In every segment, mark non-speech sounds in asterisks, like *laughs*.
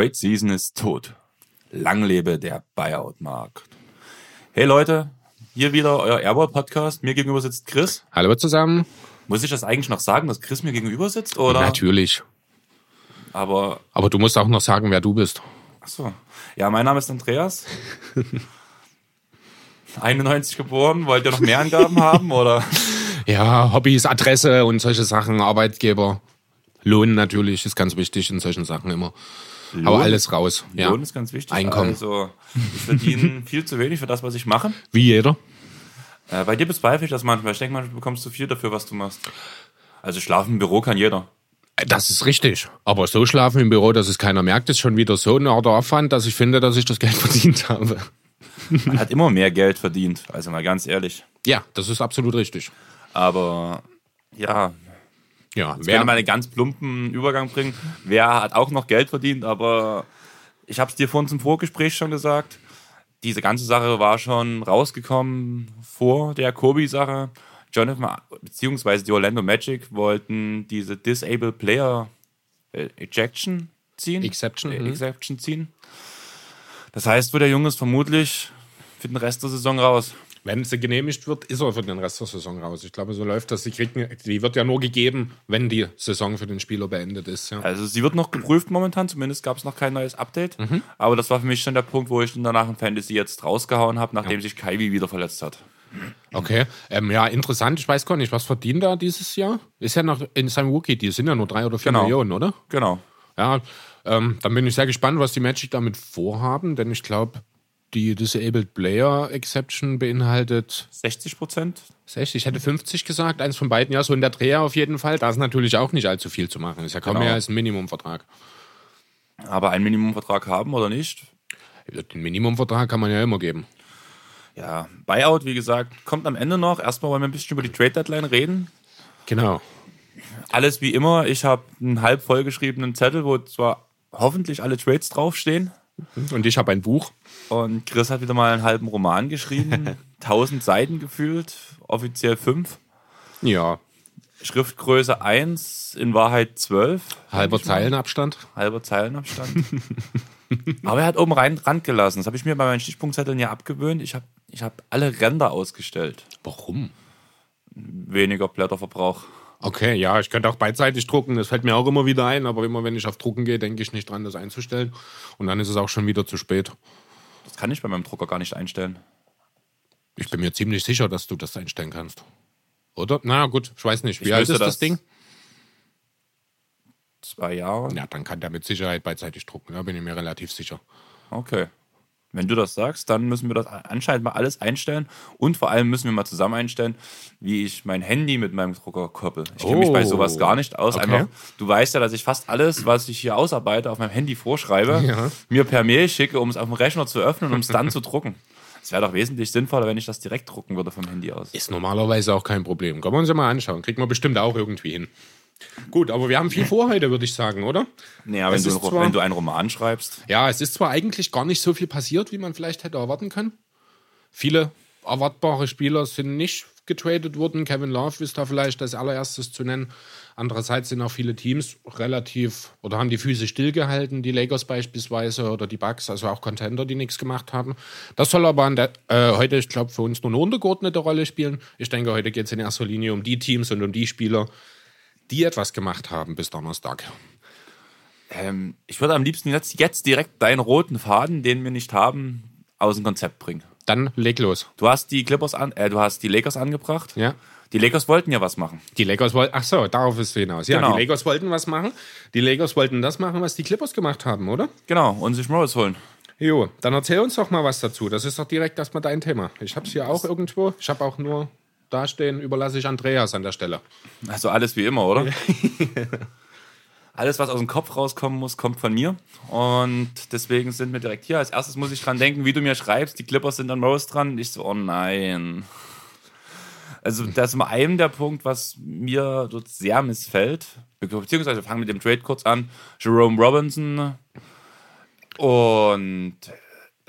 Trade Season ist tot. Lang lebe der Buyout-Markt. Hey Leute, hier wieder euer Airball-Podcast. Mir gegenüber sitzt Chris. Hallo zusammen. Muss ich das eigentlich noch sagen, dass Chris mir gegenüber sitzt? Oder? Natürlich. Aber, Aber du musst auch noch sagen, wer du bist. ach so. Ja, mein Name ist Andreas. *laughs* 91 geboren. Wollt ihr noch mehr Angaben haben, oder? *laughs* Ja, Hobbys, Adresse und solche Sachen, Arbeitgeber. Lohn natürlich ist ganz wichtig in solchen Sachen immer. Aber Lohn? alles raus. Ja. Lohn ist ganz wichtig. Einkommen. Also, ich verdiene *laughs* viel zu wenig für das, was ich mache. Wie jeder. Äh, bei dir bezweifle ich das manchmal. Ich denke manchmal, du bekommst zu viel dafür, was du machst. Also schlafen im Büro kann jeder. Das ist richtig. Aber so schlafen im Büro, dass es keiner merkt, ist schon wieder so eine Art Aufwand, dass ich finde, dass ich das Geld *laughs* verdient habe. Man hat immer mehr Geld verdient, also mal ganz ehrlich. Ja, das ist absolut richtig. Aber ja, Ja, wer, werde mal einen ganz plumpen Übergang bringen. Wer hat auch noch Geld verdient, aber ich habe es dir vorhin zum Vorgespräch schon gesagt. Diese ganze Sache war schon rausgekommen vor der Kobe-Sache. Jonathan bzw. die Orlando Magic wollten diese Disabled Player äh, Ejection ziehen. Exception, Äh, mhm. Exception ziehen. Das heißt, wo der Junge ist vermutlich für den Rest der Saison raus. Wenn sie genehmigt wird, ist er für den Rest der Saison raus. Ich glaube, so läuft das. Die, kriegen, die wird ja nur gegeben, wenn die Saison für den Spieler beendet ist. Ja. Also sie wird noch geprüft momentan, zumindest gab es noch kein neues Update. Aber das war für mich schon der Punkt, wo ich dann danach im Fantasy jetzt rausgehauen habe, nachdem sich Kyrie wieder verletzt hat. Okay, ähm, ja, interessant. Ich weiß gar nicht, was verdient er dieses Jahr? Ist ja noch in seinem Rookie, die sind ja nur drei oder vier Genau. Millionen, oder? Genau. Ja, ähm, dann bin ich sehr gespannt, was die Magic damit vorhaben, denn ich glaube, die Disabled Player Exception beinhaltet 60 Prozent. 60, ich hätte 50 gesagt, eins von beiden, ja, so in der Dreher auf jeden Fall. Da ist natürlich auch nicht allzu viel zu machen. Ist ja kaum Genau. mehr als ein Minimumvertrag. Aber einen Minimumvertrag haben oder nicht? Den Minimumvertrag kann man ja immer geben. Ja, Buyout, wie gesagt, kommt am Ende noch. Erstmal wollen wir ein bisschen über die Trade Deadline reden. Genau. Alles wie immer. Ich habe einen halb vollgeschriebenen Zettel, wo zwar hoffentlich alle Trades draufstehen. Und ich habe ein Buch. Und Chris hat wieder mal einen halben Roman geschrieben. *laughs* 1000 Seiten gefühlt, offiziell 5. Ja, Schriftgröße 1, in Wahrheit 12. halber. Zeilenabstand. Halber Zeilenabstand. *laughs* Aber er hat oben rein Rand gelassen. Das habe ich mir bei meinen Stichpunktzetteln ja abgewöhnt. Ich habe ich hab alle Ränder ausgestellt. Warum? Weniger Blätterverbrauch. Okay, ja, ich könnte auch beidseitig drucken. Das fällt mir auch immer wieder ein, aber immer wenn ich auf Drucken gehe, denke ich nicht dran, das einzustellen. Und dann ist es auch schon wieder zu spät. Das kann ich bei meinem Drucker gar nicht einstellen. Ich bin mir ziemlich sicher, dass du das einstellen kannst. Oder? Na gut, ich weiß nicht. Wie Ich alt ist das, das- Ding? Zwei Jahre? Ja, dann kann der mit Sicherheit beidseitig drucken. Da bin ich mir relativ sicher. Okay. Wenn du das sagst, dann müssen wir das anscheinend mal alles einstellen. Und vor allem müssen wir mal zusammen einstellen, wie ich mein Handy mit meinem Drucker koppel. Ich kenne mich bei Oh. sowas gar nicht aus. Okay. Einfach, du weißt ja, dass ich fast alles, was ich hier ausarbeite, auf meinem Handy vorschreibe, Ja. mir per Mail schicke, um es auf dem Rechner zu öffnen, um es dann *laughs* zu drucken. Es wäre doch wesentlich sinnvoller, wenn ich das direkt drucken würde vom Handy aus. Ist normalerweise auch kein Problem. Können wir uns ja mal anschauen. Kriegt man bestimmt auch irgendwie hin. Gut, aber wir haben viel vor heute, würde ich sagen, oder? Naja, wenn du, ist zwar- wenn du einen Roman schreibst. Ja, es ist zwar eigentlich gar nicht so viel passiert, wie man vielleicht hätte erwarten können. Viele erwartbare Spieler sind nicht getradet worden. Kevin Love ist da vielleicht als allererstes zu nennen. Andererseits sind auch viele Teams relativ oder haben die Füße stillgehalten, die Lakers beispielsweise oder die Bucks, also auch Contender, die nichts gemacht haben. Das soll aber an der, äh, heute, ich glaube, für uns nur eine untergeordnete Rolle spielen. Ich denke, heute geht es in erster Linie um die Teams und um die Spieler, die etwas gemacht haben bis Donnerstag. Ähm, ich würde am liebsten jetzt, jetzt direkt deinen roten Faden, den wir nicht haben, aus dem Konzept bringen. Dann leg los. Du hast die Clippers an, äh, du hast die Lakers angebracht. Ja. Die Lakers wollten ja was machen. Die Lakers wollten, ach so, darauf ist es hinaus. Ja, Genau. die Lakers wollten was machen. Die Lakers wollten das machen, was die Clippers gemacht haben, oder? Genau, und sich Morris holen. Jo, dann erzähl uns doch mal was dazu. Das ist doch direkt erstmal dein Thema. Ich hab's hier auch irgendwo. Ich habe auch nur dastehen, überlasse ich Andreas an der Stelle. Also alles wie immer, oder? *laughs* alles, was aus dem Kopf rauskommen muss, kommt von mir. Und deswegen sind wir direkt hier. Als erstes muss ich dran denken, wie du mir schreibst, die Clippers sind an Morris dran. Ich so, oh nein. Also das ist mal einem der Punkt, was mir dort sehr missfällt. Beziehungsweise wir fangen mit dem Trade kurz an. Jerome Robinson und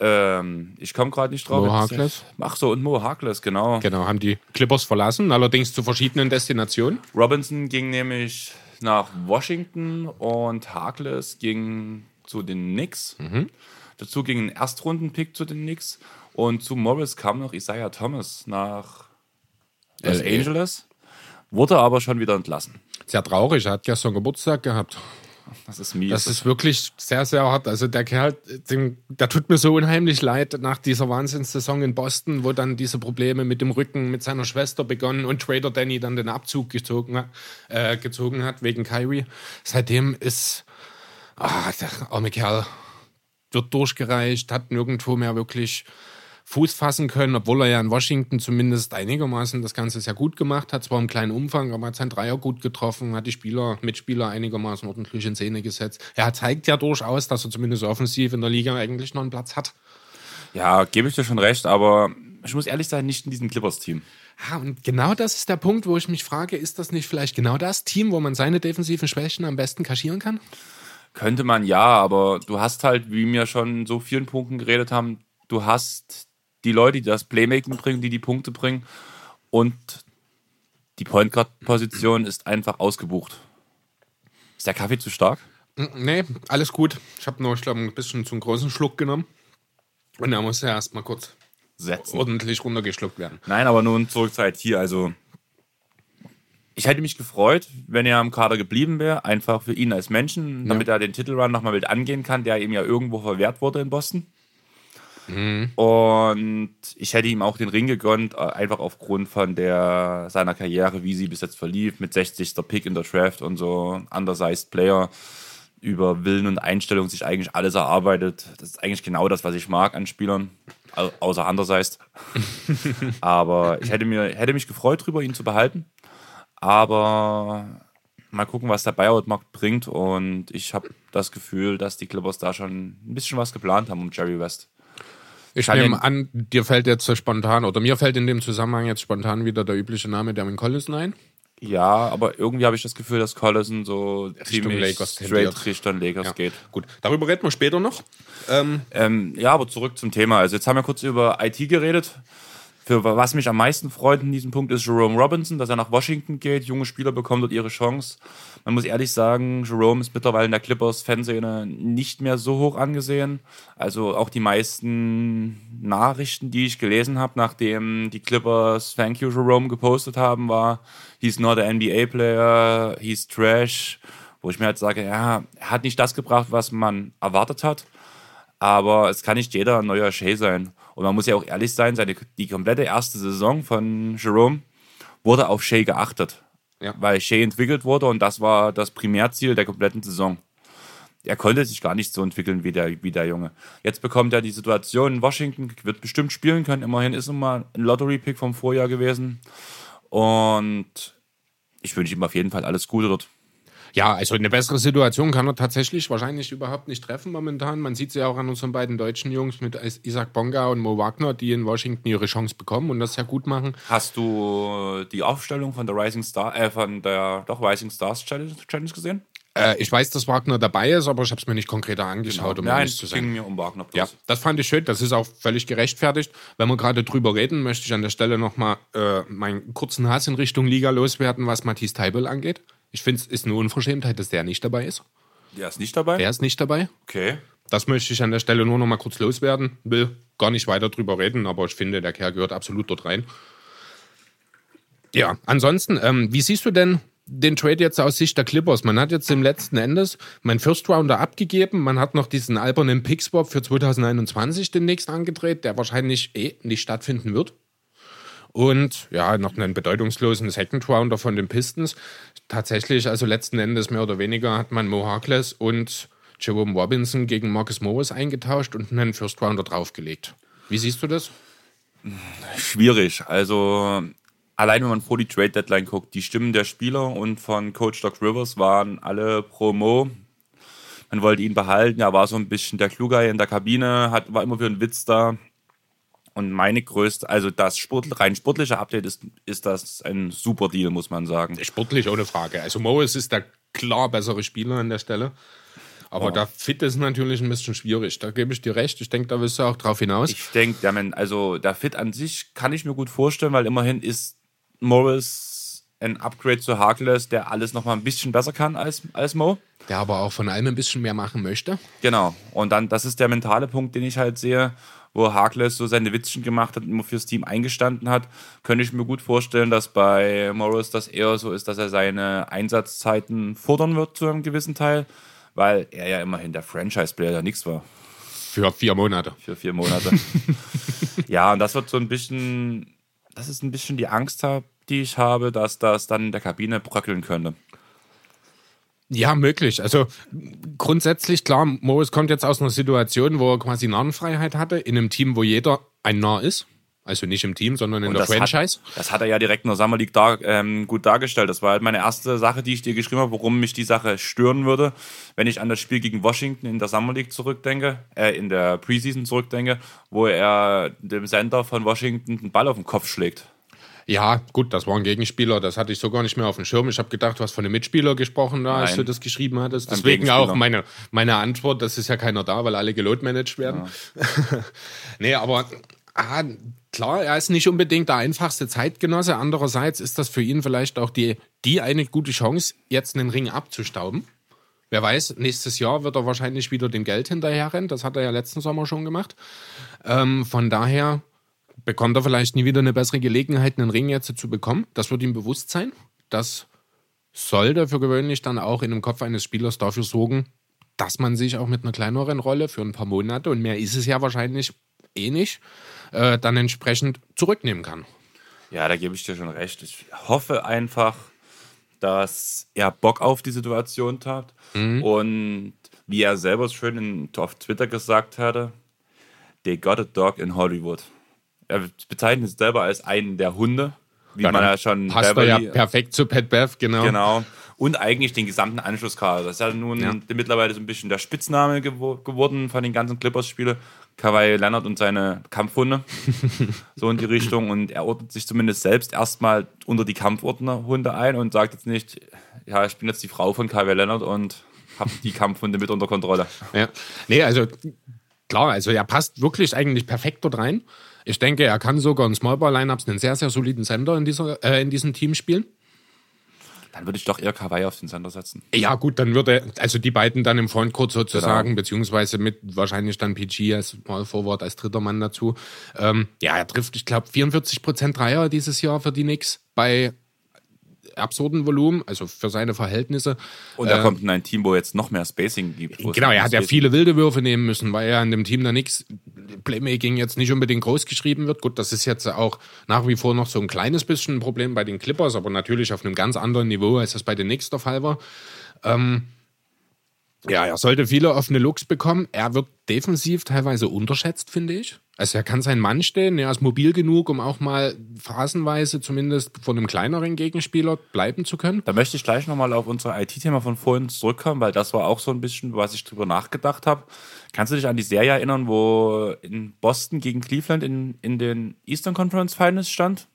ähm, ich komme gerade nicht drauf. Mo Harkless? Ach so, und Mo Harkless, genau. Genau, haben die Clippers verlassen, allerdings zu verschiedenen Destinationen. Robinson ging nämlich nach Washington und Harkless ging zu den Knicks. Mhm. Dazu ging ein Erstrunden-Pick zu den Knicks. Und zu Morris kam noch Isaiah Thomas nach Los. Angeles. Wurde aber schon wieder entlassen. Sehr traurig, er hat gestern Geburtstag gehabt. Das ist mies. Das ist wirklich sehr, sehr hart. Also der Kerl, dem, der tut mir so unheimlich leid nach dieser Wahnsinnssaison in Boston, wo dann diese Probleme mit dem Rücken mit seiner Schwester begonnen und Trader Danny dann den Abzug gezogen, hat- äh, gezogen hat wegen Kyrie. Seitdem ist ah, der arme Kerl wird durchgereicht, hat nirgendwo mehr wirklich Fuß fassen können, obwohl er ja in Washington zumindest einigermaßen das Ganze sehr gut gemacht hat, zwar im kleinen Umfang, aber hat seinen Dreier gut getroffen, hat die Spieler, Mitspieler einigermaßen ordentlich in Szene gesetzt. Er zeigt ja durchaus, dass er zumindest offensiv in der Liga eigentlich noch einen Platz hat. ja, gebe ich dir schon recht, aber ich muss ehrlich sein, nicht in diesem Clippers-Team. Ja, und genau das ist der Punkt, wo ich mich frage, ist das nicht vielleicht genau das Team, wo man seine defensiven Schwächen am besten kaschieren kann? Könnte man ja, aber du hast halt, wie wir schon so vielen Punkten geredet haben, du hast die Leute, die das Playmaking bringen, die die Punkte bringen und die Point Guard Position ist einfach ausgebucht. Ist der Kaffee zu stark? Mm, Nee, alles gut. Ich habe nur, ich glaube, ein bisschen zu einen großen Schluck genommen. Und er muss ja erstmal kurz Setzen. ordentlich runtergeschluckt werden. Nein, aber nun zurück zur IT. Also, ich hätte mich gefreut, wenn er am Kader geblieben wäre, einfach für ihn als Menschen, damit er den Titelrun nochmal mit angehen kann, der ihm ja irgendwo verwehrt wurde in Boston. Und ich hätte ihm auch den Ring gegönnt, äh, einfach aufgrund von der, seiner Karriere, wie sie bis jetzt verlief, mit 60. Pick in der Draft und so, undersized Player, über Willen und Einstellung sich eigentlich alles erarbeitet. Das ist eigentlich genau das, was ich mag an Spielern, au- außer undersized. *laughs* Aber ich hätte, mir, hätte mich gefreut, drüber ihn zu behalten. Aber mal gucken, was der Buyout-Markt bringt. Und ich habe das Gefühl, dass die Clippers da schon ein bisschen was geplant haben um Jerry West. Ich Kann nehme an, dir fällt jetzt spontan, oder mir fällt in dem Zusammenhang jetzt spontan wieder der übliche Name Devin Collison ein. Ja, aber irgendwie habe ich das Gefühl, dass Collison so ziemlich Lakers tendiert. straight Richtung Lakers geht. Gut, darüber reden wir später noch. Ähm, Ähm, ja, aber zurück zum Thema. Also jetzt haben wir kurz über IT geredet. Für was mich am meisten freut in diesem Punkt ist Jerome Robinson, dass er nach Washington geht. Junge Spieler bekommen dort ihre Chance. Man muss ehrlich sagen, Jerome ist mittlerweile in der Clippers-Fanszene nicht mehr so hoch angesehen. Also auch die meisten Nachrichten, die ich gelesen habe, nachdem die Clippers Thank you Jerome gepostet haben, war, he's not a NBA player, he's trash. Wo ich mir halt sage, ja, er hat nicht das gebracht, was man erwartet hat. Aber es kann nicht jeder ein neuer Shea sein. Und man muss ja auch ehrlich sein, seine, die komplette erste Saison von Jerome wurde auf Shea geachtet. Ja. Weil Shea entwickelt wurde und das war das Primärziel der kompletten Saison. Er konnte sich gar nicht so entwickeln wie der, wie der Junge. Jetzt bekommt er die Situation in Washington, wird bestimmt spielen können. Immerhin ist er mal ein Lottery-Pick vom Vorjahr gewesen. Und ich wünsche ihm auf jeden Fall alles Gute dort. Ja, also eine bessere Situation kann er tatsächlich wahrscheinlich überhaupt nicht treffen momentan. Man sieht es ja auch an unseren beiden deutschen Jungs mit Isaac Bonga und Mo Wagner, die in Washington ihre Chance bekommen und das sehr gut machen. Hast du die Aufstellung von der Rising Star, äh, von der doch Rising Stars Challenge, Challenge gesehen? Äh, ich weiß, dass Wagner dabei ist, aber ich habe es mir nicht konkreter angeschaut, um Nein, ehrlich zu sein. ging mir um Wagner bloß. Ja, das fand ich schön. Das ist auch völlig gerechtfertigt. Wenn wir gerade drüber reden, möchte ich an der Stelle nochmal äh, meinen kurzen Hass in Richtung Liga loswerden, was Matthias Teibel angeht. Ich finde, es ist eine Unverschämtheit, dass der nicht dabei ist. Der ist nicht dabei? Der ist nicht dabei. Okay. Das möchte ich an der Stelle nur nochmal kurz loswerden. Will gar nicht weiter drüber reden, aber ich finde, der Kerl gehört absolut dort rein. Ja, ansonsten, ähm, wie siehst du denn den Trade jetzt aus Sicht der Clippers? Man hat jetzt im letzten Endes meinen First Rounder abgegeben. Man hat noch diesen albernen Pick-Swap für 2021 demnächst angedreht, der wahrscheinlich eh nicht stattfinden wird. Und ja, noch einen bedeutungslosen Second Rounder von den Pistons. Tatsächlich, also letzten Endes mehr oder weniger hat man Mo Harkless und Jerome Robinson gegen Marcus Morris eingetauscht und einen First Rounder draufgelegt. Wie siehst du das? Schwierig. Also, allein wenn man vor die Trade Deadline guckt, die Stimmen der Spieler und von Coach Doc Rivers waren alle pro Mo. Man wollte ihn behalten, er war so ein bisschen der Kluger in der Kabine, hat, war immer für einen Witz da. Und meine größte, also das Sport, rein sportliche Update ist, ist das ein super Deal, muss man sagen. Sportlich ohne Frage. Also Morris ist der klar bessere Spieler an der Stelle. Aber Oh. der Fit ist natürlich ein bisschen schwierig. Da gebe ich dir recht. Ich denke, da willst du auch drauf hinaus. Ich denke, also der Fit an sich kann ich mir gut vorstellen, weil immerhin ist Morris ein Upgrade zu Harkless, der alles nochmal ein bisschen besser kann als, als Mo. Der aber auch von allem ein bisschen mehr machen möchte. Genau. Und dann, das ist der mentale Punkt, den ich halt sehe, wo Harkless so seine Witzchen gemacht hat und immer fürs Team eingestanden hat. Könnte ich mir gut vorstellen, dass bei Morris das eher so ist, dass er seine Einsatzzeiten fordern wird zu einem gewissen Teil, weil er ja immerhin der Franchise-Player der nichts war. Für vier Monate. Für vier Monate. *laughs* ja, und das wird so ein bisschen, das ist ein bisschen die Angst, die ich habe, dass das dann in der Kabine bröckeln könnte. Ja, möglich. Also grundsätzlich, klar, Morris kommt jetzt aus einer Situation, wo er quasi Narrenfreiheit hatte, in einem Team, wo jeder ein Narr ist. Also nicht im Team, sondern in Und der das Franchise. Hat, das hat er ja direkt in der Summer League dar, ähm, gut dargestellt. Das war halt meine erste Sache, die ich dir geschrieben habe, warum mich die Sache stören würde, wenn ich an das Spiel gegen Washington in der Summer League zurückdenke, äh, in der Preseason zurückdenke, wo er dem Center von Washington den Ball auf den Kopf schlägt. Ja, gut, das war ein Gegenspieler, das hatte ich so gar nicht mehr auf dem Schirm. Ich habe gedacht, du hast von einem Mitspieler gesprochen, da, als du das geschrieben hattest. Deswegen auch meine, meine Antwort, das ist ja keiner da, weil alle gelotmanagt werden. *laughs* nee, aber ah, klar, er ist nicht unbedingt der einfachste Zeitgenosse. Andererseits ist das für ihn vielleicht auch die, die eine gute Chance, jetzt einen Ring abzustauben. Wer weiß, nächstes Jahr wird er wahrscheinlich wieder dem Geld hinterherrennen. Das hat er ja letzten Sommer schon gemacht. Ähm, von daher bekommt er vielleicht nie wieder eine bessere Gelegenheit, einen Ring jetzt zu bekommen. Das wird ihm bewusst sein. Das sollte für gewöhnlich dann auch in dem Kopf eines Spielers dafür sorgen, dass man sich auch mit einer kleineren Rolle für ein paar Monate, und mehr ist es ja wahrscheinlich eh nicht, äh, dann entsprechend zurücknehmen kann. Ja, da gebe ich dir schon recht. Ich hoffe einfach, dass er Bock auf die Situation hat und wie er selber schön in, auf Twitter gesagt hatte, they got a dog in Hollywood. Er bezeichnet es selber als einen der Hunde, wie man ja schon passt er ja Beverly- perfekt zu Pat Bev, genau. Genau. Und eigentlich den gesamten Anschlusskader. Das ist ja nun Ja. mittlerweile so ein bisschen der Spitzname gewo geworden von den ganzen Clippers-Spielen. Kawhi Leonard und seine Kampfhunde. *laughs* so in die Richtung. Und er ordnet sich zumindest selbst erstmal unter die Kampfhunde ein und sagt jetzt nicht, ja, ich bin jetzt die Frau von Kawhi Leonard und habe die Kampfhunde mit unter Kontrolle. Ja. Nee, also klar, also er passt wirklich eigentlich perfekt dort rein. Ich denke, er kann sogar in Smallball-Lineups einen sehr, sehr soliden Sender in, dieser, äh, in diesem Team spielen. Dann würde ich doch eher Kawhi auf den Sender setzen. Ja, gut, dann würde, also die beiden dann im Frontcourt sozusagen, Genau. beziehungsweise mit wahrscheinlich dann PG als Small Forward, als dritter Mann dazu. Ähm, ja, er trifft, ich glaube, 44% Dreier dieses Jahr für die Knicks bei absurden Volumen, also für seine Verhältnisse. Und er kommt in ein Team, wo jetzt noch mehr Spacing gibt. Genau, er hat ja viele wilde Würfe nehmen müssen, weil er in dem Team da nichts Playmaking jetzt nicht unbedingt groß geschrieben wird. Gut, das ist jetzt auch nach wie vor noch so ein kleines bisschen ein Problem bei den Clippers, aber natürlich auf einem ganz anderen Niveau, als das bei den Knicks der Fall war. Ähm, ja, er sollte viele offene Looks bekommen. Er wird defensiv teilweise unterschätzt, finde ich. Also er kann sein Mann stehen, er ist mobil genug, um auch mal phasenweise zumindest von einem kleineren Gegenspieler bleiben zu können. Da möchte ich gleich nochmal auf unser IT-Thema von vorhin zurückkommen, weil das war auch so ein bisschen, was ich drüber nachgedacht habe. Kannst du dich an die Serie erinnern, wo in Boston gegen Cleveland in, in den Eastern Conference Finals stand?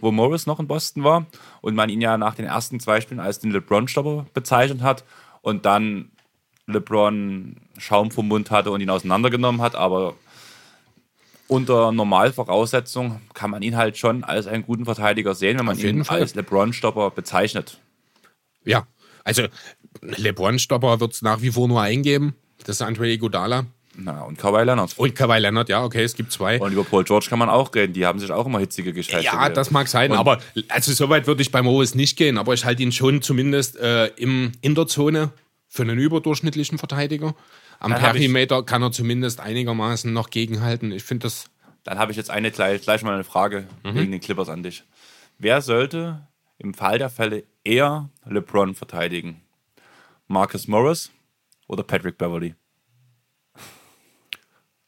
Wo Morris noch in Boston war und man ihn ja nach den ersten zwei Spielen als den LeBron-Stopper bezeichnet hat und dann LeBron Schaum vom Mund hatte und ihn auseinandergenommen hat, aber unter Normalvoraussetzungen kann man ihn halt schon als einen guten Verteidiger sehen, wenn man ihn Fall. als LeBron-Stopper bezeichnet. Ja, also LeBron-Stopper wird es nach wie vor nur eingeben. Das ist Andre Iguodala. Na, und Kawhi Leonard. Und Kawhi Leonard, ja, okay, es gibt zwei. Und über Paul George kann man auch reden. Die haben sich auch immer hitzige Geschäfte. ja, das mag sein, Und- aber also so weit würde ich bei Morris nicht gehen, aber ich halte ihn schon zumindest äh, im, in der Zone für einen überdurchschnittlichen Verteidiger. Am Dann hab ich- Perimeter kann er zumindest einigermaßen noch gegenhalten. Ich finde das Dann habe ich jetzt eine gleich, gleich mal eine Frage Mhm. wegen den Clippers an dich. Wer sollte im Fall der Fälle eher LeBron verteidigen? Marcus Morris oder Patrick Beverly?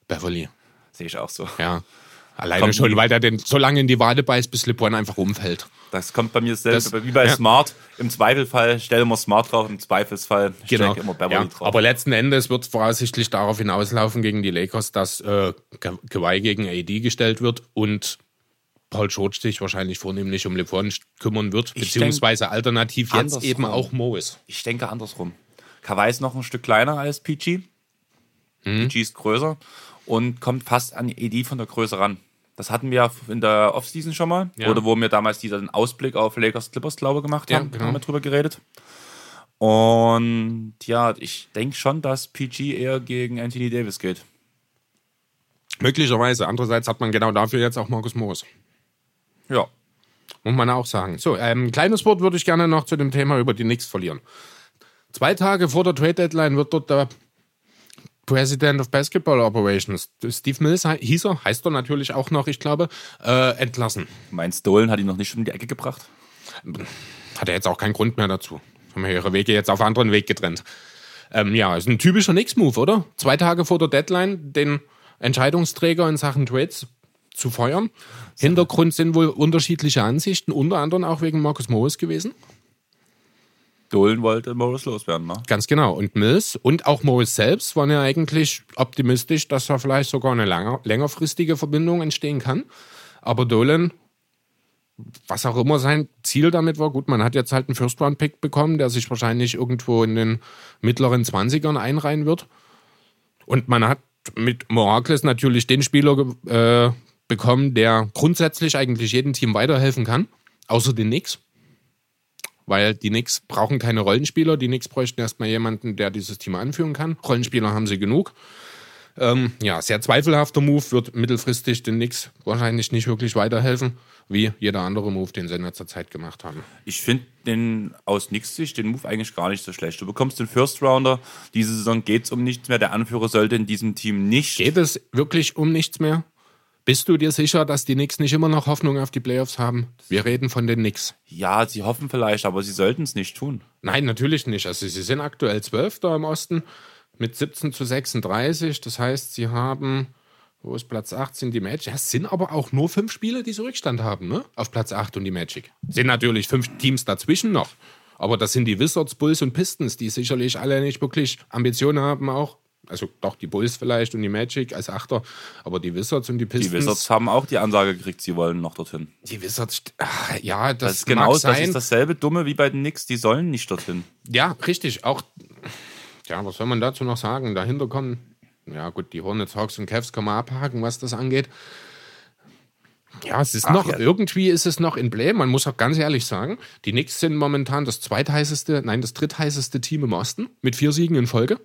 Beverly. Sehe ich auch so. Ja. Alleine Kommt schon, weil der den so lange in die Wade beißt, bis LeBron einfach umfällt. Das kommt bei mir selbst, Das- wie bei ja. Smart. Im Zweifelsfall stellen wir Smart drauf, im Zweifelsfall Genau. immer Beverly Ja, drauf. aber letzten Endes wird es voraussichtlich darauf hinauslaufen gegen die Lakers, dass äh, Ka- Kawhi gegen AD gestellt wird und Paul George sich wahrscheinlich vornehmlich um LeBron kümmern wird, Ich beziehungsweise alternativ jetzt andersrum. eben auch Morris. Ich denke andersrum. Kawhi ist noch ein Stück kleiner als PG. Mhm. PG ist größer und kommt fast an AD von der Größe ran. Das hatten wir in der Offseason schon mal. Ja. Oder wo wir damals diesen Ausblick auf Lakers Clippers, glaube ich, gemacht Ja, haben. genau. Haben wir drüber geredet. Und ja, ich denke schon, dass PG eher gegen Anthony Davis geht. Möglicherweise. Andererseits hat man genau dafür jetzt auch Markus Moos. Ja. Muss man auch sagen. So, ähm, ein kleines Wort würde ich gerne noch zu dem Thema über die Knicks verlieren. Zwei Tage vor der Trade Deadline wird dort der President of Basketball Operations, Steve Mills hieß er, heißt er natürlich auch noch, ich glaube, äh, entlassen. Meinst Dolan hat ihn noch nicht schon in die Ecke gebracht? Hat er jetzt auch keinen Grund mehr dazu. Haben wir ihre Wege jetzt auf anderen Weg getrennt. Ähm, ja, ist ein typischer Knicks-Move, oder? Zwei Tage vor der Deadline den Entscheidungsträger in Sachen Trades zu feuern. Hintergrund sind wohl unterschiedliche Ansichten, unter anderem auch wegen Marcus Morris gewesen. Dolan wollte Morris loswerden, ne? Ganz genau. Und Mills und auch Morris selbst waren ja eigentlich optimistisch, dass da vielleicht sogar eine langer, längerfristige Verbindung entstehen kann. Aber Dolan, was auch immer sein Ziel damit war, gut, man hat jetzt halt einen First-Round-Pick bekommen, der sich wahrscheinlich irgendwo in den mittleren 20ern einreihen wird. Und man hat mit Morakles natürlich den Spieler äh, bekommen, der grundsätzlich eigentlich jedem Team weiterhelfen kann, außer den Knicks weil die Knicks brauchen keine Rollenspieler. Die Knicks bräuchten erstmal jemanden, der dieses Team anführen kann. Rollenspieler haben sie genug. Ähm, ja, sehr zweifelhafter Move wird mittelfristig den Knicks wahrscheinlich nicht wirklich weiterhelfen, wie jeder andere Move, den sie in letzter Zeit gemacht haben. Ich finde den aus Nix Sicht den Move eigentlich gar nicht so schlecht. Du bekommst den First Rounder. Diese Saison geht es um nichts mehr. Der Anführer sollte in diesem Team nicht. Geht es wirklich um nichts mehr? Bist du dir sicher, dass die Knicks nicht immer noch Hoffnung auf die Playoffs haben? Wir reden von den Knicks. Ja, sie hoffen vielleicht, aber sie sollten es nicht tun. Nein, natürlich nicht. Also sie sind aktuell Zwölfter im Osten mit 17 zu 36. Das heißt, sie haben, wo ist Platz 8, sind die Magic. Ja, es sind aber auch nur fünf Spiele, die so Rückstand haben, ne? Auf Platz 8 und die Magic. Sind natürlich fünf Teams dazwischen noch. Aber das sind die Wizards, Bulls und Pistons, die sicherlich alle nicht wirklich Ambitionen haben auch. Also doch die Bulls vielleicht und die Magic als Achter, aber die Wizards und die Pistons. Die Wizards haben auch die Ansage gekriegt, sie wollen noch dorthin. Die Wizards, ach, ja, das, Das ist genau, mag das sein. ist dasselbe Dumme wie bei den Knicks, die sollen nicht dorthin. Ja, richtig. Auch, ja, was soll man dazu noch sagen? Dahinter kommen, ja gut, die Hornets, Hawks und Cavs kann man abhaken, was das angeht. Ja, es ist Ach, noch, ja. irgendwie ist es noch in Play. Man muss auch ganz ehrlich sagen, die Knicks sind momentan das zweitheißeste, nein, das drittheißeste Team im Osten mit vier Siegen in Folge.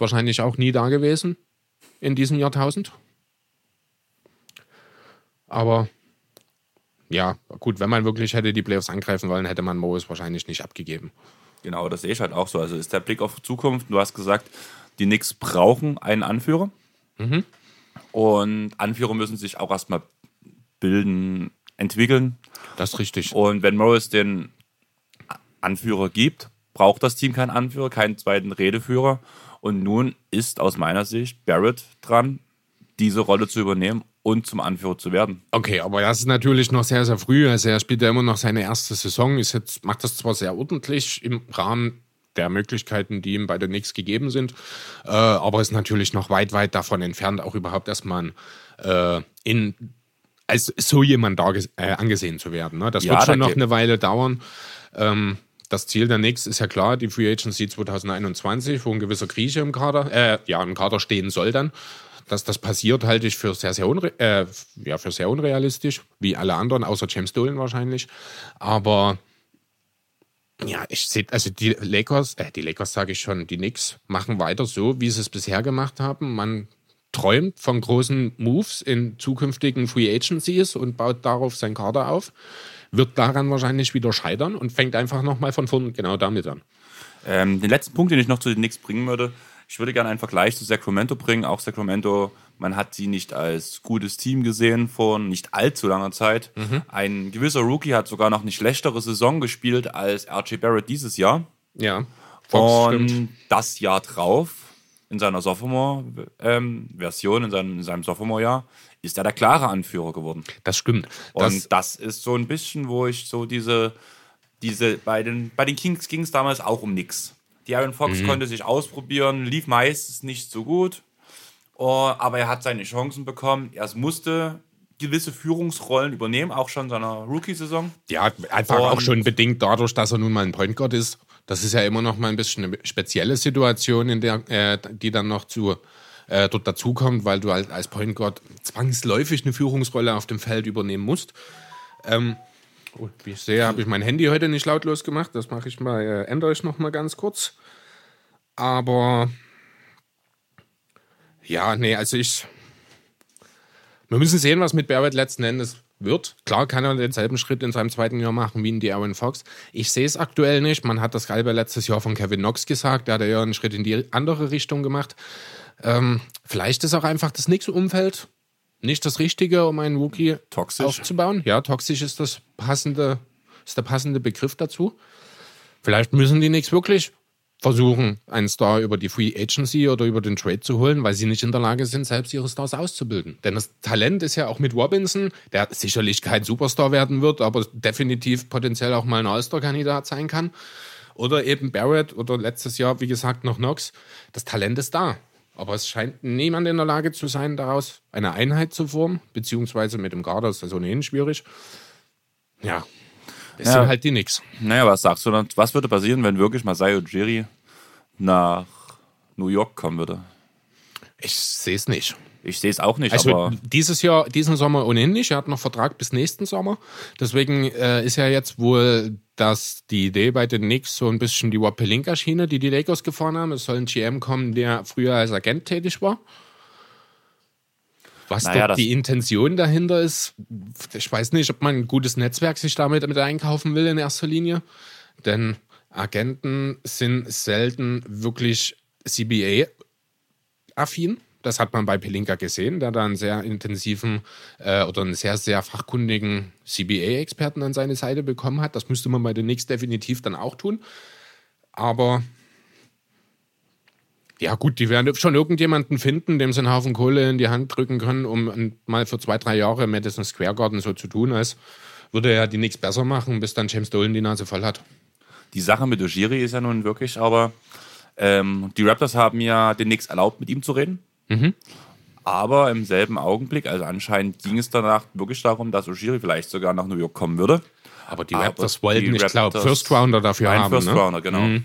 Ist wahrscheinlich auch nie da gewesen in diesem Jahrtausend. Aber ja, gut, wenn man wirklich hätte die Playoffs angreifen wollen, hätte man Morris wahrscheinlich nicht abgegeben. Genau, das sehe ich halt auch so. Also ist der Blick auf Zukunft. Du hast gesagt, die Knicks brauchen einen Anführer. Und Anführer müssen sich auch erstmal bilden, entwickeln. Das ist richtig. Und wenn Morris den Anführer gibt, braucht das Team keinen Anführer, keinen zweiten Redeführer. Und nun ist aus meiner Sicht Barrett dran, diese Rolle zu übernehmen und zum Anführer zu werden. Okay, aber das ist natürlich noch sehr, sehr früh. Also er spielt ja immer noch seine erste Saison, ist jetzt, macht das zwar sehr ordentlich im Rahmen der Möglichkeiten, die ihm bei den Knicks gegeben sind, äh, aber ist natürlich noch weit, weit davon entfernt, auch überhaupt erstmal äh, in als so jemand da äh, angesehen zu werden. Ne? Das Ja, wird da schon noch eine Weile dauern. Ähm, das Ziel der Knicks ist ja klar, die Free Agency 2021, wo ein gewisser Grieche im Kader, äh, ja, im Kader stehen soll dann. Dass das passiert, halte ich für sehr, sehr, unre äh, ja, für sehr unrealistisch, wie alle anderen, außer James Dolan wahrscheinlich. Aber ja, ich sehe, also die Lakers, äh, die Lakers sage ich schon, die Knicks machen weiter so, wie sie es bisher gemacht haben. Man träumt von großen Moves in zukünftigen Free Agencies und baut darauf sein Kader auf, wird daran wahrscheinlich wieder scheitern und fängt einfach nochmal von vorn genau damit an. Ähm, den letzten Punkt, den ich noch zu den Knicks bringen würde, ich würde gerne einen Vergleich zu Sacramento bringen. Auch Sacramento, man hat sie nicht als gutes Team gesehen vor nicht allzu langer Zeit. Ein gewisser Rookie hat sogar noch eine schlechtere Saison gespielt als RJ Barrett dieses Jahr. Ja, Fox Und stimmt. das Jahr drauf, in seiner Sophomore-Version, in, seinem, in seinem Sophomore-Jahr, ist er der klare Anführer geworden. Das stimmt. Und Das, das, ist so ein bisschen, wo ich so diese, diese bei den, bei den Kings ging es damals auch um nix. Die Aaron Fox konnte sich ausprobieren, lief meistens nicht so gut, oh, aber er hat seine Chancen bekommen. Er musste gewisse Führungsrollen übernehmen, auch schon in seiner Rookie-Saison. ja, einfach auch Und- schon bedingt dadurch, dass er nun mal ein Point Guard ist. Das ist ja immer noch mal ein bisschen eine spezielle Situation, in der, äh, die dann noch zu äh, dort dazukommt, weil du halt als Point Guard zwangsläufig eine Führungsrolle auf dem Feld übernehmen musst. Ähm, oh, wie ich sehe, habe ich mein Handy heute nicht lautlos gemacht. Das mache ich mal, äh, ändere ich noch mal ganz kurz. Aber ja, nee, also ich. Wir müssen sehen, was mit Barrett letzten Endes wird. Klar kann er denselben Schritt in seinem zweiten Jahr machen wie in die Aaron Fox. Ich sehe es aktuell nicht. Man hat das Galbe letztes Jahr von Kevin Knox gesagt. Da hat er ja einen Schritt in die andere Richtung gemacht. Ähm, vielleicht ist auch einfach das Nix-Umfeld nicht das Richtige, um einen Rookie Toxisch. aufzubauen. Ja, toxisch ist das passende, ist der passende Begriff dazu. Vielleicht müssen die Knicks wirklich versuchen, einen Star über die Free Agency oder über den Trade zu holen, weil sie nicht in der Lage sind, selbst ihre Stars auszubilden. Denn das Talent ist ja auch mit Robinson, der sicherlich kein Superstar werden wird, aber definitiv potenziell auch mal ein All-Star-Kandidat sein kann. Oder eben Barrett oder letztes Jahr, wie gesagt, noch Knox. Das Talent ist da. Aber es scheint niemand in der Lage zu sein, daraus eine Einheit zu formen, beziehungsweise mit dem Garda ist das ohnehin schwierig. Ja, das Ja. sind halt die Nix. Naja, was sagst du dann? Was würde passieren, wenn wirklich Masai Ujiri nach New York kommen würde? Ich sehe es nicht. Ich sehe es auch nicht, Also aber dieses Jahr, diesen Sommer ohnehin nicht. Er hat noch Vertrag bis nächsten Sommer. Deswegen äh, ist ja jetzt wohl dass die Idee bei den Knicks so ein bisschen die Rob Pelinka-Schiene, die die Lakers gefahren haben. Es soll ein GM kommen, der früher als Agent tätig war. Was Naja, das- die Intention dahinter ist, ich weiß nicht, ob man ein gutes Netzwerk sich damit mit einkaufen will in erster Linie. Denn Agenten sind selten wirklich CBA-affin. Das hat man bei Pelinka gesehen, der da einen sehr intensiven äh, oder einen sehr, sehr fachkundigen CBA-Experten an seine Seite bekommen hat. Das müsste man bei den Knicks definitiv dann auch tun. Aber ja, gut, die werden schon irgendjemanden finden, dem sie einen Haufen Kohle in die Hand drücken können, um mal für zwei, drei Jahre Madison Square Garden so zu tun, als würde er die nichts besser machen, bis dann James Dolan die Nase voll hat. die Sache mit Ujiri ist ja nun wirklich, aber ähm, die Raptors haben ja den Knicks erlaubt, mit ihm zu reden. Aber im selben Augenblick, also anscheinend ging es danach wirklich darum, dass Ujiri vielleicht sogar nach New York kommen würde. Aber die Aber Raptors wollten, die ich glaube, First Rounder dafür haben. First ne? Rounder, genau.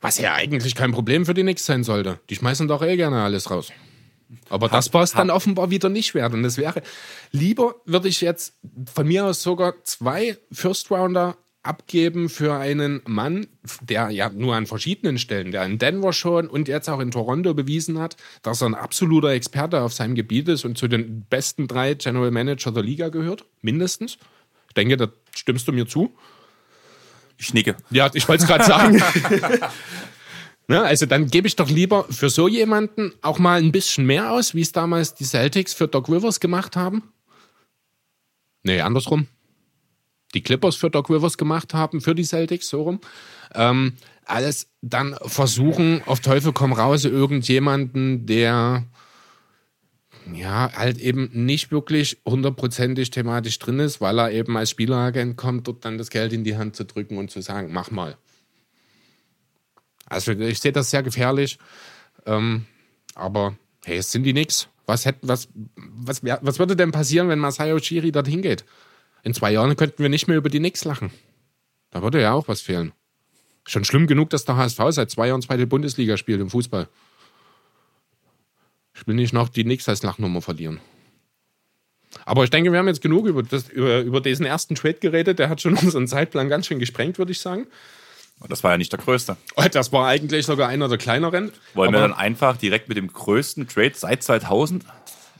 Was ja eigentlich kein Problem für die Knicks sein sollte. Die schmeißen doch eh gerne alles raus. Aber das war es dann offenbar wieder nicht wert. Und das wäre, lieber würde ich jetzt von mir aus sogar zwei First Rounder abgeben für einen Mann, der ja nur an verschiedenen Stellen, der in Denver schon und jetzt auch in Toronto bewiesen hat, dass er ein absoluter Experte auf seinem Gebiet ist und zu den besten drei General Manager der Liga gehört, mindestens. Ich denke, da stimmst du mir zu. Ich nicke. Ja, ich wollte es gerade sagen. *laughs* ne, also dann gebe ich doch lieber für so jemanden auch mal ein bisschen mehr aus, wie es damals die Celtics für Doc Rivers gemacht haben. Nee, andersrum. Die Clippers für Doc Rivers gemacht haben, für die Celtics, so rum. Ähm, alles dann versuchen, auf Teufel komm raus, irgendjemanden, der ja, halt eben nicht wirklich hundertprozentig thematisch drin ist, weil er eben als Spieleragent kommt, dort dann das Geld in die Hand zu drücken und zu sagen, mach mal. Also ich sehe das sehr gefährlich. Ähm, aber hey, es sind die nix. Was, hätt, was, was, was würde denn passieren, wenn Masai Ujiri dorthin geht? In zwei Jahren könnten wir nicht mehr über die Nix lachen. Da würde ja auch was fehlen. Schon schlimm genug, dass der HSV seit zwei Jahren zweite Bundesliga spielt im Fußball. Ich will nicht noch die Nix als Lachnummer verlieren. Aber ich denke, wir haben jetzt genug über, das, über, über diesen ersten Trade geredet. Der hat schon *laughs* unseren Zeitplan ganz schön gesprengt, würde ich sagen. Und das war ja nicht der größte. Oh, Das war eigentlich sogar einer der kleineren. Wollen wir dann einfach direkt mit dem größten Trade seit 2000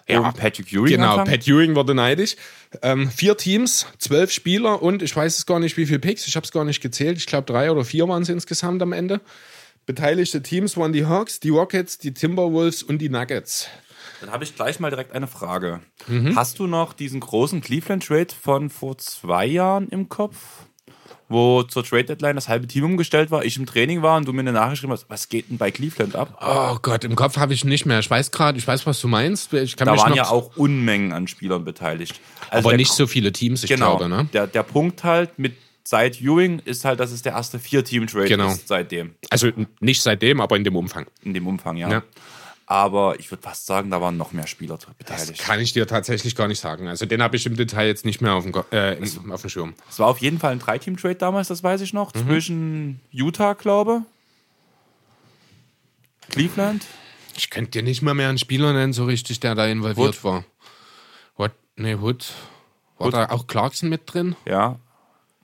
Ja, Patrick Ewing Genau, anfangen? Pat Ewing wurde neidisch. Ähm, vier Teams, zwölf Spieler und ich weiß es gar nicht, wie viele Picks. Ich habe es gar nicht gezählt. Ich glaube, drei oder vier waren es insgesamt am Ende. Beteiligte Teams waren die Hawks, die Rockets, die Timberwolves und die Nuggets. Dann habe ich gleich mal direkt eine Frage. Mhm. Hast du noch diesen großen Cleveland-Trade von vor zwei Jahren im Kopf? Wo zur Trade-Deadline das halbe Team umgestellt war, ich im Training war und du mir eine Nachricht geschrieben hast, was geht denn bei Cleveland ab? Oh Gott, im Kopf habe ich nicht mehr. Ich weiß gerade, ich weiß, was du meinst. Ich kann Da mich waren noch, ja auch Unmengen an Spielern beteiligt. Also aber nicht so viele Teams, ich genau, glaube. Ne? der, der Punkt halt mit seit Ewing ist halt, dass es der erste Vier-Team-Trade Genau. ist seitdem. Also nicht seitdem, aber in dem Umfang. In dem Umfang, ja. Ja. Aber ich würde fast sagen, da waren noch mehr Spieler Das beteiligt. kann ich dir tatsächlich gar nicht sagen. Also den habe ich im Detail jetzt nicht mehr auf dem, äh, im- auf dem Schirm. Es war auf jeden Fall ein Drei-Team-Trade damals, das weiß ich noch, zwischen Utah, glaube Cleveland Ich könnte dir nicht mal mehr einen Spieler nennen, so richtig, der da involviert Hood. war. What? Nee, Hood. War Hood. da auch Clarkson mit drin? Ja.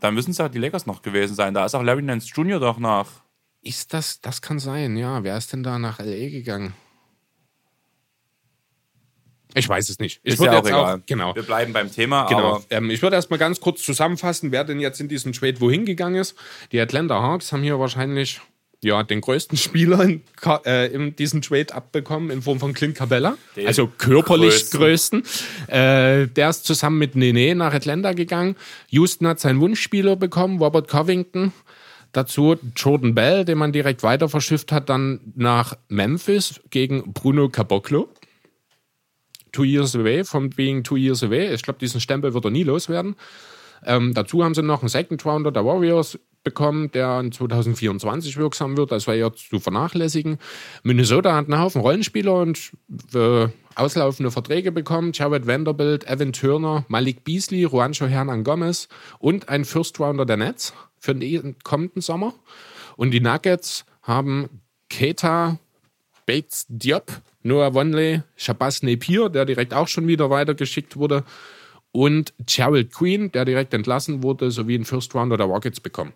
Dann müssen es ja die Lakers noch gewesen sein. Da ist auch Larry Nance Jr. doch nach. Ist das, das kann sein, ja. Wer ist denn da nach L.A. gegangen? Ich weiß es nicht. Ich Ist würde ja auch egal. genau. Wir bleiben beim Thema, Genau. Ähm, ich würde erstmal ganz kurz zusammenfassen, wer denn jetzt in diesen Trade wohin gegangen ist. Die Atlanta Hawks haben hier wahrscheinlich ja, den größten *laughs* Spieler in, äh, in diesem Trade abbekommen in Form von Clint Cabella. Den also körperlich größten. größten. Äh, der ist zusammen mit Nene nach Atlanta gegangen. Houston hat seinen Wunschspieler bekommen, Robert Covington. Dazu Jordan Bell, den man direkt weiter verschifft hat, dann nach Memphis gegen Bruno Caboclo. Two Years Away, from being Two Years Away. Ich glaube, diesen Stempel wird er nie loswerden. Ähm, dazu haben sie noch einen Second Rounder der Warriors bekommen, der in 2024 wirksam wird. Das war eher zu vernachlässigen. Minnesota hat einen Haufen Rollenspieler und äh, auslaufende Verträge bekommen. Jared Vanderbilt, Evan Turner, Malik Beasley, Juancho Hernan Gomez und ein First Rounder der Nets für den kommenden Sommer. Und die Nuggets haben Keta, Bates Diop, Noah Wonley, Shabazz Napier, der direkt auch schon wieder weitergeschickt wurde, und Gerald Queen, der direkt entlassen wurde, sowie einen First Rounder der Rockets bekommen.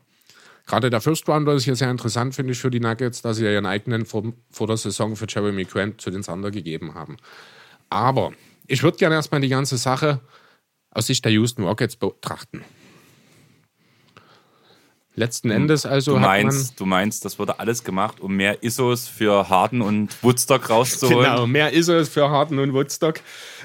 Gerade der First Rounder ist hier sehr interessant, finde ich, für die Nuggets, dass sie ja ihren eigenen vor, vor der Saison für Jeremy Grant zu den Thunder gegeben haben. Aber ich würde gerne erstmal die ganze Sache aus Sicht der Houston Rockets betrachten. Letzten Endes also du hat man meinst, du meinst, das wurde alles gemacht, um mehr ISOs für Harden und Woodstock rauszuholen. Genau, mehr ist es für Harden und Woodstock.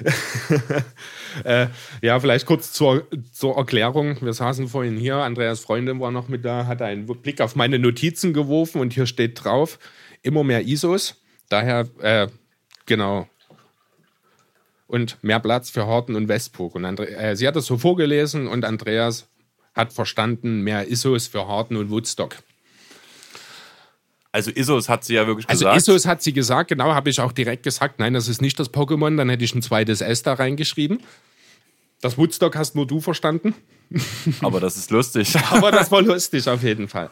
*laughs* äh, ja, vielleicht kurz zur, zur Erklärung. Wir saßen vorhin hier, Andreas Freundin war noch mit da, hat einen Blick auf meine Notizen geworfen und hier steht drauf, immer mehr ISOs. Daher, äh, genau. Und mehr Platz für Harden und Westbrook. Und Andre äh, sie hat das so vorgelesen und Andreas hat verstanden, mehr ISOs für Harden und Woodstock. Also ISOs hat sie ja wirklich Also gesagt. Isos hat sie gesagt, genau, habe ich auch direkt gesagt, nein, das ist nicht das Pokémon, dann hätte ich ein zweites S da reingeschrieben. Das Woodstock hast nur du verstanden, *laughs* aber das ist lustig. *laughs* aber das war lustig auf jeden Fall.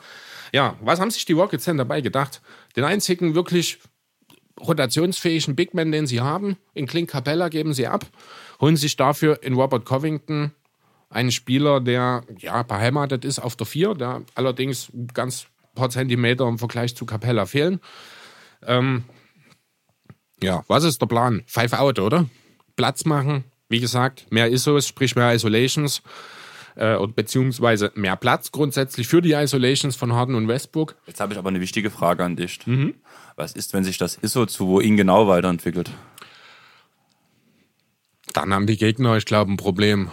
Ja, was haben sich die Rockets denn dabei gedacht? Den einzigen wirklich rotationsfähigen Big Man, den sie haben, in Clint Capella geben sie ab, holen sich dafür in Robert Covington einen Spieler, der ja beheimatet ist auf der 4, der allerdings ganz paar Zentimeter im Vergleich zu Capella fehlen. Ähm, ja, was ist der Plan? Five out, oder? Platz machen, wie gesagt, mehr ISOs, sprich mehr Isolations, äh, und beziehungsweise mehr Platz grundsätzlich für die Isolations von Harden und Westbrook. Jetzt habe ich aber eine wichtige Frage an dich. Mhm. Was ist, wenn sich das ISO zu wo ihn genau weiterentwickelt? Dann haben die Gegner, ich glaube, ein Problem.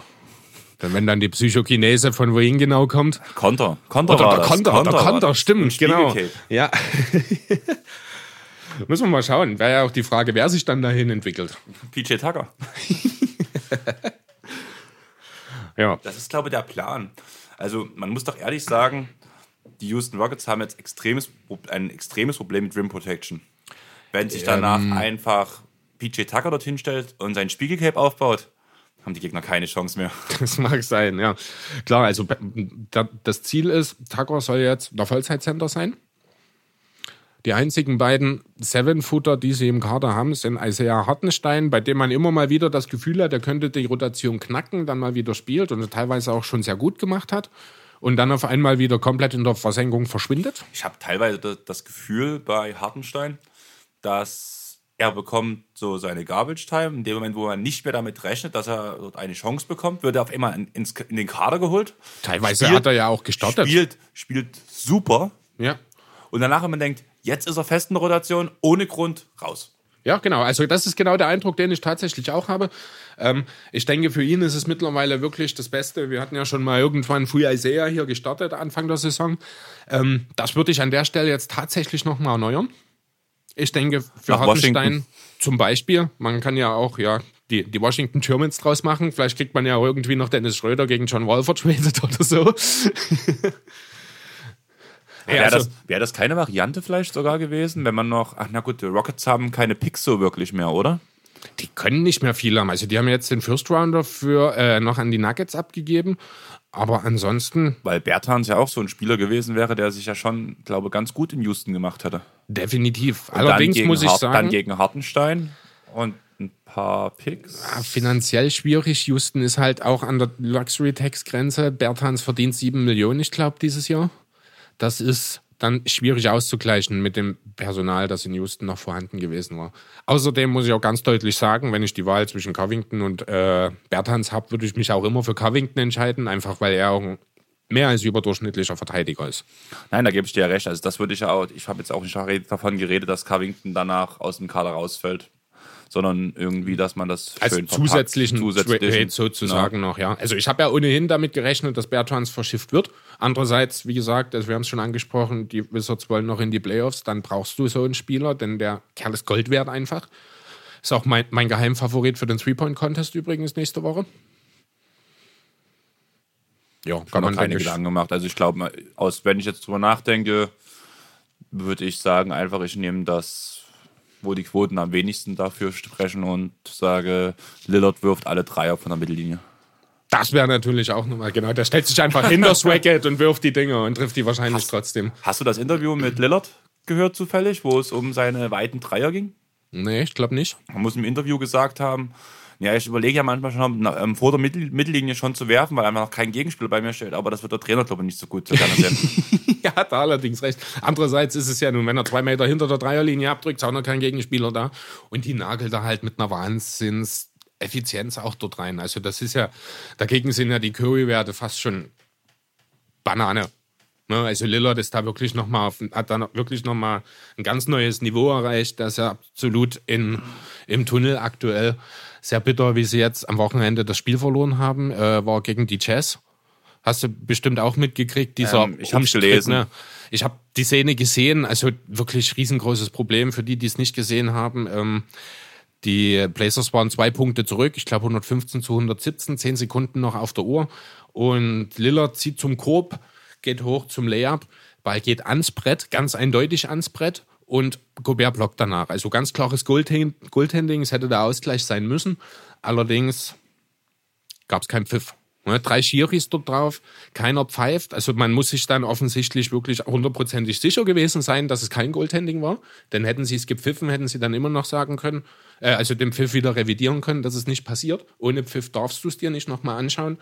Denn wenn dann die Psychokinese von wohin genau kommt. Konter. Konter Oder war der das. Konter, der Konter, stimmt, genau. Ja. *laughs* Muss man mal schauen. Wäre ja auch die Frage, wer sich dann dahin entwickelt. PJ Tucker. *laughs* Ja. Das ist, glaube ich, der Plan. Also, man muss doch ehrlich sagen, die Houston Rockets haben jetzt extremes, ein extremes Problem mit Rim Protection. Wenn sich danach Ähm. einfach PJ Tucker dorthin stellt und sein Spiegelcape aufbaut, haben die Gegner keine Chance mehr. *laughs* Das mag sein, ja. Klar, also da- das Ziel ist, Tucker soll jetzt der Vollzeitcenter sein. Die einzigen beiden Seven-Footer, die sie im Kader haben, sind Isaiah Hartenstein, bei dem man immer mal wieder das Gefühl hat, er könnte die Rotation knacken, dann mal wieder spielt und teilweise auch schon sehr gut gemacht hat und dann auf einmal wieder komplett in der Versenkung verschwindet. Ich habe teilweise da- das Gefühl bei Hartenstein, dass er bekommt so seine Garbage Time. In dem Moment, wo man nicht mehr damit rechnet, dass er dort eine Chance bekommt, wird er auf einmal in, in den Kader geholt. Teilweise Spielt- hat er ja auch gestartet. Spielt, spielt super. Ja. Und danach, wenn man denkt, jetzt ist er fest in der Rotation, ohne Grund raus. Ja, genau. Also das ist genau der Eindruck, den ich tatsächlich auch habe. Ähm, ich denke, für ihn ist es mittlerweile wirklich das Beste. Wir hatten ja schon mal irgendwann Free Isaiah hier gestartet, Anfang der Saison. Ähm, das würde ich an der Stelle jetzt tatsächlich nochmal erneuern. Ich denke, für Nach Hartenstein Washington. zum Beispiel, man kann ja auch ja, die, die Washington Germans draus machen. Vielleicht kriegt man ja auch irgendwie noch Dennis Schröder gegen John Wall vertradet *laughs* oder so. Wäre also- das, wär das keine Variante vielleicht sogar gewesen, wenn man noch, ach na gut, die Rockets haben keine Picks so wirklich mehr, oder? Die können nicht mehr viel haben. Also die haben jetzt den First Rounder für äh, noch an die Nuggets abgegeben. Aber ansonsten. Weil Bertans ja auch so ein Spieler gewesen wäre, der sich ja schon, glaube ich, ganz gut in Houston gemacht hätte. Definitiv. Und Allerdings muss ich Hart, sagen. Dann gegen Hartenstein und ein paar Picks. Ja, finanziell schwierig. Houston ist halt auch an der Luxury-Tax-Grenze. Bertans verdient 7 Millionen, ich glaube, dieses Jahr. Das ist dann schwierig auszugleichen mit dem Personal, das in Houston noch vorhanden gewesen war. Außerdem muss ich auch ganz deutlich sagen, wenn ich die Wahl zwischen Covington und äh, Bertans habe, würde ich mich auch immer für Covington entscheiden, einfach weil er auch ein mehr als überdurchschnittlicher Verteidiger ist. Nein, da gebe ich dir ja recht. Also das würde ich ja auch, ich habe jetzt auch nicht davon geredet, dass Covington danach aus dem Kader rausfällt sondern irgendwie, dass man das als schön zusätzlichen, zusätzlichen Trade sozusagen ja. noch, ja. Also ich habe ja ohnehin damit gerechnet, dass Bertrans verschifft wird. Andererseits, wie gesagt, also wir haben es schon angesprochen, die Wizards wollen noch in die Playoffs, dann brauchst du so einen Spieler, denn der Kerl ist Gold wert einfach. Ist auch mein, mein Geheimfavorit für den Three-Point-Contest übrigens nächste Woche. Ja, kann man keine Gedanken gemacht. Also ich glaube, wenn ich jetzt drüber nachdenke, würde ich sagen, einfach ich nehme das wo die Quoten am wenigsten dafür sprechen und sage, Lillard wirft alle Dreier von der Mittellinie. Das wäre natürlich auch nochmal, genau. Der stellt sich einfach hinter *laughs* Swagget und wirft die Dinger und trifft die wahrscheinlich hast, trotzdem. Hast du das Interview mit Lillard gehört zufällig, wo es um seine weiten Dreier ging? Nee, ich glaube nicht. Man muss im Interview gesagt haben, ja, ich überlege ja manchmal schon, ähm, vor der Mittel Mittellinie schon zu werfen, weil einfach noch kein Gegenspieler bei mir steht. Aber das wird der Trainer, glaube ich, nicht so gut zu *laughs* Ja, hat er allerdings recht. Andererseits ist es ja nun, wenn er zwei Meter hinter der Dreierlinie abdrückt, ist auch noch kein Gegenspieler da. Und die nagelt er halt mit einer Wahnsinns Effizienz auch dort rein. Also das ist ja, dagegen sind ja die Curry-Werte fast schon Banane. Ne? Also Lillard ist da wirklich noch mal, hat da wirklich noch mal ein ganz neues Niveau erreicht. Das ist ja absolut in, im Tunnel aktuell sehr bitter, wie sie jetzt am Wochenende das Spiel verloren haben, äh, war gegen die Jazz. Hast du bestimmt auch mitgekriegt, dieser ähm, Ich habe gelesen. Ne? Ich habe die Szene gesehen, also wirklich riesengroßes Problem für die, die es nicht gesehen haben. Ähm, die Blazers waren zwei Punkte zurück, ich glaube 115 zu 117, zehn Sekunden noch auf der Uhr. Und Lillard zieht zum Korb, geht hoch zum Layup, Ball geht ans Brett, ganz eindeutig ans Brett und Gobert blockt danach. Also ganz klares Goaltending, es hätte der Ausgleich sein müssen. Allerdings gab es keinen Pfiff. Ne, drei Schiris dort drauf, keiner pfeift. Also man muss sich dann offensichtlich wirklich hundertprozentig sicher gewesen sein, dass es kein Goaltending war. Denn hätten sie es gepfiffen, hätten sie dann immer noch sagen können, äh, also den Pfiff wieder revidieren können, dass es nicht passiert. Ohne Pfiff darfst du es dir nicht nochmal anschauen.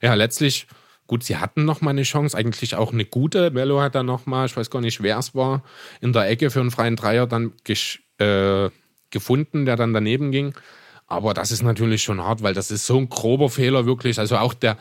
Ja, letztlich Gut, sie hatten noch mal eine Chance, eigentlich auch eine gute. Mello hat dann noch mal, ich weiß gar nicht, wer es war, in der Ecke für einen freien Dreier dann äh, gefunden, der dann daneben ging. Aber das ist natürlich schon hart, weil das ist so ein grober Fehler wirklich. Also auch der,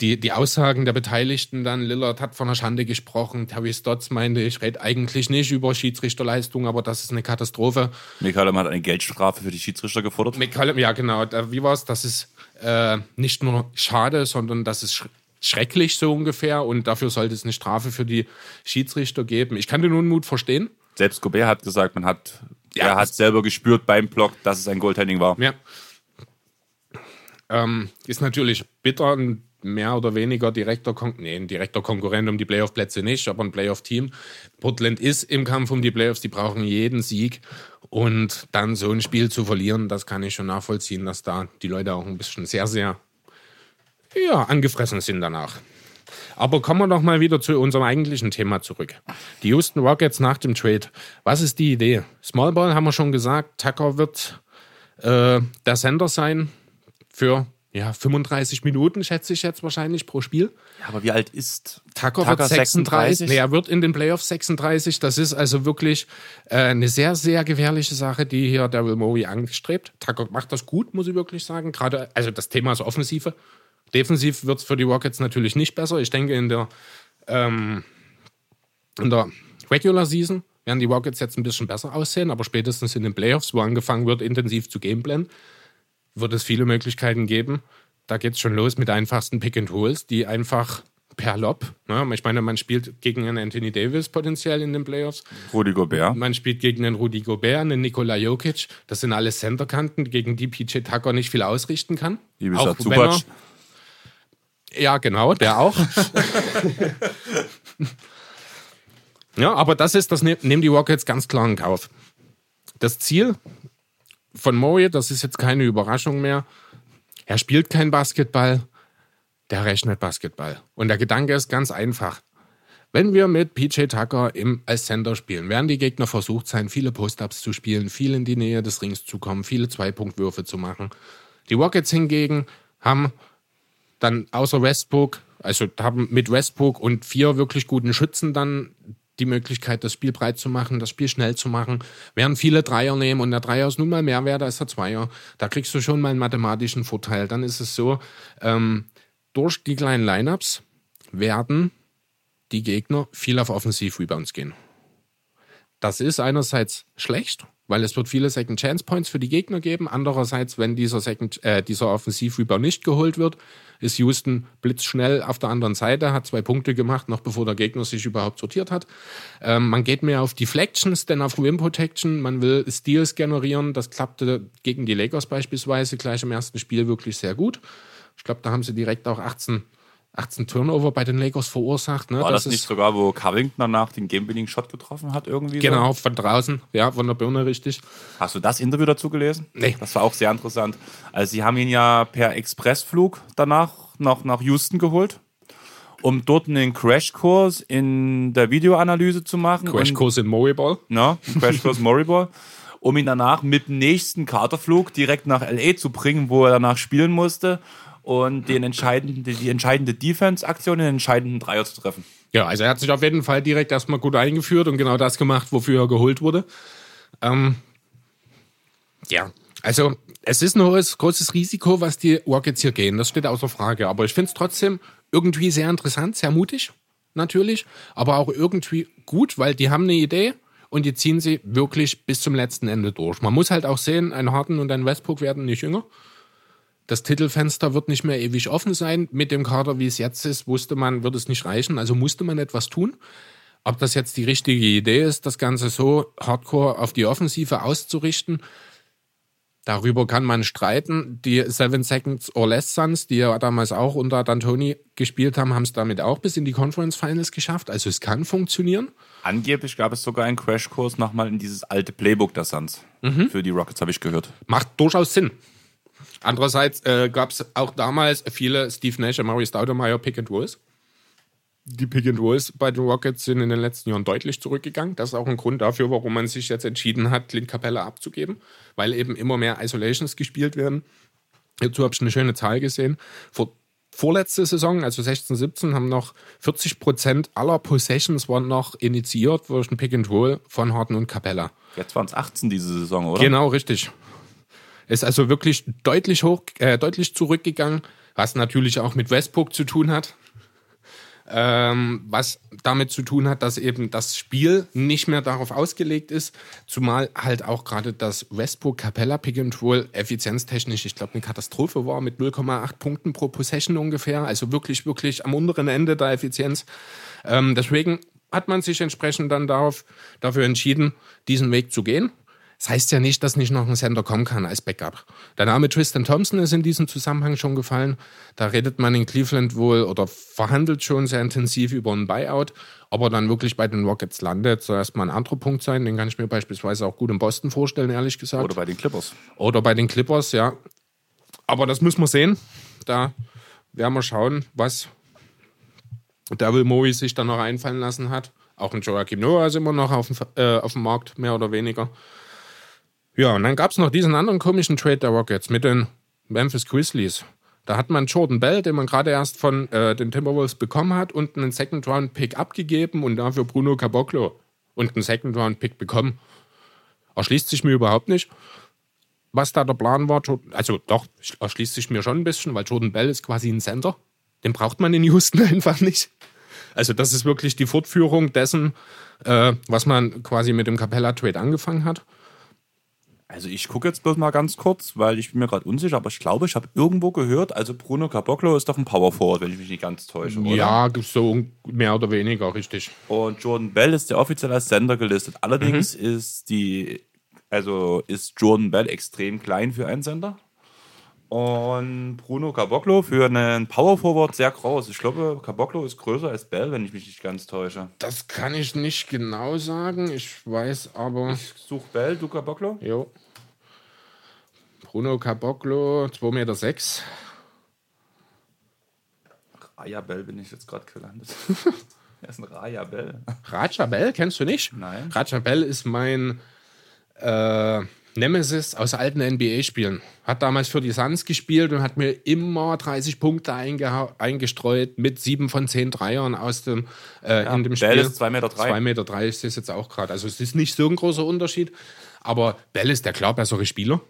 die, die Aussagen der Beteiligten dann, Lillard hat von einer Schande gesprochen, Terry Stotts meinte, ich rede eigentlich nicht über Schiedsrichterleistung, aber das ist eine Katastrophe. McCallum hat eine Geldstrafe für die Schiedsrichter gefordert. McCallum, ja genau, wie war es? Das ist äh, nicht nur schade, sondern das ist schrecklich so ungefähr und dafür sollte es eine Strafe für die Schiedsrichter geben. Ich kann den Unmut verstehen. Selbst Gobert hat gesagt, man hat, ja, er hat selber gespürt beim Block, dass es ein Goaltending war. Ja. Ähm, ist natürlich bitter, ein mehr oder weniger direkter, Kon nee, ein direkter Konkurrent um die Playoff-Plätze nicht, aber ein Playoff-Team. Portland ist im Kampf um die Playoffs, die brauchen jeden Sieg und dann so ein Spiel zu verlieren, das kann ich schon nachvollziehen, dass da die Leute auch ein bisschen sehr, sehr ja, angefressen sind danach. Aber kommen wir noch mal wieder zu unserem eigentlichen Thema zurück. Die Houston Rockets nach dem Trade. Was ist die Idee? Small Ball haben wir schon gesagt. Tucker wird äh, der Sender sein für ja, 35 Minuten, schätze ich jetzt wahrscheinlich pro Spiel. Ja, aber wie alt ist Tucker? Tucker wird 36. 36? Nee, er wird in den Playoffs 36. Das ist also wirklich äh, eine sehr, sehr gefährliche Sache, die hier Daryl Morey angestrebt. Tucker macht das gut, muss ich wirklich sagen. Gerade, also das Thema ist Offensive. Defensiv wird es für die Rockets natürlich nicht besser. Ich denke, in der, ähm, in der Regular Season werden die Rockets jetzt ein bisschen besser aussehen, aber spätestens in den Playoffs, wo angefangen wird, intensiv zu gameplanen, wird es viele Möglichkeiten geben. Da geht es schon los mit einfachsten Pick and Holes, die einfach per Lob. Ne? Ich meine, man spielt gegen einen Anthony Davis potenziell in den Playoffs. Rudi Gobert. Man spielt gegen einen Rudi Gobert, einen Nikola Jokic. Das sind alles Centerkanten, gegen die PJ Tucker nicht viel ausrichten kann. Auch wenn er, ja, genau, der auch. ja, aber das ist, das ne-, nehmen die Rockets ganz klar in Kauf. Das Ziel von Murray, das ist jetzt keine Überraschung mehr. Er spielt kein Basketball. der rechnet Basketball. Und der Gedanke ist ganz einfach. Wenn wir mit PJ Tucker im, als Center spielen, werden die Gegner versucht sein, viele Post-Ups zu spielen, viel in die Nähe des Rings zu kommen, viele Zweipunktwürfe zu machen. Die Rockets hingegen haben dann außer Westbrook, also haben mit Westbrook und vier wirklich guten Schützen dann die Möglichkeit, das Spiel breit zu machen, das Spiel schnell zu machen, werden viele Dreier nehmen und der Dreier ist nun mal mehr wert als der Zweier. Da kriegst du schon mal einen mathematischen Vorteil. Dann ist es so, ähm, durch die kleinen Lineups werden die Gegner viel auf Offensiv-Rebounds gehen. Das ist einerseits schlecht, weil es wird viele Second Chance Points für die Gegner geben. Andererseits, wenn dieser äh, dieser Offensiv-Rebound nicht geholt wird, ist Houston blitzschnell auf der anderen Seite, hat zwei Punkte gemacht, noch bevor der Gegner sich überhaupt sortiert hat. Ähm, man geht mehr auf Deflections, denn auf Rim Protection. Man will Steals generieren. Das klappte gegen die Lakers beispielsweise gleich im ersten Spiel wirklich sehr gut. Ich glaube, da haben sie direkt auch 18 18 Turnover bei den Lakers verursacht. Ne? War das, das nicht sogar, wo Covington danach den Game-Winning-Shot getroffen hat irgendwie? Genau, so? von draußen, ja, von der Birne richtig. Hast du das Interview dazu gelesen? Nee. Das war auch sehr interessant. Also sie haben ihn ja per Expressflug danach noch nach Houston geholt, um dort einen Crashkurs in der Videoanalyse zu machen. Crashkurs in Moriball? Ja, *laughs* Crashkurs Moriball. Um ihn danach mit dem nächsten Charterflug direkt nach L.A. zu bringen, wo er danach spielen musste und den entscheidenden, die entscheidende Defense-Aktion, den entscheidenden Dreier zu treffen. Ja, also er hat sich auf jeden Fall direkt erstmal gut eingeführt und genau das gemacht, wofür er geholt wurde. Ähm, ja, also es ist ein hohes, großes Risiko, was die Rockets hier gehen. Das steht außer Frage. Aber ich finde es trotzdem irgendwie sehr interessant, sehr mutig, natürlich, aber auch irgendwie gut, weil die haben eine Idee und die ziehen sie wirklich bis zum letzten Ende durch. Man muss halt auch sehen, ein Harden und ein Westbrook werden nicht jünger. Das Titelfenster wird nicht mehr ewig offen sein. Mit dem Kader, wie es jetzt ist, wusste man, wird es nicht reichen. Also musste man etwas tun. Ob das jetzt die richtige Idee ist, das Ganze so hardcore auf die Offensive auszurichten, darüber kann man streiten. Die Seven Seconds or Less Suns, die ja damals auch unter D'Antoni gespielt haben, haben es damit auch bis in die Conference Finals geschafft. Also es kann funktionieren. Angeblich gab es sogar einen Crashkurs nochmal in dieses alte Playbook der Suns. Mhm. Für die Rockets habe ich gehört. Macht durchaus Sinn. Andererseits äh, gab es auch damals viele Steve Nash und Maurice Staudemeyer Pick and Rolls. Die Pick and Rolls bei den Rockets sind in den letzten Jahren deutlich zurückgegangen. Das ist auch ein Grund dafür, warum man sich jetzt entschieden hat, Clint Capella abzugeben, weil eben immer mehr Isolations gespielt werden. Dazu habe ich eine schöne Zahl gesehen. Vor vorletzte Saison, also 16, 17, haben noch 40 Prozent aller Possessions waren noch initiiert durch ein Pick and Roll von Harden und Capella. Jetzt waren es 18 diese Saison, oder? Genau, richtig. Ist also wirklich deutlich hoch, äh, deutlich zurückgegangen, was natürlich auch mit Westbrook zu tun hat. Ähm, was damit zu tun hat, dass eben das Spiel nicht mehr darauf ausgelegt ist, zumal halt auch gerade das Westbrook Capella Pick and Roll effizienztechnisch, ich glaube, eine Katastrophe war mit 0,8 Punkten pro Possession ungefähr, also wirklich, wirklich am unteren Ende der Effizienz. Ähm, deswegen hat man sich entsprechend dann darauf, dafür entschieden, diesen Weg zu gehen. Das heißt ja nicht, dass nicht noch ein Sender kommen kann als Backup. Der Name Tristan Thompson ist in diesem Zusammenhang schon gefallen. Da redet man in Cleveland wohl oder verhandelt schon sehr intensiv über einen Buyout. Ob er dann wirklich bei den Rockets landet, soll erstmal ein anderer Punkt sein. Den kann ich mir beispielsweise auch gut in Boston vorstellen, ehrlich gesagt. Oder bei den Clippers. Oder bei den Clippers, ja. Aber das müssen wir sehen. Da werden wir schauen, was Devil Moe sich dann noch einfallen lassen hat. Auch ein Joachim Noah ist immer noch auf dem, äh, auf dem Markt, mehr oder weniger. Ja, und dann gab es noch diesen anderen komischen Trade der Rockets mit den Memphis Grizzlies. Da hat man Jordan Bell, den man gerade erst von äh, den Timberwolves bekommen hat, und einen Second-Round-Pick abgegeben und dafür Bruno Caboclo und einen Second-Round-Pick bekommen. Erschließt sich mir überhaupt nicht, was da der Plan war. Also doch, erschließt sich mir schon ein bisschen, weil Jordan Bell ist quasi ein Center. Den braucht man in Houston *laughs* einfach nicht. Also das ist wirklich die Fortführung dessen, äh, was man quasi mit dem Capella-Trade angefangen hat. Also ich gucke jetzt bloß mal ganz kurz, weil ich bin mir gerade unsicher, aber ich glaube, ich habe irgendwo gehört, also Bruno Caboclo ist doch ein Power Forward, wenn ich mich nicht ganz täusche, oder? Ja, so mehr oder weniger, richtig. Und Jordan Bell ist ja offiziell als Sender gelistet. Allerdings mhm. ist die, also ist Jordan Bell extrem klein für einen Sender. Und Bruno Caboclo für einen Power Forward sehr groß. Ich glaube, Caboclo ist größer als Bell, wenn ich mich nicht ganz täusche. Das kann ich nicht genau sagen. Ich weiß aber. Ich suche Bell, du Caboclo? Jo. Bruno Caboclo, 2,6 Meter. Sechs. Raja Bell bin ich jetzt gerade gelandet. Wer *laughs* ist ein Raja Bell? Raja Bell, kennst du nicht? Nein. Raja Bell ist mein äh, Nemesis aus alten NBA-Spielen. Hat damals für die Suns gespielt und hat mir immer 30 Punkte eingestreut mit 7 von 10 Dreiern aus dem, äh, in dem Bell Spiel. ist 2,3 Meter. drei. 2,3 Meter drei ist das jetzt auch gerade. Also es ist nicht so ein großer Unterschied. Aber Bell ist der klar bessere Spieler.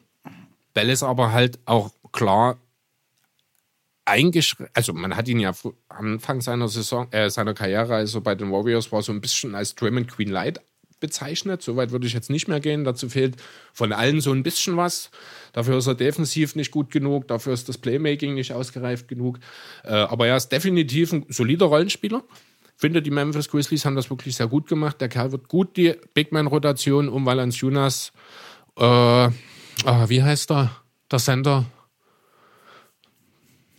Bell ist aber halt auch klar eingeschränkt. Also man hat ihn ja Anfang seiner Saison, äh, seiner Karriere, also bei den Warriors, war so ein bisschen als Draymond Queen Light bezeichnet. Soweit würde ich jetzt nicht mehr gehen. Dazu fehlt von allen so ein bisschen was. Dafür ist er defensiv nicht gut genug, dafür ist das Playmaking nicht ausgereift genug. Äh, aber er ist definitiv ein solider Rollenspieler. Finde, die Memphis Grizzlies haben das wirklich sehr gut gemacht. Der Kerl wird gut die Big Man-Rotation um Valanciunas, äh, ah, wie heißt er, der Center?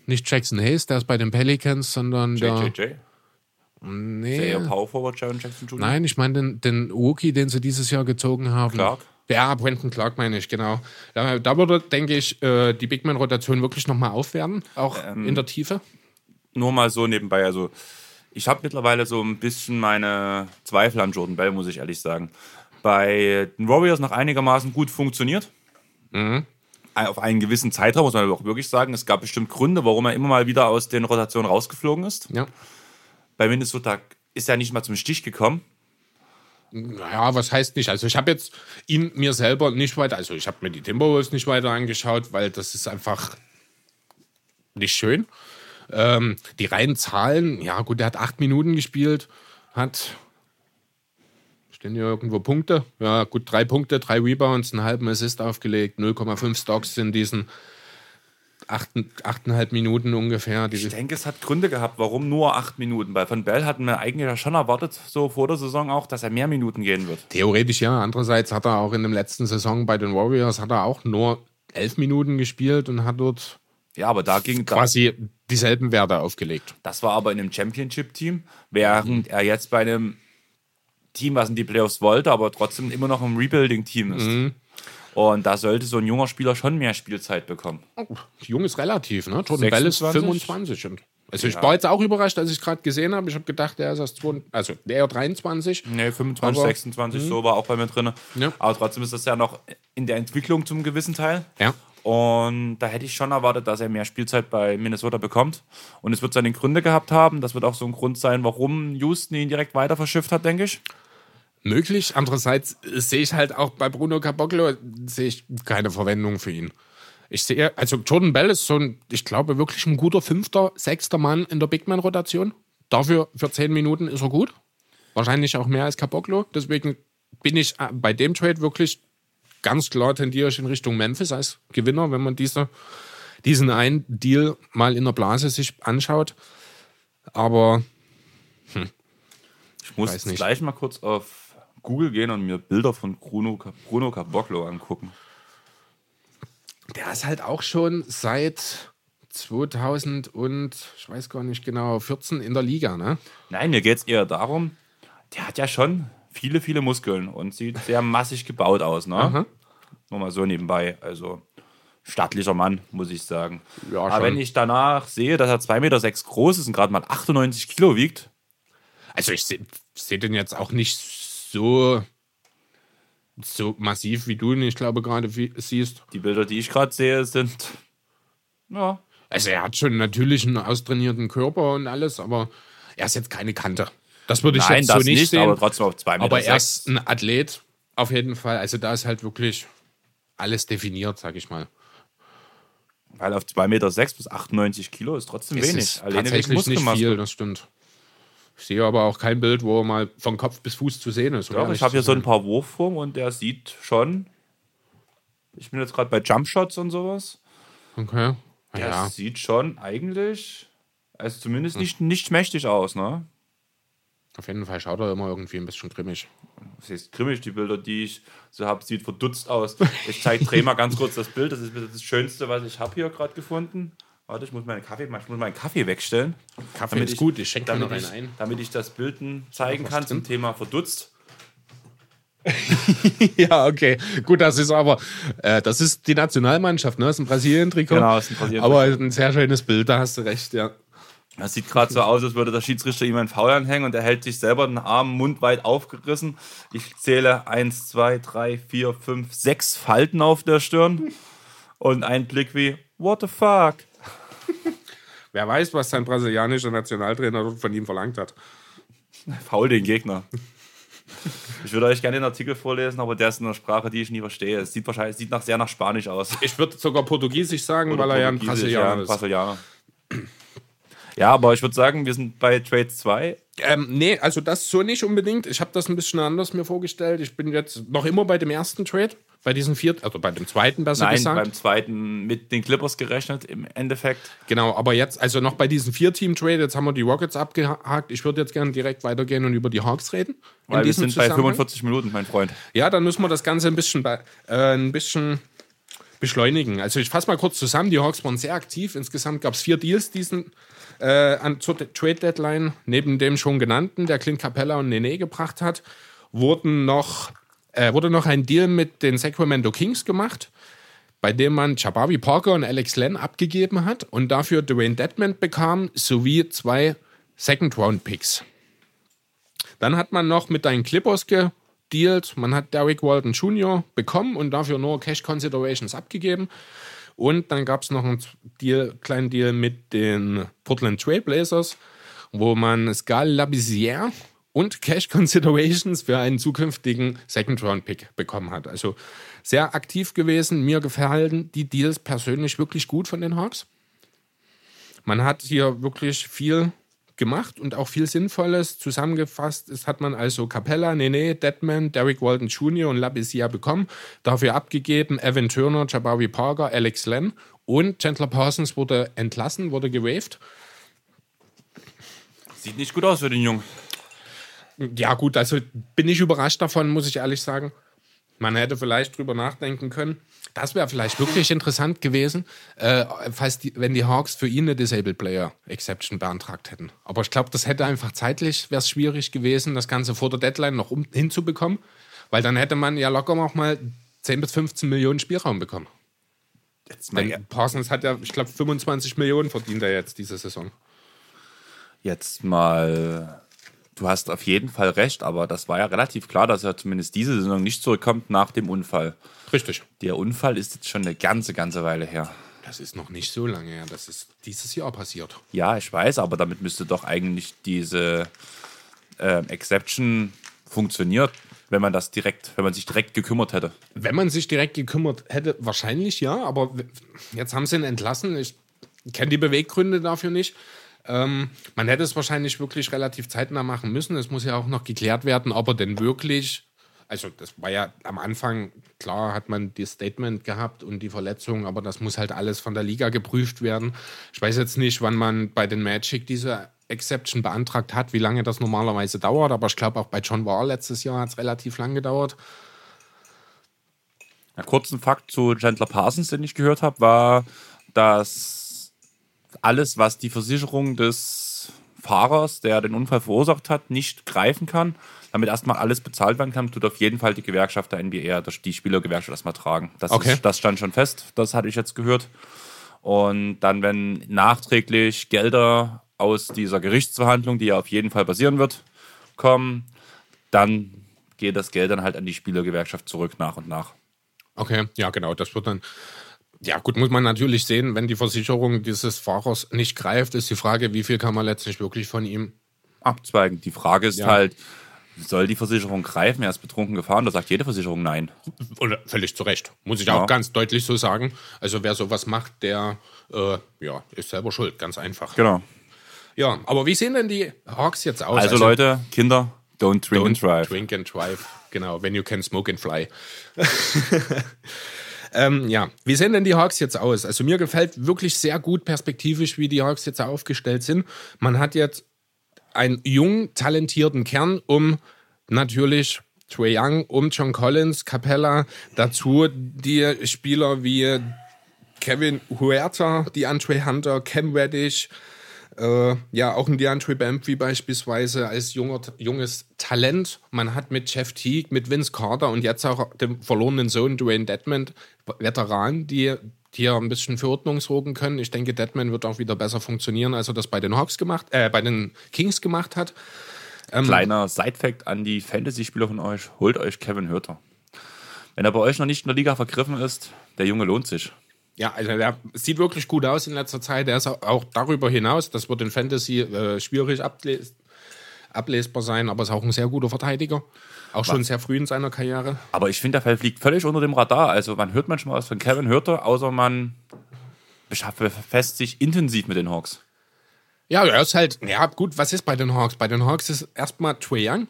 Nicht Jackson Hayes, der ist bei den Pelicans, sondern der. JJJ. Nee. Der Power Forward Jaron Jackson Jr. Nein, ich meine den, den Rookie, den sie dieses Jahr gezogen haben. Clark? Ja, Brenton Clark meine ich, genau. Da, da würde, denke ich, äh, die Big Man-Rotation wirklich nochmal aufwerten, auch Ähm, in der Tiefe. Nur mal so nebenbei. Also, ich habe mittlerweile so ein bisschen meine Zweifel an Jordan Bell, muss ich ehrlich sagen. Bei den Warriors noch einigermaßen gut funktioniert. Mhm. Auf einen gewissen Zeitraum, muss man aber auch wirklich sagen. Es gab bestimmt Gründe, warum er immer mal wieder aus den Rotationen rausgeflogen ist. Ja. Bei Minnesota ist er nicht mal zum Stich gekommen. Naja, was heißt nicht? Also ich habe jetzt ihn mir selber nicht weiter, also ich habe mir die Timberwolves nicht weiter angeschaut, weil das ist einfach nicht schön. Ähm, die reinen Zahlen, ja gut, er hat acht Minuten gespielt, hat stehen hier irgendwo Punkte. Ja, gut, drei Punkte, drei Rebounds, einen halben Assist aufgelegt, 0,5 Stocks in diesen acht, achteinhalb Minuten ungefähr. Ich denke, es hat Gründe gehabt, warum nur acht Minuten. Bei Von Bell hatten wir eigentlich ja schon erwartet, so vor der Saison auch, dass er mehr Minuten gehen wird. Theoretisch ja. Andererseits hat er auch in der letzten Saison bei den Warriors hat er auch nur elf Minuten gespielt und hat dort Ja, aber da ging quasi dieselben Werte aufgelegt. Das war aber in einem Championship-Team, während er jetzt bei einem Team, was in die Playoffs wollte, aber trotzdem immer noch im Rebuilding-Team ist. Und da sollte so ein junger Spieler schon mehr Spielzeit bekommen. Jung ist relativ, ne? Jordan Bell ist 26? 25. Und also ich war jetzt auch überrascht, als ich gerade gesehen habe. Ich habe gedacht, der ist erst 22, also der 23. Nee, 25, Aber- 26, so war auch bei mir drin. Ja. Aber trotzdem ist das ja noch in der Entwicklung zum gewissen Teil. Ja. Und da hätte ich schon erwartet, dass er mehr Spielzeit bei Minnesota bekommt. Und es wird seine Gründe gehabt haben. Das wird auch so ein Grund sein, warum Houston ihn direkt weiter verschifft hat, denke ich. Möglich. Andererseits sehe ich halt auch bei Bruno Caboclo sehe ich keine Verwendung für ihn. Ich sehe, also Jordan Bell ist so ein, ich glaube, wirklich ein guter fünfter, sechster Mann in der Big Man-Rotation. Dafür für zehn Minuten ist er gut. Wahrscheinlich auch mehr als Caboclo. Deswegen bin ich äh, bei dem Trade wirklich ganz klar tendiere ich in Richtung Memphis als Gewinner, wenn man diese, diesen einen Deal mal in der Blase sich anschaut. Aber Ich muss nicht. gleich mal kurz auf Google gehen und mir Bilder von Bruno, Bruno Caboclo angucken. Der ist halt auch schon seit 2000 und ich weiß gar nicht genau, 14 in der Liga, ne? Nein, mir geht es eher darum, der hat ja schon viele, viele Muskeln und sieht sehr massig gebaut aus. Ne? Aha. Nur mal so nebenbei. Also stattlicher Mann, muss ich sagen. Ja, Aber schon. wenn ich danach sehe, dass er 2,6 Meter sechs groß ist und gerade mal 98 Kilo wiegt, Also ich sehe seh den jetzt auch nicht so, so massiv wie du ihn, ich glaube, gerade wie- siehst. die Bilder, die ich gerade sehe, sind. Ja. Also er hat schon natürlich einen austrainierten Körper und alles, aber er ist jetzt keine Kante. Das würde ich Nein, jetzt so nicht, nicht, sehen. aber trotzdem auf 2,6 Meter. aber er ist ein Athlet, auf jeden Fall. Also da ist halt wirklich alles definiert, sag ich mal. Weil auf 2,6 Meter sechs bis 98 Kilo ist trotzdem Es wenig. ist Alleine tatsächlich nicht viel, das stimmt. Ich sehe aber auch kein Bild, wo er mal von Kopf bis Fuß zu sehen ist. Doch, ich habe hier so ein paar Wurfformen und der sieht schon. Ich bin jetzt gerade bei Jumpshots und sowas. Okay. Der Ja, sieht schon eigentlich, also Hm. zumindest nicht, nicht mächtig aus, ne? auf jeden Fall schaut er immer irgendwie ein bisschen grimmig. Das heißt, grimmig, die Bilder, die ich so habe, sieht verdutzt aus. Ich zeige Dreh mal ganz kurz das Bild. Das ist das Schönste, was ich habe hier gerade gefunden. Warte, ich muss meinen Kaffee, ich muss meinen Kaffee wegstellen. Kaffee Damit ist ich- gut, ich schenke Damit noch ich, einen ein. damit ich das Bild zeigen kann zum Thema verdutzt. *laughs* Ja, okay. Gut, das ist aber, äh, das ist die Nationalmannschaft, ne? Das ist ein Brasilien-Trikot. Genau, das ist ein Brasilien-Trikot. Aber ein sehr schönes Bild, da hast du recht, ja. Das sieht gerade so aus, als würde der Schiedsrichter ihm einen Foul anhängen und er hält sich selber den Arm mundweit aufgerissen. Ich zähle 1, 2, 3, 4, 5, 6 Falten auf der Stirn und ein Blick wie, what the fuck? Wer weiß, was sein brasilianischer Nationaltrainer von ihm verlangt hat. Faul den Gegner. Ich würde euch gerne den Artikel vorlesen, aber der ist in einer Sprache, die ich nie verstehe. Es sieht wahrscheinlich sieht nach, sehr nach Spanisch aus. Ich würde sogar Portugiesisch sagen, Oder weil er ja ein Brasilianer ist. Brasilianer. Ja, aber ich würde sagen, wir sind bei Trade 2. Ähm, nee, also das so nicht unbedingt. Ich habe das ein bisschen anders mir vorgestellt. Ich bin jetzt noch immer bei dem ersten Trade, bei diesem vierten, also bei dem zweiten besser Nein, gesagt. beim zweiten mit den Clippers gerechnet im Endeffekt. Genau, aber jetzt, also noch bei diesem Vier-Team-Trade, jetzt haben wir die Rockets abgehakt. Ich würde jetzt gerne direkt weitergehen und über die Hawks reden. Weil wir sind bei Zusammenhang. 45 Minuten, mein Freund. Ja, dann müssen wir das Ganze ein bisschen, äh, ein bisschen beschleunigen. Also ich fasse mal kurz zusammen. Die Hawks waren sehr aktiv. Insgesamt gab es vier Deals diesen äh, an, zur De- Trade Deadline. Neben dem schon genannten, der Clint Capella und Nene gebracht hat, wurden noch, äh, wurde noch ein Deal mit den Sacramento Kings gemacht, bei dem man Jabari Parker und Alex Len abgegeben hat und dafür Dwayne Dedman bekam, sowie zwei Second-Round-Picks. Dann hat man noch mit deinen Clippers gedealt. Man hat Derek Walton Jr. bekommen und dafür nur Cash Considerations abgegeben. Und dann gab es noch einen Deal, kleinen Deal mit den Portland Trailblazers, wo man Scal Labissière und Cash Considerations für einen zukünftigen Second-Round-Pick bekommen hat. Also sehr aktiv gewesen. Mir gefallen die Deals persönlich wirklich gut von den Hawks. Man hat hier wirklich viel gemacht und auch viel Sinnvolles zusammengefasst. Es hat man also Capella, Nene, Deadman, Derek Walton Jr. und Labissière bekommen. Dafür abgegeben Evan Turner, Jabari Parker, Alex Len und Chandler Parsons wurde entlassen, wurde gewaved. Sieht nicht gut aus für den Jungen. Ja, gut, also bin ich überrascht davon, muss ich ehrlich sagen. Man hätte vielleicht drüber nachdenken können. Das wäre vielleicht wirklich interessant gewesen, äh, falls die, wenn die Hawks für ihn eine Disabled Player Exception beantragt hätten. Aber ich glaube, das hätte einfach zeitlich wäre es schwierig gewesen, das Ganze vor der Deadline noch um, hinzubekommen, weil dann hätte man ja locker noch mal 10 bis 15 Millionen Spielraum bekommen. Jetzt mal, Parsons hat ja, ich glaube, 25 Millionen verdient er jetzt diese Saison. jetzt mal. Du hast auf jeden Fall recht, aber das war ja relativ klar, dass er zumindest diese Saison nicht zurückkommt nach dem Unfall. Richtig. Der Unfall ist jetzt schon eine ganze, ganze Weile her. Das ist noch nicht so lange her. Das ist dieses Jahr passiert. Ja, ich weiß, aber damit müsste doch eigentlich diese ähm, Exception funktioniert, wenn man das direkt, wenn man sich direkt gekümmert hätte. Wenn man sich direkt gekümmert hätte, wahrscheinlich ja, aber jetzt haben sie ihn entlassen. Ich kenne die Beweggründe dafür nicht. Ähm, man hätte es wahrscheinlich wirklich relativ zeitnah machen müssen. Es muss ja auch noch geklärt werden, ob er denn wirklich, also das war ja am Anfang, klar hat man das Statement gehabt und die Verletzung, aber das muss halt alles von der Liga geprüft werden. Ich weiß jetzt nicht, wann man bei den Magic diese Exception beantragt hat, wie lange das normalerweise dauert, aber ich glaube auch bei John Wall letztes Jahr hat es relativ lang gedauert. Einen kurzen Fakt zu Chandler Parsons, den ich gehört habe, war, dass alles, was die Versicherung des Fahrers, der den Unfall verursacht hat, nicht greifen kann, damit erstmal alles bezahlt werden kann, tut auf jeden Fall die Gewerkschaft der NBA, das- die Spielergewerkschaft erstmal tragen. Das, Okay. ist, das stand schon fest, das hatte ich jetzt gehört. Und dann, wenn nachträglich Gelder aus dieser Gerichtsverhandlung, die ja auf jeden Fall passieren wird, kommen, dann geht das Geld dann halt an die Spielergewerkschaft zurück nach und nach. Okay, ja, genau. Das wird dann. Ja, gut, muss man natürlich sehen, wenn die Versicherung dieses Fahrers nicht greift, ist die Frage, wie viel kann man letztlich wirklich von ihm. abzweigen. Die Frage ist Ja. halt, soll die Versicherung greifen? Er ist betrunken gefahren. Da sagt jede Versicherung nein. Oder völlig zu Recht. Muss ich Ja. auch ganz deutlich so sagen. Also, wer sowas macht, der äh, ja, ist selber schuld, ganz einfach. Genau. Ja, aber wie sehen denn die Hawks jetzt aus? Also, Leute, Kinder, don't drink and Don't drive. Drink and drive. Genau, when you can smoke and fly. *laughs* ähm, ja, wie sehen denn die Hawks jetzt aus? Also mir gefällt wirklich sehr gut perspektivisch, wie die Hawks jetzt aufgestellt sind. Man hat jetzt einen jungen, talentierten Kern um natürlich Trey Young, um John Collins, Capella, dazu die Spieler wie Kevin Huerta, die Andre Hunter, Cam Reddish, äh, ja, auch ein DeAndre Bambry beispielsweise als junger, junges Talent. Man hat mit Jeff Teague, mit Vince Carter und jetzt auch dem verlorenen Sohn Dwayne Dedmond, Veteran, die hier ein bisschen für Ordnung sorgen können. Ich denke, Deadman wird auch wieder besser funktionieren, als er das bei den Hawks gemacht, äh, bei den Kings gemacht hat. Ähm, Kleiner Side-Fact an die Fantasy-Spieler von euch: Holt euch Kevin Hürter. Wenn er bei euch noch nicht in der Liga vergriffen ist, der Junge lohnt sich. Ja, also der sieht wirklich gut aus in letzter Zeit. Der ist auch darüber hinaus, das wird in Fantasy äh, schwierig ables ablesbar sein, aber ist auch ein sehr guter Verteidiger. Auch schon sehr früh in seiner Karriere. Aber ich finde, der fliegt völlig unter dem Radar. Also man hört manchmal was von Kevin Hürter, außer man befasst sich intensiv mit den Hawks. Ja, er ist halt, ja gut, was ist bei den Hawks? Bei den Hawks ist erstmal Trae Young,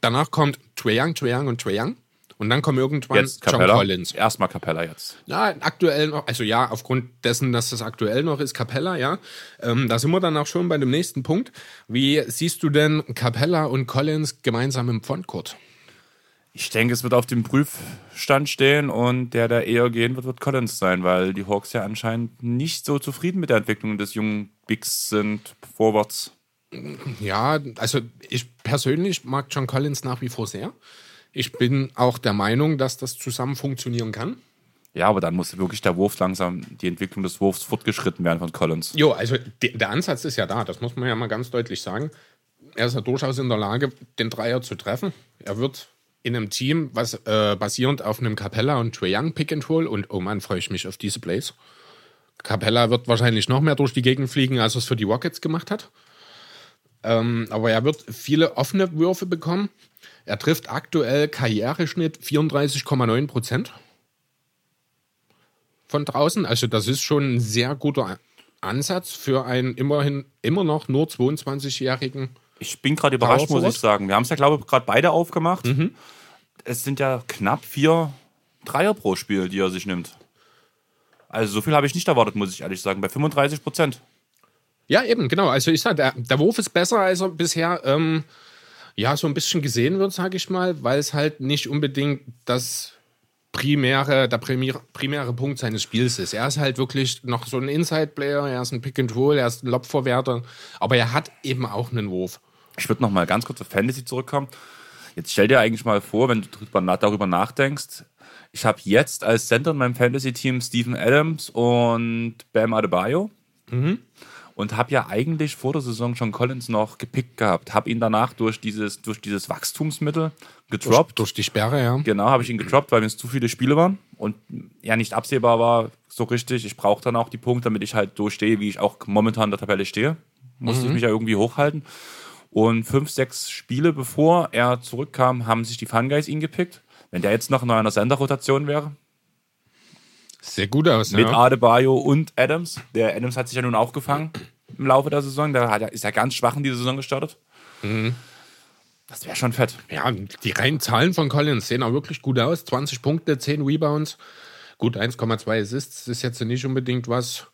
danach kommt Trae Young, Trae Young und Trae Young. Und dann kommt irgendwann jetzt John Collins. Erstmal Capella jetzt. Ja, aktuell noch, also ja, aufgrund dessen, dass das aktuell noch ist, Capella, ja. Ähm, da sind wir dann auch schon bei dem nächsten Punkt. Wie siehst du denn Capella und Collins gemeinsam im Frontcourt? Ich denke, es wird auf dem Prüfstand stehen und der, der eher gehen wird, wird Collins sein, weil die Hawks ja anscheinend nicht so zufrieden mit der Entwicklung des jungen Bigs sind, vorwärts. Ja, also ich persönlich mag John Collins nach wie vor sehr. Ich bin auch der Meinung, dass das zusammen funktionieren kann. Ja, aber dann muss wirklich der Wurf langsam, die Entwicklung des Wurfs fortgeschritten werden von Collins. Jo, also de, der Ansatz ist ja da, das muss man ja mal ganz deutlich sagen. Er ist ja durchaus in der Lage, den Dreier zu treffen. Er wird in einem Team, was äh, basierend auf einem Capella und Trae Young Pick and Roll und oh Mann, freue ich mich auf diese Plays. Capella wird wahrscheinlich noch mehr durch die Gegend fliegen, als er es für die Rockets gemacht hat. Ähm, aber er wird viele offene Würfe bekommen. Er trifft aktuell Karriereschnitt 34,9 Prozent von draußen. Also das ist schon ein sehr guter Ansatz für einen immerhin immer noch nur 22-jährigen ich bin gerade überrascht, muss ich sagen. Wir haben es ja, glaube ich, gerade beide aufgemacht. Mhm. Es sind ja knapp vier Dreier pro Spiel, die er sich nimmt. Also so viel habe ich nicht erwartet, muss ich ehrlich sagen, bei 35 Prozent. Ja, eben, genau. Also ich sage, der, der Wurf ist besser, als er bisher ähm, ja so ein bisschen gesehen wird, sage ich mal, weil es halt nicht unbedingt das primäre, der primäre, primäre Punkt seines Spiels ist. Er ist halt wirklich noch so ein Inside-Player, er ist ein Pick-and-Roll, er ist ein Lobverwerter, aber er hat eben auch einen Wurf. Ich würde noch mal ganz kurz auf Fantasy zurückkommen. Jetzt stell dir eigentlich mal vor, wenn du darüber nachdenkst, ich habe jetzt als Center in meinem Fantasy-Team Stephen Adams und Bam Adebayo. Mhm und habe ja eigentlich vor der Saison schon Collins noch gepickt gehabt. Habe ihn danach durch dieses, durch dieses Wachstumsmittel gedroppt. Durch, durch die Sperre, ja. Genau, habe ich ihn gedroppt, weil mir es zu viele Spiele waren und ja nicht absehbar war so richtig. Ich brauche dann auch die Punkte, damit ich halt durchstehe, wie ich auch momentan in der Tabelle stehe. Musste mhm. ich mich ja irgendwie hochhalten. Und fünf, sechs Spiele bevor er zurückkam, haben sich die Fun Guys ihn gepickt. Wenn der jetzt noch in einer Senderrotation wäre, sehr gut aus, Mit ja. Adebayo und Adams. Der Adams hat sich ja nun auch gefangen im Laufe der Saison. Der hat, ist ja ganz schwach in die Saison gestartet. Mhm. Das wäre schon fett. Ja, die reinen Zahlen von Collins sehen auch wirklich gut aus. 20 Punkte, 10 Rebounds. Gut, 1,2 Assists ist jetzt nicht unbedingt was,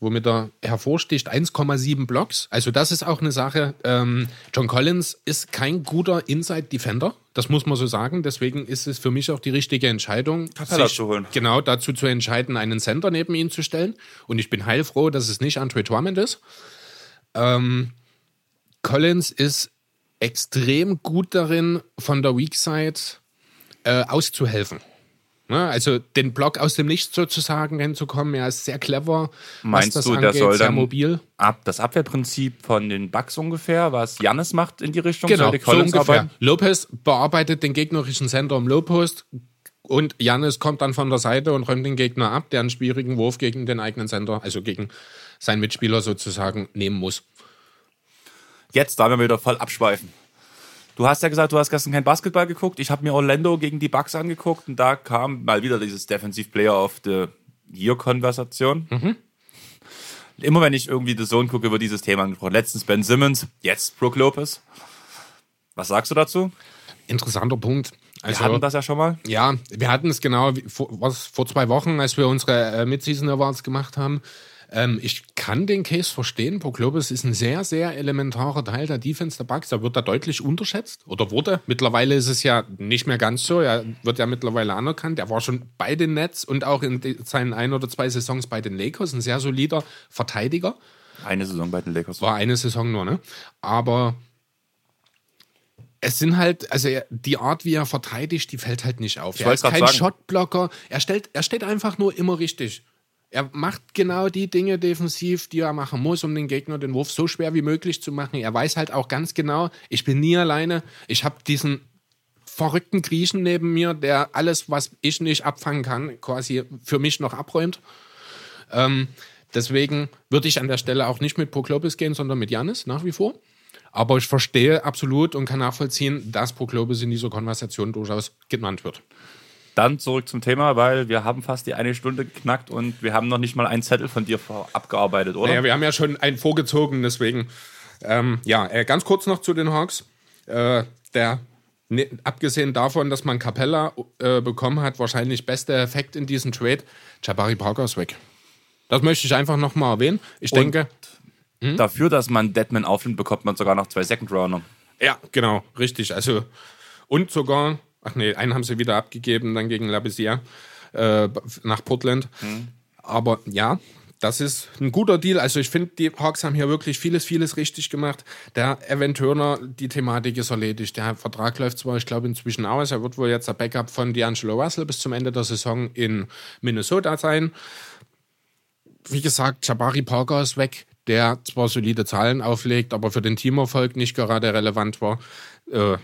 womit er hervorsticht. 1,7 Blocks. Also das ist auch eine Sache. Ähm, John Collins ist kein guter Inside-Defender. Das muss man so sagen. Deswegen ist es für mich auch die richtige Entscheidung, sich zu holen. genau dazu zu entscheiden, einen Center neben ihn zu stellen. Und ich bin heilfroh, dass es nicht Andre Drummond ist. Ähm, Collins ist extrem gut darin, von der Weak Side äh, auszuhelfen. Ne? Also den Block aus dem Nichts sozusagen hinzukommen, er ist sehr clever. Meinst du, angeht, der soll dann mobil. Ab, das Abwehrprinzip von den Bugs ungefähr, was Jannis macht in die Richtung, genau, so ungefähr. Arbeiten? Lopez bearbeitet den gegnerischen Center im Low Post und Jannis kommt dann von der Seite und räumt den Gegner ab, der einen schwierigen Wurf gegen den eigenen Center, also gegen seinen Mitspieler sozusagen nehmen muss. Jetzt da wir wieder voll abschweifen. Du hast ja gesagt, du hast gestern kein Basketball geguckt. Ich habe mir Orlando gegen die Bucks angeguckt und da kam mal wieder dieses Defensive Player of the Year-Konversation. Mhm. Immer wenn ich irgendwie The Zone gucke, wird dieses Thema angesprochen. Letztens Ben Simmons, jetzt Brooke Lopez. Was sagst du dazu? Interessanter Punkt. Also, wir hatten das ja schon mal. Ja, wir hatten es genau vor, was, vor zwei Wochen, als wir unsere äh, Midseason Awards gemacht haben. Ähm, ich kann den Case verstehen. Lopez ist ein sehr, sehr elementarer Teil der Defense der Bucks. Er wird da deutlich unterschätzt oder wurde. Mittlerweile ist es ja nicht mehr ganz so. Er wird ja mittlerweile anerkannt. Er war schon bei den Nets und auch in seinen ein oder zwei Saisons bei den Lakers ein sehr solider Verteidiger. Eine Saison bei den Lakers. War eine Saison nur, ne? Aber es sind halt, also die Art, wie er verteidigt, die fällt halt nicht auf. Ich er ist kein sagen. Shotblocker. Er stellt, er steht einfach nur immer richtig. Er macht genau die Dinge defensiv, die er machen muss, um den Gegner den Wurf so schwer wie möglich zu machen. Er weiß halt auch ganz genau, ich bin nie alleine. Ich habe diesen verrückten Griechen neben mir, der alles, was ich nicht abfangen kann, quasi für mich noch abräumt. Ähm, deswegen würde ich an der Stelle auch nicht mit Proklopis gehen, sondern mit Janis nach wie vor. Aber ich verstehe absolut und kann nachvollziehen, dass Proklopis in dieser Konversation durchaus genannt wird. Dann zurück zum Thema, weil wir haben fast die eine Stunde geknackt und wir haben noch nicht mal einen Zettel von dir abgearbeitet, oder? Naja, wir haben ja schon einen vorgezogen, deswegen. Ähm, ja, äh, ganz kurz noch zu den Hawks. Äh, der, ne, abgesehen davon, dass man Capella äh, bekommen hat, wahrscheinlich beste Effekt in diesem Trade, Jabari Parker ist weg. Das möchte ich einfach nochmal erwähnen. Ich und denke. Hm? Dafür, dass man Deadman aufnimmt, bekommt man sogar noch zwei Second Rounder. Ja, genau, richtig. Also, und sogar Ach nee, einen haben sie wieder abgegeben, dann gegen Labissiere äh, nach Portland. Mhm. Aber ja, das ist ein guter Deal. Also ich finde, die Hawks haben hier wirklich vieles, vieles richtig gemacht. Der Evan Turner, die Thematik ist erledigt. Der Vertrag läuft zwar, ich glaube, inzwischen aus. Er wird wohl jetzt der Backup von D'Angelo Russell bis zum Ende der Saison in Minnesota sein. Wie gesagt, Jabari Parker ist weg, der zwar solide Zahlen auflegt, aber für den Teamerfolg nicht gerade relevant war. Äh,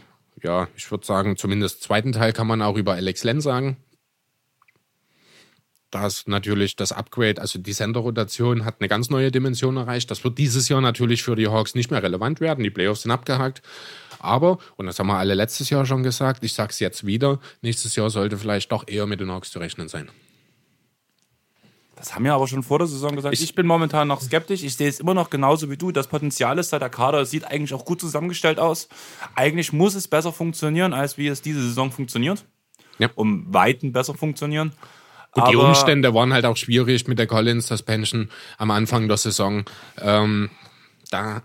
ja, ich würde sagen, zumindest zweiten Teil kann man auch über Alex Len sagen. Da ist natürlich das Upgrade, also die Center-Rotation hat eine ganz neue Dimension erreicht. Das wird dieses Jahr natürlich für die Hawks nicht mehr relevant werden. Die Playoffs sind abgehakt. Aber, und das haben wir alle letztes Jahr schon gesagt, ich sage es jetzt wieder, nächstes Jahr sollte vielleicht doch eher mit den Hawks zu rechnen sein. Das haben wir aber schon vor der Saison gesagt. Ich, ich, bin momentan noch skeptisch. Ich sehe es immer noch genauso wie du. Das Potenzial ist da. Der Kader sieht eigentlich auch gut zusammengestellt aus. Eigentlich muss es besser funktionieren, als wie es diese Saison funktioniert. Ja. Um Weiten besser funktionieren. Gut, die Umstände waren halt auch schwierig mit der Collins Suspension am Anfang der Saison. Ähm, da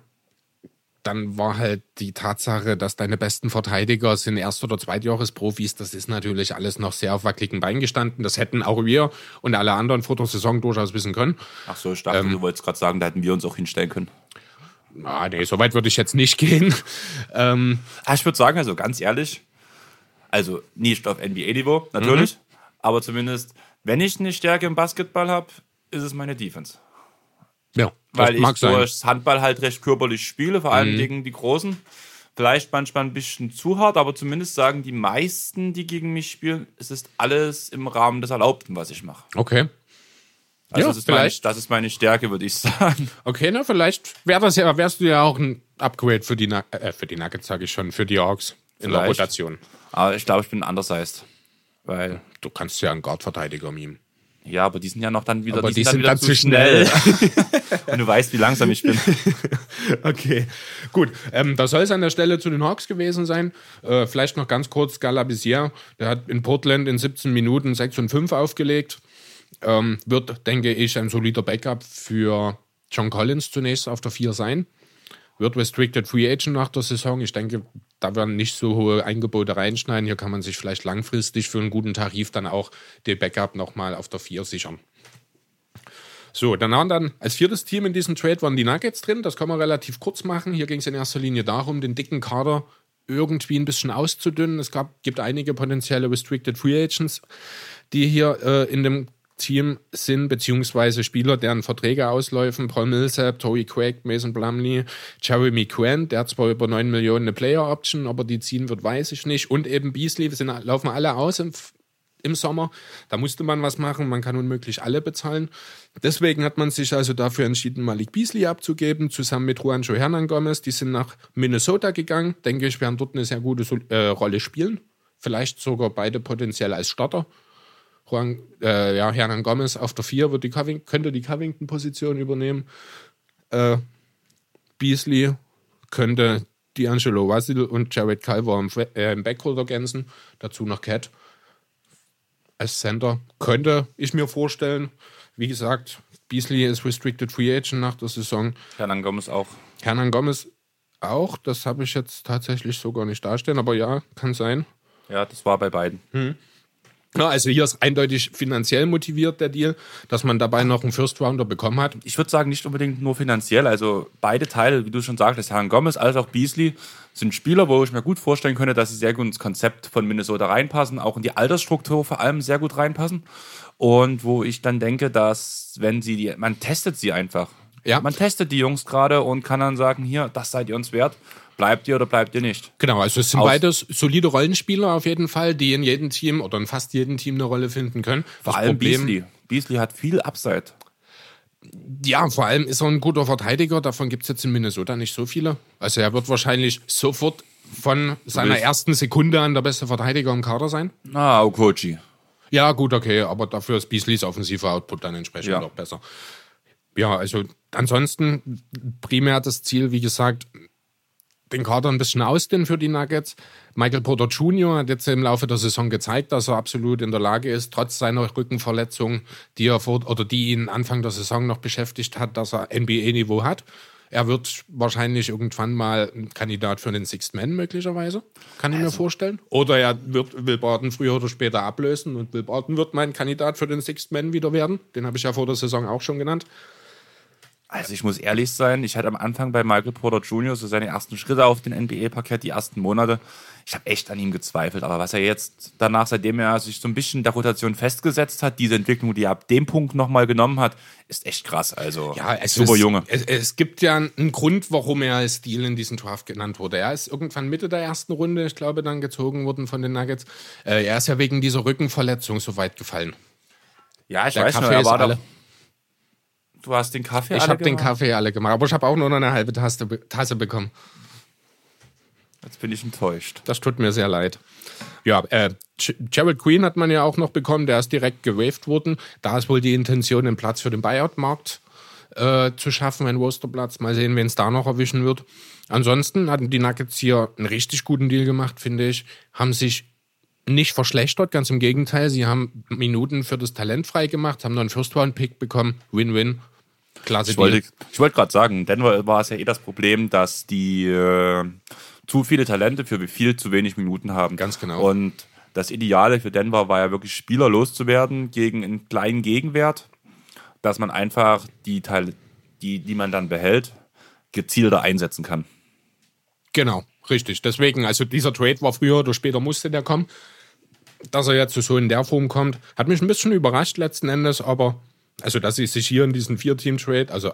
dann war halt die Tatsache, dass deine besten Verteidiger sind Erst- oder Zweitjahresprofis. Das ist natürlich alles noch sehr auf wackeligen Beinen gestanden. Das hätten auch wir und alle anderen vor der Saison durchaus wissen können. Ach so, ich dachte, ähm, du wolltest gerade sagen, da hätten wir uns auch hinstellen können. Ah, nee, so weit würde ich jetzt nicht gehen. *laughs* ähm, ah, ich würde sagen, also ganz ehrlich, also nicht auf NBA-Niveau, natürlich, mhm. aber zumindest, wenn ich eine Stärke im Basketball habe, ist es meine Defense. Ja, weil ich durch Handball halt recht körperlich spiele, vor allem mhm. gegen die Großen. Vielleicht manchmal ein bisschen zu hart, aber zumindest sagen die meisten, die gegen mich spielen, es ist alles im Rahmen des Erlaubten, was ich mache. Okay. Also ja, das, ist vielleicht. Meine, das ist meine Stärke, würde ich *laughs* sagen. Okay, na, vielleicht wär das ja, wärst du ja auch ein Upgrade für die, äh, für die Nuggets, sage ich schon, für die Orks in vielleicht. der Rotation. Aber ich glaube, ich bin undersized. Weil du kannst ja einen Guard-Verteidiger mimen. Ja, aber die sind ja noch dann wieder, aber die, die sind, dann, dann zu schnell. schnell. *laughs* Und du weißt, wie langsam ich bin. *laughs* okay, gut. Ähm, das soll es an der Stelle zu den Hawks gewesen sein. Äh, vielleicht noch ganz kurz Galabizier. Der hat in Portland in 17 Minuten 6 und 5 aufgelegt. Ähm, wird, denke ich, ein solider Backup für John Collins zunächst auf der 4 sein wird Restricted Free Agent nach der Saison. Ich denke, da werden nicht so hohe Eingebote reinschneiden. Hier kann man sich vielleicht langfristig für einen guten Tarif dann auch den Backup nochmal auf der 4 sichern. So, dann waren dann als viertes Team in diesem Trade waren die Nuggets drin. Das kann man relativ kurz machen. Hier ging es in erster Linie darum, den dicken Kader irgendwie ein bisschen auszudünnen. Es gab, gibt einige potenzielle Restricted Free Agents, die hier äh, in dem Team sind, beziehungsweise Spieler, deren Verträge ausläufen. Paul Millsap, Tory Craig, Mason Plumley, Jeremy Quinn, der hat zwar über 9 Millionen eine Player-Option, aber die ziehen wird, weiß ich nicht. Und eben Beasley, sind, laufen alle aus im, im Sommer. Da musste man was machen, man kann unmöglich alle bezahlen. Deswegen hat man sich also dafür entschieden, Malik Beasley abzugeben, zusammen mit Juancho Hernan Gomez. Die sind nach Minnesota gegangen. Denke ich, werden dort eine sehr gute äh, Rolle spielen. Vielleicht sogar beide potenziell als Starter. Juan, äh, ja, Hernan Gomez auf der 4 wird die Coving könnte die Covington-Position übernehmen. Äh, Beasley könnte D'Angelo Russell und Jared Culver im, äh, im Backcourt ergänzen. Dazu noch Cat als Center. Könnte ich mir vorstellen. Wie gesagt, Beasley ist Restricted Free Agent nach der Saison. Hernan Gomez auch. Hernan Gomez auch. Das habe ich jetzt tatsächlich so gar nicht darstellen, aber ja, kann sein. Ja, das war bei beiden. Hm. Ja, also hier ist eindeutig finanziell motiviert der Deal, dass man dabei noch einen First Rounder bekommen hat. Ich würde sagen, nicht unbedingt nur finanziell. Also beide Teile, wie du schon sagtest, Herrn Gomez als auch Beasley, sind Spieler, wo ich mir gut vorstellen könnte, dass sie sehr gut ins Konzept von Minnesota reinpassen, auch in die Altersstruktur vor allem sehr gut reinpassen. Und wo ich dann denke, dass wenn sie die, man testet sie einfach. Ja. Man testet die Jungs gerade und kann dann sagen, hier, das seid ihr uns wert. Bleibt ihr oder bleibt ihr nicht? Genau, also es sind Aus- beides solide Rollenspieler auf jeden Fall, die in jedem Team oder in fast jedem Team eine Rolle finden können. Vor Das allem Problem- Beasley. Beasley hat viel Upside. Ja, vor allem ist er ein guter Verteidiger. Davon gibt es jetzt in Minnesota nicht so viele. Also er wird wahrscheinlich sofort von seiner ersten Sekunde an der beste Verteidiger im Kader sein. Ah, Okochi. Ja, gut, okay, aber dafür ist Beasleys offensiver Output dann entsprechend Ja. auch besser. Ja, also ansonsten primär das Ziel, wie gesagt, den Kader ein bisschen ausdehnen für die Nuggets. Michael Porter Jr. hat jetzt im Laufe der Saison gezeigt, dass er absolut in der Lage ist, trotz seiner Rückenverletzung, die er vor, oder die ihn Anfang der Saison noch beschäftigt hat, dass er NBA-Niveau hat. Er wird wahrscheinlich irgendwann mal ein Kandidat für den Sixth Man möglicherweise, kann ich mir vorstellen. Oder er wird Will Barton früher oder später ablösen und Will Barton wird mein Kandidat für den Sixth Man wieder werden. Den habe ich ja vor der Saison auch schon genannt. Also ich muss ehrlich sein, ich hatte am Anfang bei Michael Porter Jr. so seine ersten Schritte auf den NBA-Parkett, die ersten Monate. Ich habe echt an ihm gezweifelt. Aber was er jetzt danach, seitdem er sich so ein bisschen der Rotation festgesetzt hat, diese Entwicklung, die er ab dem Punkt nochmal genommen hat, ist echt krass. Also es super ist, Junge. Es, es gibt ja einen Grund, warum er als Deal in diesem Draft genannt wurde. Er ist irgendwann Mitte der ersten Runde, ich glaube, dann gezogen worden von den Nuggets. Äh, er ist ja wegen dieser Rückenverletzung so weit gefallen. Ja, ich Der weiß Kaffee noch, er war alle. doch. Du hast den Kaffee Ich alle habe den gemacht? Kaffee alle gemacht, aber ich habe auch nur noch eine halbe Tasse, Tasse bekommen. Jetzt bin ich enttäuscht. Das tut mir sehr leid. Ja, äh, Jared Queen hat man ja auch noch bekommen, der ist direkt gewaved worden. Da ist wohl die Intention, einen Platz für den Buyout-Markt äh, zu schaffen, einen Rosterplatz. Mal sehen, wen es da noch erwischen wird. Ansonsten hatten die Nuggets hier einen richtig guten Deal gemacht, finde ich. Haben sich nicht verschlechtert, ganz im Gegenteil. Sie haben Minuten für das Talent frei gemacht, haben noch einen First-Round-Pick bekommen. Win-win. Klasse Ich wollte, ich wollte gerade sagen, Denver war es ja eh das Problem, dass die äh, zu viele Talente für viel zu wenig Minuten haben. Ganz genau. Und das Ideale für Denver war ja wirklich Spieler loszuwerden gegen einen kleinen Gegenwert, dass man einfach die Teile, die, die man dann behält, gezielter einsetzen kann. Genau, richtig. Deswegen, also dieser Trade war früher oder später musste der kommen. Dass er jetzt so in der Form kommt, hat mich ein bisschen überrascht letzten Endes, aber also dass sie sich hier in diesen Vier-Team-Trade, also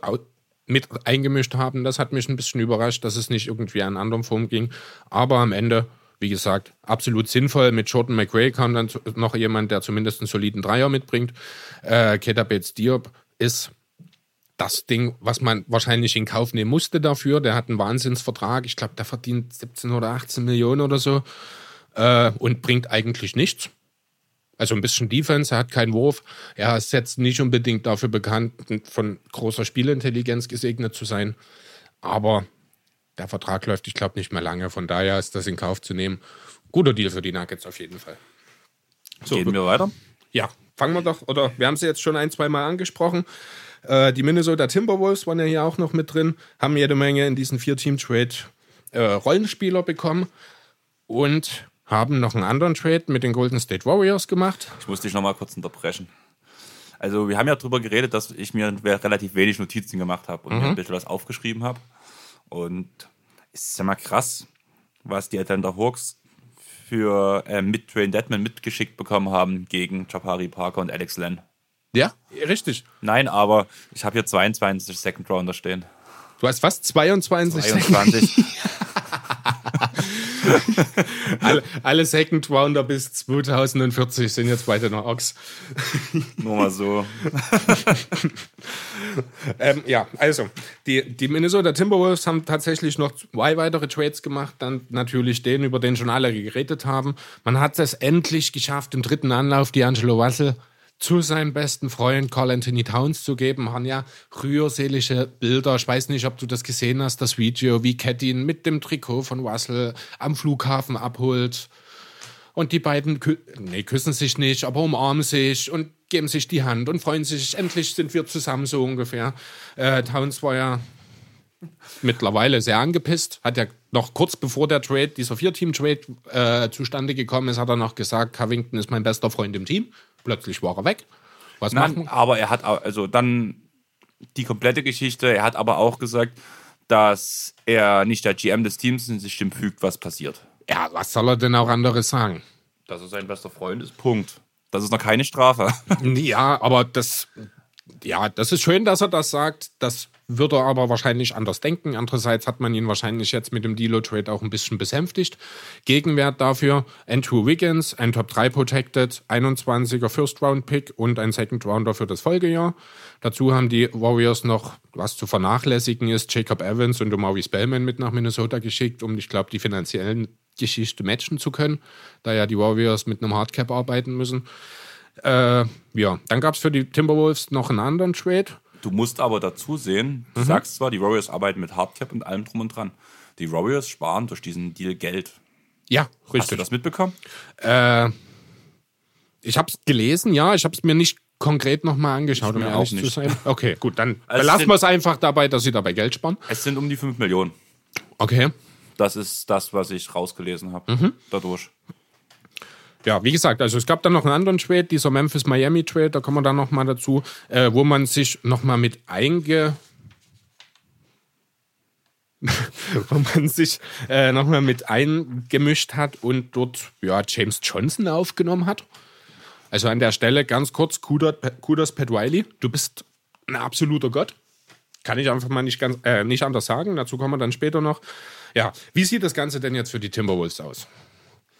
mit eingemischt haben, das hat mich ein bisschen überrascht, dass es nicht irgendwie einer anderen Form ging. Aber am Ende, wie gesagt, absolut sinnvoll. Mit Jordan McRae kam dann noch jemand, der zumindest einen soliden Dreier mitbringt. Äh, Keta Bates Diop ist das Ding, was man wahrscheinlich in Kauf nehmen musste dafür. Der hat einen Wahnsinnsvertrag. Ich glaube, der verdient 17 oder 18 Millionen oder so äh, und bringt eigentlich nichts. Also ein bisschen Defense, er hat keinen Wurf. Er ist jetzt nicht unbedingt dafür bekannt, von großer Spielintelligenz gesegnet zu sein. Aber der Vertrag läuft, ich glaube, nicht mehr lange. Von daher ist das in Kauf zu nehmen. Guter Deal für die Nuggets auf jeden Fall. So, Gehen wir weiter? ja, fangen wir doch, oder wir haben sie jetzt schon ein, zwei Mal angesprochen. Äh, die Minnesota Timberwolves waren ja hier auch noch mit drin, haben jede Menge in diesen Vier-Team-Trade äh, Rollenspieler bekommen und haben noch einen anderen Trade mit den Golden State Warriors gemacht. Ich muss dich noch mal kurz unterbrechen. Also wir haben ja darüber geredet, dass ich mir relativ wenig Notizen gemacht habe und mir ein bisschen was aufgeschrieben habe. Und es ist ja mal krass, was die Atlanta Hawks für äh, mit Train Deadman mitgeschickt bekommen haben gegen Jabari Parker und Alex Len. Ja, richtig. Nein, aber ich habe hier 22 Second Rounder stehen. Du hast fast 22 Second, 22. *laughs* alle, alle Second Rounder bis 2040 sind jetzt bei den Hawks. Nur mal so. Ähm, ja, also, die, die Minnesota Timberwolves haben tatsächlich noch zwei weitere Trades gemacht. Dann natürlich den, über den schon alle geredet haben. Man hat es endlich geschafft, im dritten Anlauf D'Angelo Russell zu seinem besten Freund Carl Anthony Towns zu geben. Haben ja rührselige Bilder. Ich weiß nicht, ob du das gesehen hast, das Video, wie Cat ihn mit dem Trikot von Russell am Flughafen abholt. Und die beiden kü nee, küssen sich nicht, aber umarmen sich und geben sich die Hand und freuen sich. Endlich sind wir zusammen, so ungefähr. Äh, Towns war ja mittlerweile sehr angepisst. Hat ja noch kurz bevor der Trade, dieser Vier-Team-Trade äh, zustande gekommen ist, hat er noch gesagt, Covington ist mein bester Freund im Team. Plötzlich war er weg. Was Nein, machen? aber er hat also dann die komplette Geschichte. Er hat aber auch gesagt, dass er nicht der GM des Teams und sich dem fügt, was passiert. Ja, was soll er denn auch anderes sagen? Dass er sein bester Freund ist. Punkt. Das ist noch keine Strafe. *laughs* Ja, aber das, ja, das ist schön, dass er das sagt. Das würde er aber wahrscheinlich anders denken. Andererseits hat man ihn wahrscheinlich jetzt mit dem Delo-Trade auch ein bisschen besänftigt. Gegenwert dafür Andrew Wiggins, ein Top 3 Protected, 21er First-Round-Pick und ein Second-Rounder für das Folgejahr. Dazu haben die Warriors noch, was zu vernachlässigen ist, Jacob Evans und Omari Spellman mit nach Minnesota geschickt, um, ich glaube, die finanziellen Geschichte matchen zu können, da ja die Warriors mit einem Hardcap arbeiten müssen. Äh, ja, dann gab es für die Timberwolves noch einen anderen Trade. Du musst aber dazu sehen, du sagst zwar, die Warriors arbeiten mit Hardcap und allem drum und dran. Die Warriors sparen durch diesen Deal Geld. Ja, Hast du richtig. das mitbekommen? Äh, ich habe es gelesen, ja, ich habe es mir nicht konkret nochmal angeschaut, um mir ehrlich zu sein. Okay, gut, dann *laughs* Also belassen sind- wir es einfach dabei, dass sie dabei Geld sparen. Es sind um die 5 Millionen. Okay. Das ist das, was ich rausgelesen habe. Mhm. Dadurch. Ja, wie gesagt, also es gab dann noch einen anderen Trade, dieser Memphis-Miami-Trade, da kommen wir dann nochmal dazu, äh, wo man sich nochmal mit einge... *laughs* wo man sich äh, nochmal mit eingemischt hat und dort ja, James Johnson aufgenommen hat. Also an der Stelle ganz kurz, Kudos, Pat Riley, du bist ein absoluter Gott. Kann ich einfach mal nicht, ganz, äh, nicht anders sagen. Dazu kommen wir dann später noch. Ja, wie sieht das Ganze denn jetzt für die Timberwolves aus?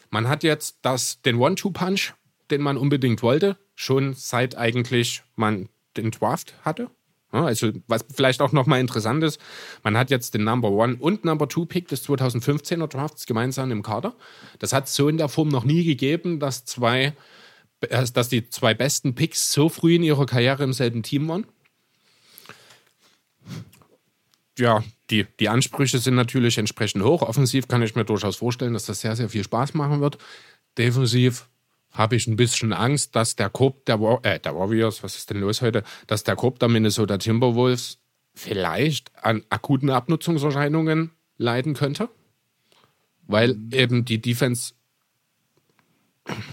Man hat jetzt das, den One-Two-Punch, den man unbedingt wollte, schon seit eigentlich man den Draft hatte. Also, was vielleicht auch nochmal interessant ist, man hat jetzt den Number One und Number Two Pick des 2015er Drafts gemeinsam im Kader. Das hat es so in der Form noch nie gegeben, dass zwei, äh, dass die zwei besten Picks so früh in ihrer Karriere im selben Team waren. Ja, die, die Ansprüche sind natürlich entsprechend hoch. Offensiv kann ich mir durchaus vorstellen, dass das sehr, sehr viel Spaß machen wird. Defensiv habe ich ein bisschen Angst, dass der Korb der, War äh, der Warriors, was ist denn los heute, dass der Korb der Minnesota Timberwolves vielleicht an akuten Abnutzungserscheinungen leiden könnte. Weil eben die Defense,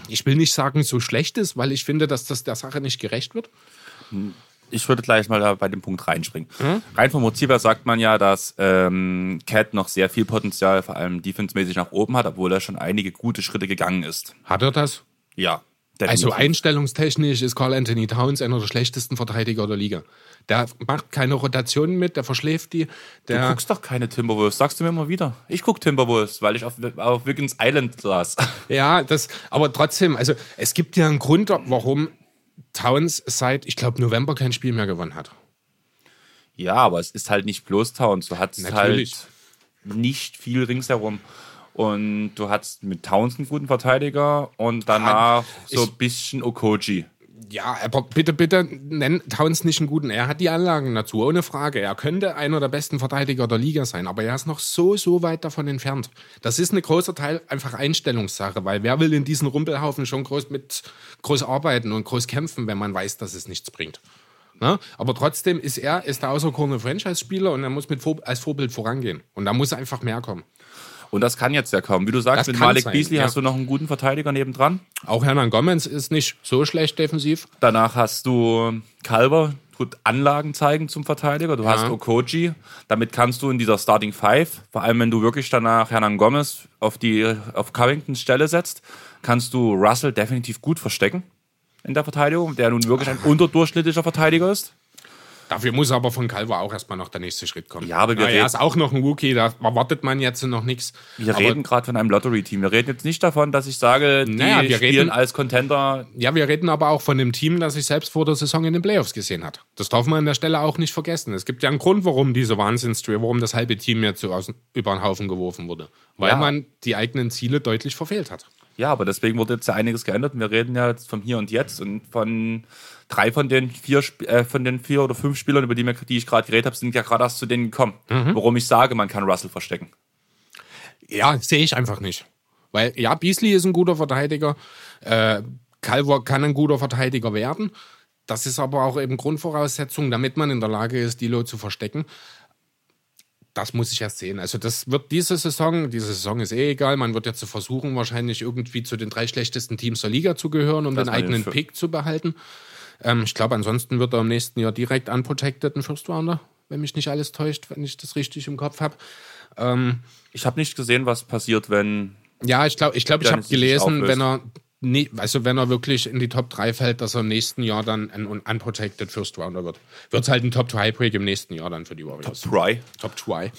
ich will nicht sagen, so schlecht ist, weil ich finde, dass das der Sache nicht gerecht wird. Ich würde gleich mal da bei dem Punkt reinspringen. Rein vom Motiv her sagt man ja, dass ähm, Cat noch sehr viel Potenzial, vor allem defensemäßig nach oben hat, obwohl er schon einige gute Schritte gegangen ist. Hat er das? Ja. Also einstellungstechnisch ist Carl Anthony Towns einer der schlechtesten Verteidiger der Liga. Der macht keine Rotationen mit, der verschläft die. Du Der, guckst doch keine Timberwolves, sagst du mir immer wieder. Ich guck Timberwolves, weil ich auf, auf Wiggins Island saß. ja, das, aber trotzdem, also es gibt ja einen Grund, warum Towns seit, ich glaube, November kein Spiel mehr gewonnen hat. Ja, aber es ist halt nicht bloß Towns. Du hattest Natürlich. halt nicht viel ringsherum. Und du hattest mit Towns einen guten Verteidiger und danach ich- so ein bisschen Okoji. Ja, aber bitte, bitte nenn Towns nicht einen guten. Er hat die Anlagen dazu, ohne Frage. Er könnte einer der besten Verteidiger der Liga sein, aber er ist noch so, so weit davon entfernt. Das ist ein großer Teil einfach Einstellungssache, weil wer will in diesen Rumpelhaufen schon groß mit groß arbeiten und groß kämpfen, wenn man weiß, dass es nichts bringt. Ne? Aber trotzdem ist er ist der auserkorene Franchise-Spieler und er muss mit als Vorbild vorangehen. Und da muss einfach mehr kommen. Und das kann jetzt ja kommen. Wie du sagst, Das mit Malik sein, Beasley ja. hast du noch einen guten Verteidiger nebendran. Auch Hernan Gomez ist nicht so schlecht defensiv. Danach hast du Calver, tut Anlagen zeigen zum Verteidiger. Du hast Okoji. Damit kannst du in dieser Starting Five, vor allem wenn du wirklich danach Hernan Gomez auf die auf Covingtons Stelle setzt, kannst du Russell definitiv gut verstecken in der Verteidigung, der nun wirklich ein *laughs* unterdurchschnittlicher Verteidiger ist. Dafür muss aber von Calvo auch erstmal noch der nächste Schritt kommen. Ja, aber wir Na, er reden- ist auch noch ein Rookie, da erwartet man jetzt noch nichts. Wir aber, reden gerade von einem Lottery-Team. Wir reden jetzt nicht davon, dass ich sage, die Naja, wir spielen reden- als Contender. Ja, wir reden aber auch von dem Team, das sich selbst vor der Saison in den Playoffs gesehen hat. Das darf man an der Stelle auch nicht vergessen. Es gibt ja einen Grund, warum diese Wahnsinnstrio, warum das halbe Team jetzt so aus, über den Haufen geworfen wurde. Weil Ja. man die eigenen Ziele deutlich verfehlt hat. Ja, aber deswegen wurde jetzt ja einiges geändert. Und wir reden ja jetzt vom Hier und Jetzt und von drei von den vier, äh, von den vier oder fünf Spielern, über die, mir, die ich gerade geredet habe, sind ja gerade erst zu denen gekommen. Mhm. Warum ich sage, man kann Russell verstecken. Ja, sehe ich einfach nicht. Weil, ja, Beasley ist ein guter Verteidiger. Äh, Calvo kann ein guter Verteidiger werden. Das ist aber auch eben Grundvoraussetzung, damit man in der Lage ist, Dilo zu verstecken. das muss ich erst sehen. Also das wird diese Saison, diese Saison ist eh egal, man wird jetzt versuchen, wahrscheinlich irgendwie zu den drei schlechtesten Teams der Liga zu gehören, um Dass den eigenen Pick zu behalten. Ähm, ich glaube, ansonsten wird er im nächsten Jahr direkt unprotected ein First Rounder, wenn mich nicht alles täuscht, wenn ich das richtig im Kopf habe. Ich habe nicht gesehen, was passiert, wenn. Ja, ich glaube, ich, glaub, ich habe gelesen, wenn er nie, also wenn er wirklich in die Top 3 fällt, dass er im nächsten Jahr dann ein un- unprotected First Rounder wird. Wird es halt ein Top 3 Break im nächsten Jahr dann für die Warriors. Try. Top 2.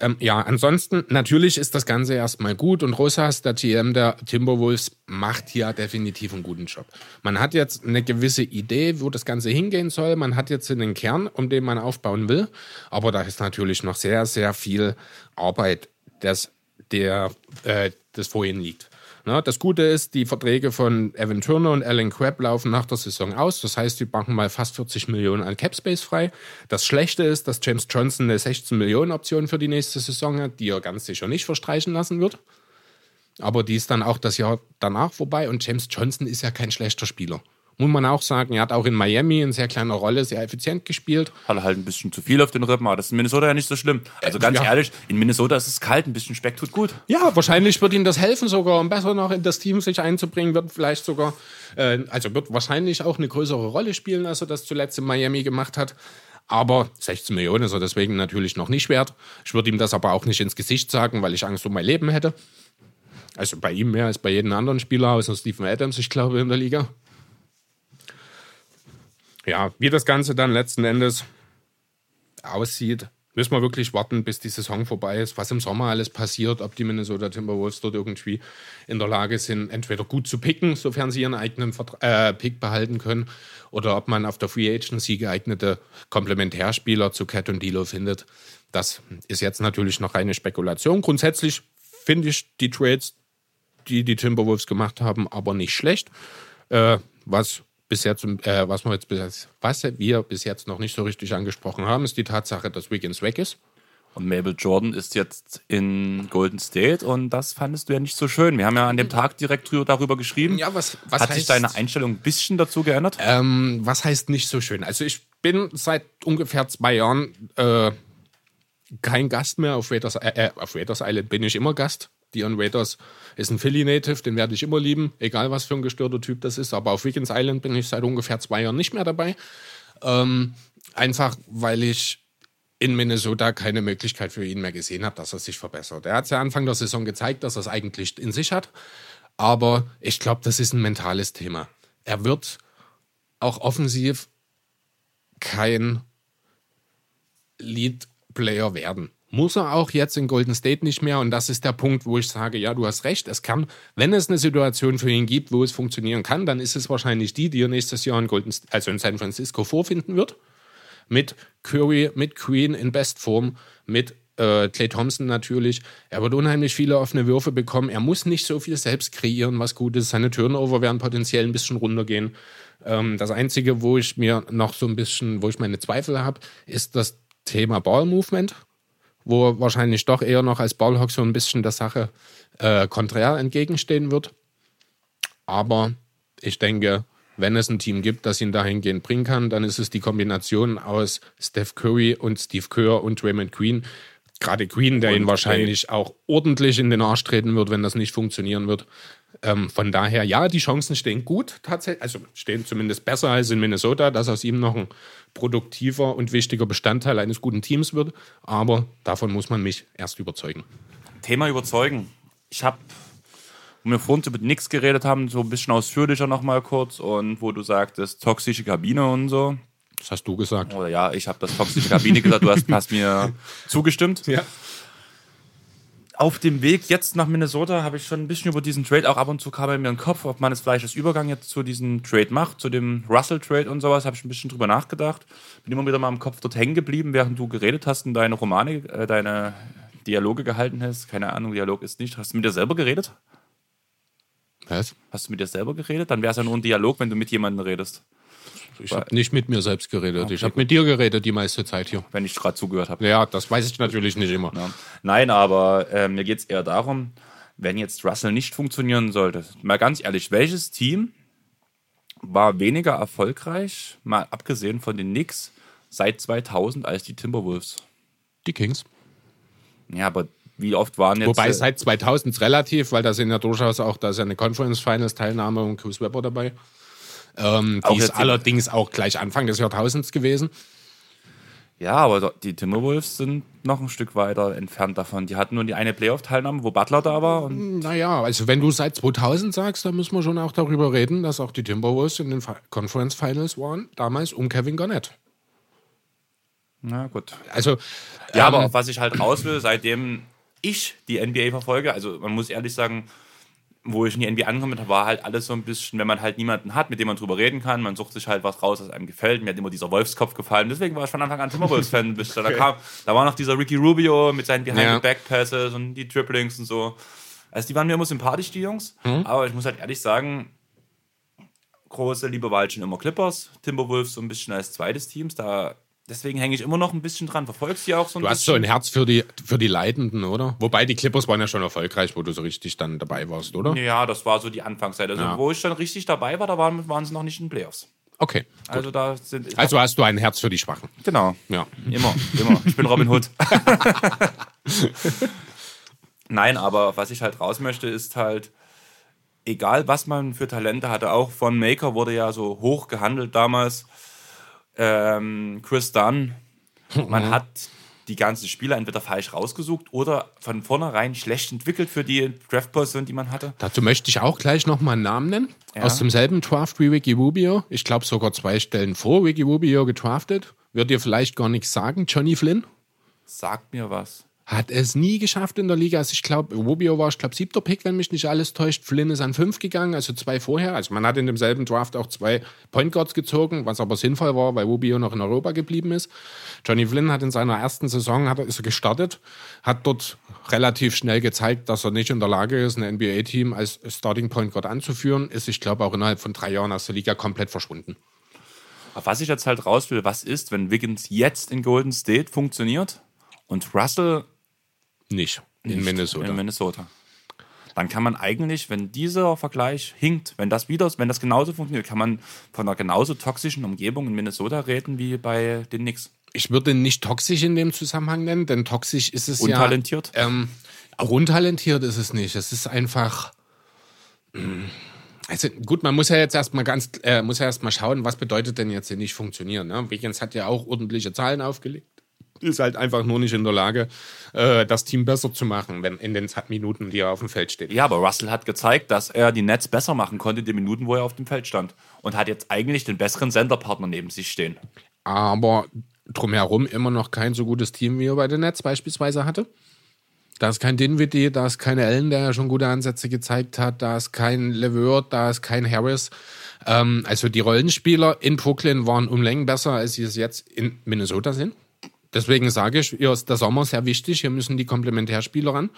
ähm, ja, ansonsten, natürlich ist das Ganze erstmal gut und Rosas, der GM der Timberwolves, macht hier definitiv einen guten Job. Man hat jetzt eine gewisse Idee, wo das Ganze hingehen soll. Man hat jetzt einen Kern, um den man aufbauen will. Aber da ist natürlich noch sehr, sehr viel Arbeit, das, der, äh, das vor ihnen liegt. Na, das Gute ist, die Verträge von Evan Turner und Alan Crabb laufen nach der Saison aus. Das heißt, die machen mal fast 40 Millionen an Capspace frei. Das Schlechte ist, dass James Johnson eine 16 Millionen Option für die nächste Saison hat, die er ganz sicher nicht verstreichen lassen wird. Aber die ist dann auch das Jahr danach vorbei. Und James Johnson ist ja kein schlechter Spieler. Muss man auch sagen, er hat auch in Miami in sehr kleiner Rolle sehr effizient gespielt. Hat halt ein bisschen zu viel auf den Rippen, aber das ist in Minnesota ja nicht so schlimm. Also ganz ja. ehrlich, in Minnesota ist es kalt, ein bisschen Speck tut gut. Ja, wahrscheinlich wird ihm das helfen, sogar um besser noch in das Team sich einzubringen, wird vielleicht sogar, äh, also wird wahrscheinlich auch eine größere Rolle spielen, als er das zuletzt in Miami gemacht hat. Aber 16 Millionen ist er deswegen natürlich noch nicht wert. Ich würde ihm das aber auch nicht ins Gesicht sagen, weil ich Angst um mein Leben hätte. Also bei ihm mehr als bei jedem anderen Spieler, außer Stephen Adams, ich glaube, in der Liga. Ja, wie das Ganze dann letzten Endes aussieht, müssen wir wirklich warten, bis die Saison vorbei ist, was im Sommer alles passiert, ob die Minnesota Timberwolves dort irgendwie in der Lage sind, entweder gut zu picken, sofern sie ihren eigenen Vertra äh, Pick behalten können, oder ob man auf der Free Agency geeignete Komplementärspieler zu Cat und Dilo findet. Das ist jetzt natürlich noch reine Spekulation. Grundsätzlich finde ich die Trades, die die Timberwolves gemacht haben, aber nicht schlecht. Äh, was bisher zum, äh, was wir jetzt bis, was wir bis jetzt noch nicht so richtig angesprochen haben, ist die Tatsache, dass Wiggins weg ist. Und Mabel Jordan ist jetzt in Golden State und das fandest du ja nicht so schön. Wir haben ja an dem Tag direkt darüber geschrieben. Ja, was, was Hat sich heißt- deine Einstellung ein bisschen dazu geändert? Ähm, was heißt nicht so schön? Also ich bin seit ungefähr zwei Jahren äh, kein Gast mehr auf Raiders, äh, äh, auf Raiders Island bin ich immer Gast. Dion Waiters ist ein Philly-Native, den werde ich immer lieben, egal was für ein gestörter Typ das ist. Aber auf Wiggins Island bin ich seit ungefähr zwei Jahren nicht mehr dabei. Ähm, einfach, weil ich in Minnesota keine Möglichkeit für ihn mehr gesehen habe, dass er sich verbessert. Er hat ja Anfang der Saison gezeigt, dass er es eigentlich in sich hat. Aber ich glaube, das ist ein mentales Thema. Er wird auch offensiv kein Lead-Player werden. Muss er auch jetzt in Golden State nicht mehr. Und das ist der Punkt, wo ich sage, ja, du hast recht. Es kann, wenn es eine Situation für ihn gibt, wo es funktionieren kann, dann ist es wahrscheinlich die, die er nächstes Jahr in Golden, also in San Francisco vorfinden wird. Mit Curry, mit Queen in Bestform, mit äh, Clay Thompson natürlich. Er wird unheimlich viele offene Würfe bekommen. Er muss nicht so viel selbst kreieren, was gut ist. Seine Turnover werden potenziell ein bisschen runtergehen. Ähm, das Einzige, wo ich mir noch so ein bisschen, wo ich meine Zweifel habe, ist das Thema Ball Movement, wo er wahrscheinlich doch eher noch als Ballhawk so ein bisschen der Sache äh, konträr entgegenstehen wird. Aber ich denke, wenn es ein Team gibt, das ihn dahingehend bringen kann, dann ist es die Kombination aus Steph Curry und Steve Kerr und Draymond Green. Gerade Green, der Und ihn wahrscheinlich auch ordentlich in den Arsch treten wird, wenn das nicht funktionieren wird. Ähm, von daher, ja, die Chancen stehen gut tatsächlich, also stehen zumindest besser als in Minnesota, dass aus ihm noch ein produktiver und wichtiger Bestandteil eines guten Teams wird. Aber davon muss man mich erst überzeugen. Thema überzeugen. Ich habe, wo wir vorhin über nichts geredet haben, so ein bisschen ausführlicher nochmal kurz und wo du sagtest, toxische Kabine und so. Das hast du gesagt. Oder ja, ich habe das toxische Kabine gesagt, du hast, hast mir *laughs* zugestimmt. Ja. Auf dem Weg jetzt nach Minnesota habe ich schon ein bisschen über diesen Trade, auch ab und zu kam bei mir in den Kopf, ob man es vielleicht als Übergang jetzt zu diesem Trade macht, zu dem Russell-Trade und sowas, habe ich ein bisschen drüber nachgedacht. Bin immer wieder mal im Kopf dort hängen geblieben, während du geredet hast und deine Romane, äh, deine Dialoge gehalten hast. Keine Ahnung, Dialog ist nicht. Hast du mit dir selber geredet? Was? Hast du mit dir selber geredet? Dann wäre es ja nur ein Dialog, wenn du mit jemandem redest, Ich habe nicht mit mir selbst geredet. Ich habe mit dir geredet die meiste Zeit hier. wenn ich gerade zugehört habe. Ja, das weiß ich natürlich nicht immer. Ja. Nein, aber äh, mir geht es eher darum, wenn jetzt Russell nicht funktionieren sollte, mal ganz ehrlich, welches Team war weniger erfolgreich, mal abgesehen von den Knicks, seit 2000 als die Timberwolves? Die Kings. Ja, aber wie oft waren jetzt. Wobei äh, seit 2000 ist relativ, weil da sind ja durchaus auch, da ist ja eine Conference Finals Teilnahme und Chris Webber dabei. Ähm, die ist allerdings auch gleich Anfang des Jahrtausends gewesen. Ja, aber die Timberwolves sind noch ein Stück weiter entfernt davon. Die hatten nur die eine Playoff-Teilnahme, wo Butler da war. Und Naja, also wenn du seit 2000 sagst, dann müssen wir schon auch darüber reden, dass auch die Timberwolves in den Conference Finals waren, damals um Kevin Garnett. na gut. Also, Ja, ähm, aber was ich halt raus will, seitdem ich die NBA verfolge, also man muss ehrlich sagen, wo ich in die NBA angekommen bin, war halt alles so ein bisschen, wenn man halt niemanden hat, mit dem man drüber reden kann, man sucht sich halt was raus, was einem gefällt. Mir hat immer dieser Wolfskopf gefallen. Deswegen war ich von Anfang an Timberwolves-Fan. *laughs* bis Da, kam, da war noch dieser Ricky Rubio mit seinen Ja. Behind-the-Back-Passes und die Dribblings und so. Also die waren mir immer sympathisch, die Jungs. Mhm. Aber ich muss halt ehrlich sagen, große Liebe war halt schon immer Clippers, Timberwolves so ein bisschen als zweites Teams. Da, deswegen hänge ich immer noch ein bisschen dran. Verfolgst du ja auch so ein du hast so bisschen. ein Herz für die, für die Leidenden, oder? Wobei die Clippers waren ja schon erfolgreich, wo du so richtig dann dabei warst, oder? Ja, das war so die Anfangszeit. Also, Ja. wo ich dann richtig dabei war, da waren, waren sie noch nicht in den Playoffs. Okay. Also, da sind. Also hast du ein Herz für die Schwachen. genau. Ja. Immer, immer. Ich bin Robin Hood. *laughs* Nein, aber was ich halt raus möchte, ist halt, egal was man für Talente hatte, auch von Maker wurde ja so hoch gehandelt damals. Ähm, Chris Dunn, man hat die ganzen Spieler entweder falsch rausgesucht oder von vornherein schlecht entwickelt für die Draft-Position, die man hatte. Dazu möchte ich auch gleich nochmal einen Namen nennen. Ja. Aus demselben Draft wie Wiki Rubio. Ich glaube sogar zwei Stellen vor Wiki Rubio gedraftet. Wird dir vielleicht gar nichts sagen. Johnny Flynn Sagt mir was. Hat es nie geschafft in der Liga. Also ich glaube, Rubio war, ich glaube, siebter Pick, wenn mich nicht alles täuscht. Flynn ist an fünf gegangen, also zwei vorher. Also man hat in demselben Draft auch zwei Point Guards gezogen, was aber sinnvoll war, weil Rubio noch in Europa geblieben ist. Johnny Flynn hat in seiner ersten Saison hat ist er gestartet, hat dort relativ schnell gezeigt, dass er nicht in der Lage ist, ein NBA-Team als Starting Point Guard anzuführen. Ist, ich glaube, auch innerhalb von drei Jahren aus der Liga komplett verschwunden. Auf was ich jetzt halt raus will, was ist, wenn Wiggins jetzt in Golden State funktioniert und Russell Nicht in nicht Minnesota. in Minnesota. Dann kann man eigentlich, wenn dieser Vergleich hinkt, wenn das wieder, wenn das genauso funktioniert, kann man von einer genauso toxischen Umgebung in Minnesota reden wie bei den Knicks. Ich würde nicht toxisch in dem Zusammenhang nennen, denn toxisch ist es Untalentiert? ja. Ähm, auch untalentiert ist es nicht. Es ist einfach. mm, Also gut, man muss ja jetzt erstmal ganz, äh, muss ja erstmal schauen, was bedeutet denn jetzt hier nicht funktionieren. Ne? Wiggins hat ja auch ordentliche Zahlen aufgelegt. Ist halt einfach nur nicht in der Lage, äh, das Team besser zu machen, wenn in den Minuten, die er auf dem Feld steht. Ja, aber Russell hat gezeigt, dass er die Nets besser machen konnte in den Minuten, wo er auf dem Feld stand. Und hat jetzt eigentlich den besseren Senderpartner neben sich stehen. aber drumherum immer noch kein so gutes Team, wie er bei den Nets beispielsweise hatte. Da ist kein Dinwiddie, da ist kein Allen, der ja schon gute Ansätze gezeigt hat, da ist kein Levert, da ist kein Harris. Ähm, also die Rollenspieler in Brooklyn waren um Längen besser, als sie es jetzt in Minnesota sind. Deswegen sage ich, hier ist der Sommer sehr wichtig, hier müssen die Komplementärspieler ran.